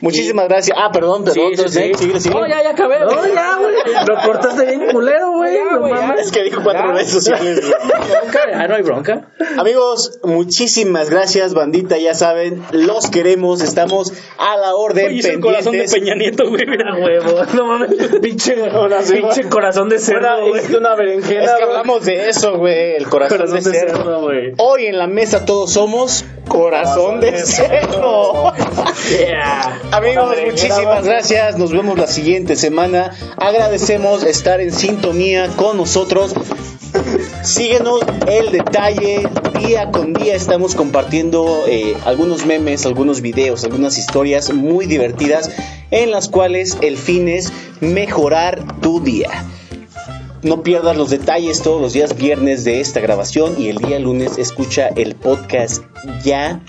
Muchísimas gracias. Ah, perdón,
Sí,
perdón.
sí, sí.
síguele, síguele.
No, ya, ya acabé.
No, ya, güey. Lo cortaste bien culero, güey. No
güey,
mames.
Es que dijo cuatro
Ya.
redes sociales. güey.
No hay bronca.
Amigos, muchísimas gracias, bandita. Ya saben, los queremos. Estamos a la orden.
Oye, hizo el corazón de. Peña Nieto, güey. mira.
Huevo. No mames. Pinche, pinche corazón de cerdo, güey.
Hiciste una berenjena.
Es que
güey.
hablamos de eso, güey. El corazón,
Corazón
de
de
cerdo.
cerdo, güey.
Hoy en la mesa todos somos corazón de cerdo. [LAUGHS]
Yeah.
Amigos, muchísimas gracias. Nos vemos la siguiente semana. Agradecemos estar en sintonía con nosotros. Síguenos el detalle. Día con día estamos compartiendo eh, algunos memes, algunos videos, algunas historias muy divertidas en las cuales el fin es mejorar tu día. No pierdas los detalles todos los días viernes de esta grabación y el día lunes escucha el podcast ya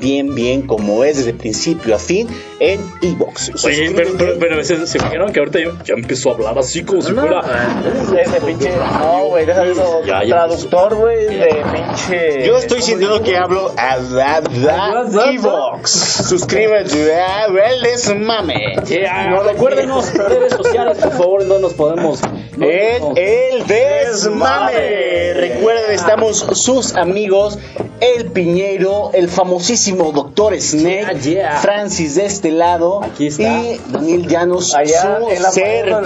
bien, bien como es desde principio a fin en Evox.
Oye, pero, pero, pero se, se fijaron que ahorita ya, ya empezó a hablar así como si fuera.
Ese pinche. No, güey,
ya
Traductor, güey, de pinche.
Yo estoy sintiendo que hablo a la la Evox. Suscríbete a el desmame.
Yeah, no, recuérdenos redes sociales, por favor, en donde nos podemos. no-
En
no-
el desmame. Recuerden, estamos sus amigos, el Piñero, el famosísimo Doctor Snake,
Yeah, yeah.
Francis de este lado
Aquí está.
y Daniel Llanos,
Allá
su
pared, no-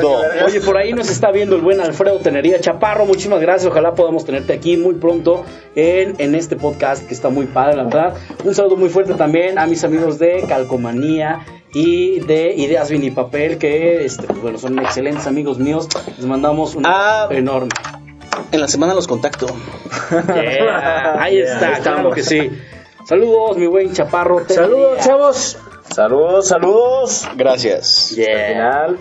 no.
Oye, por ahí nos está viendo el buen Alfredo Tenería Chaparro. Muchísimas gracias. Ojalá podamos tenerte aquí muy pronto en, en este podcast que está muy padre, la verdad. Un saludo muy fuerte también a mis amigos de Calcomanía y de Ideas Vinipapel, que este, pues, bueno, son excelentes amigos míos. Les mandamos un
Ah.
abrazo enorme.
En la semana los contacto.
Yeah, ahí está, claro que sí. Saludos, mi buen Chaparro.
Saludos, chavos.
Saludos, saludos.
Gracias.
Yeah.
Al final.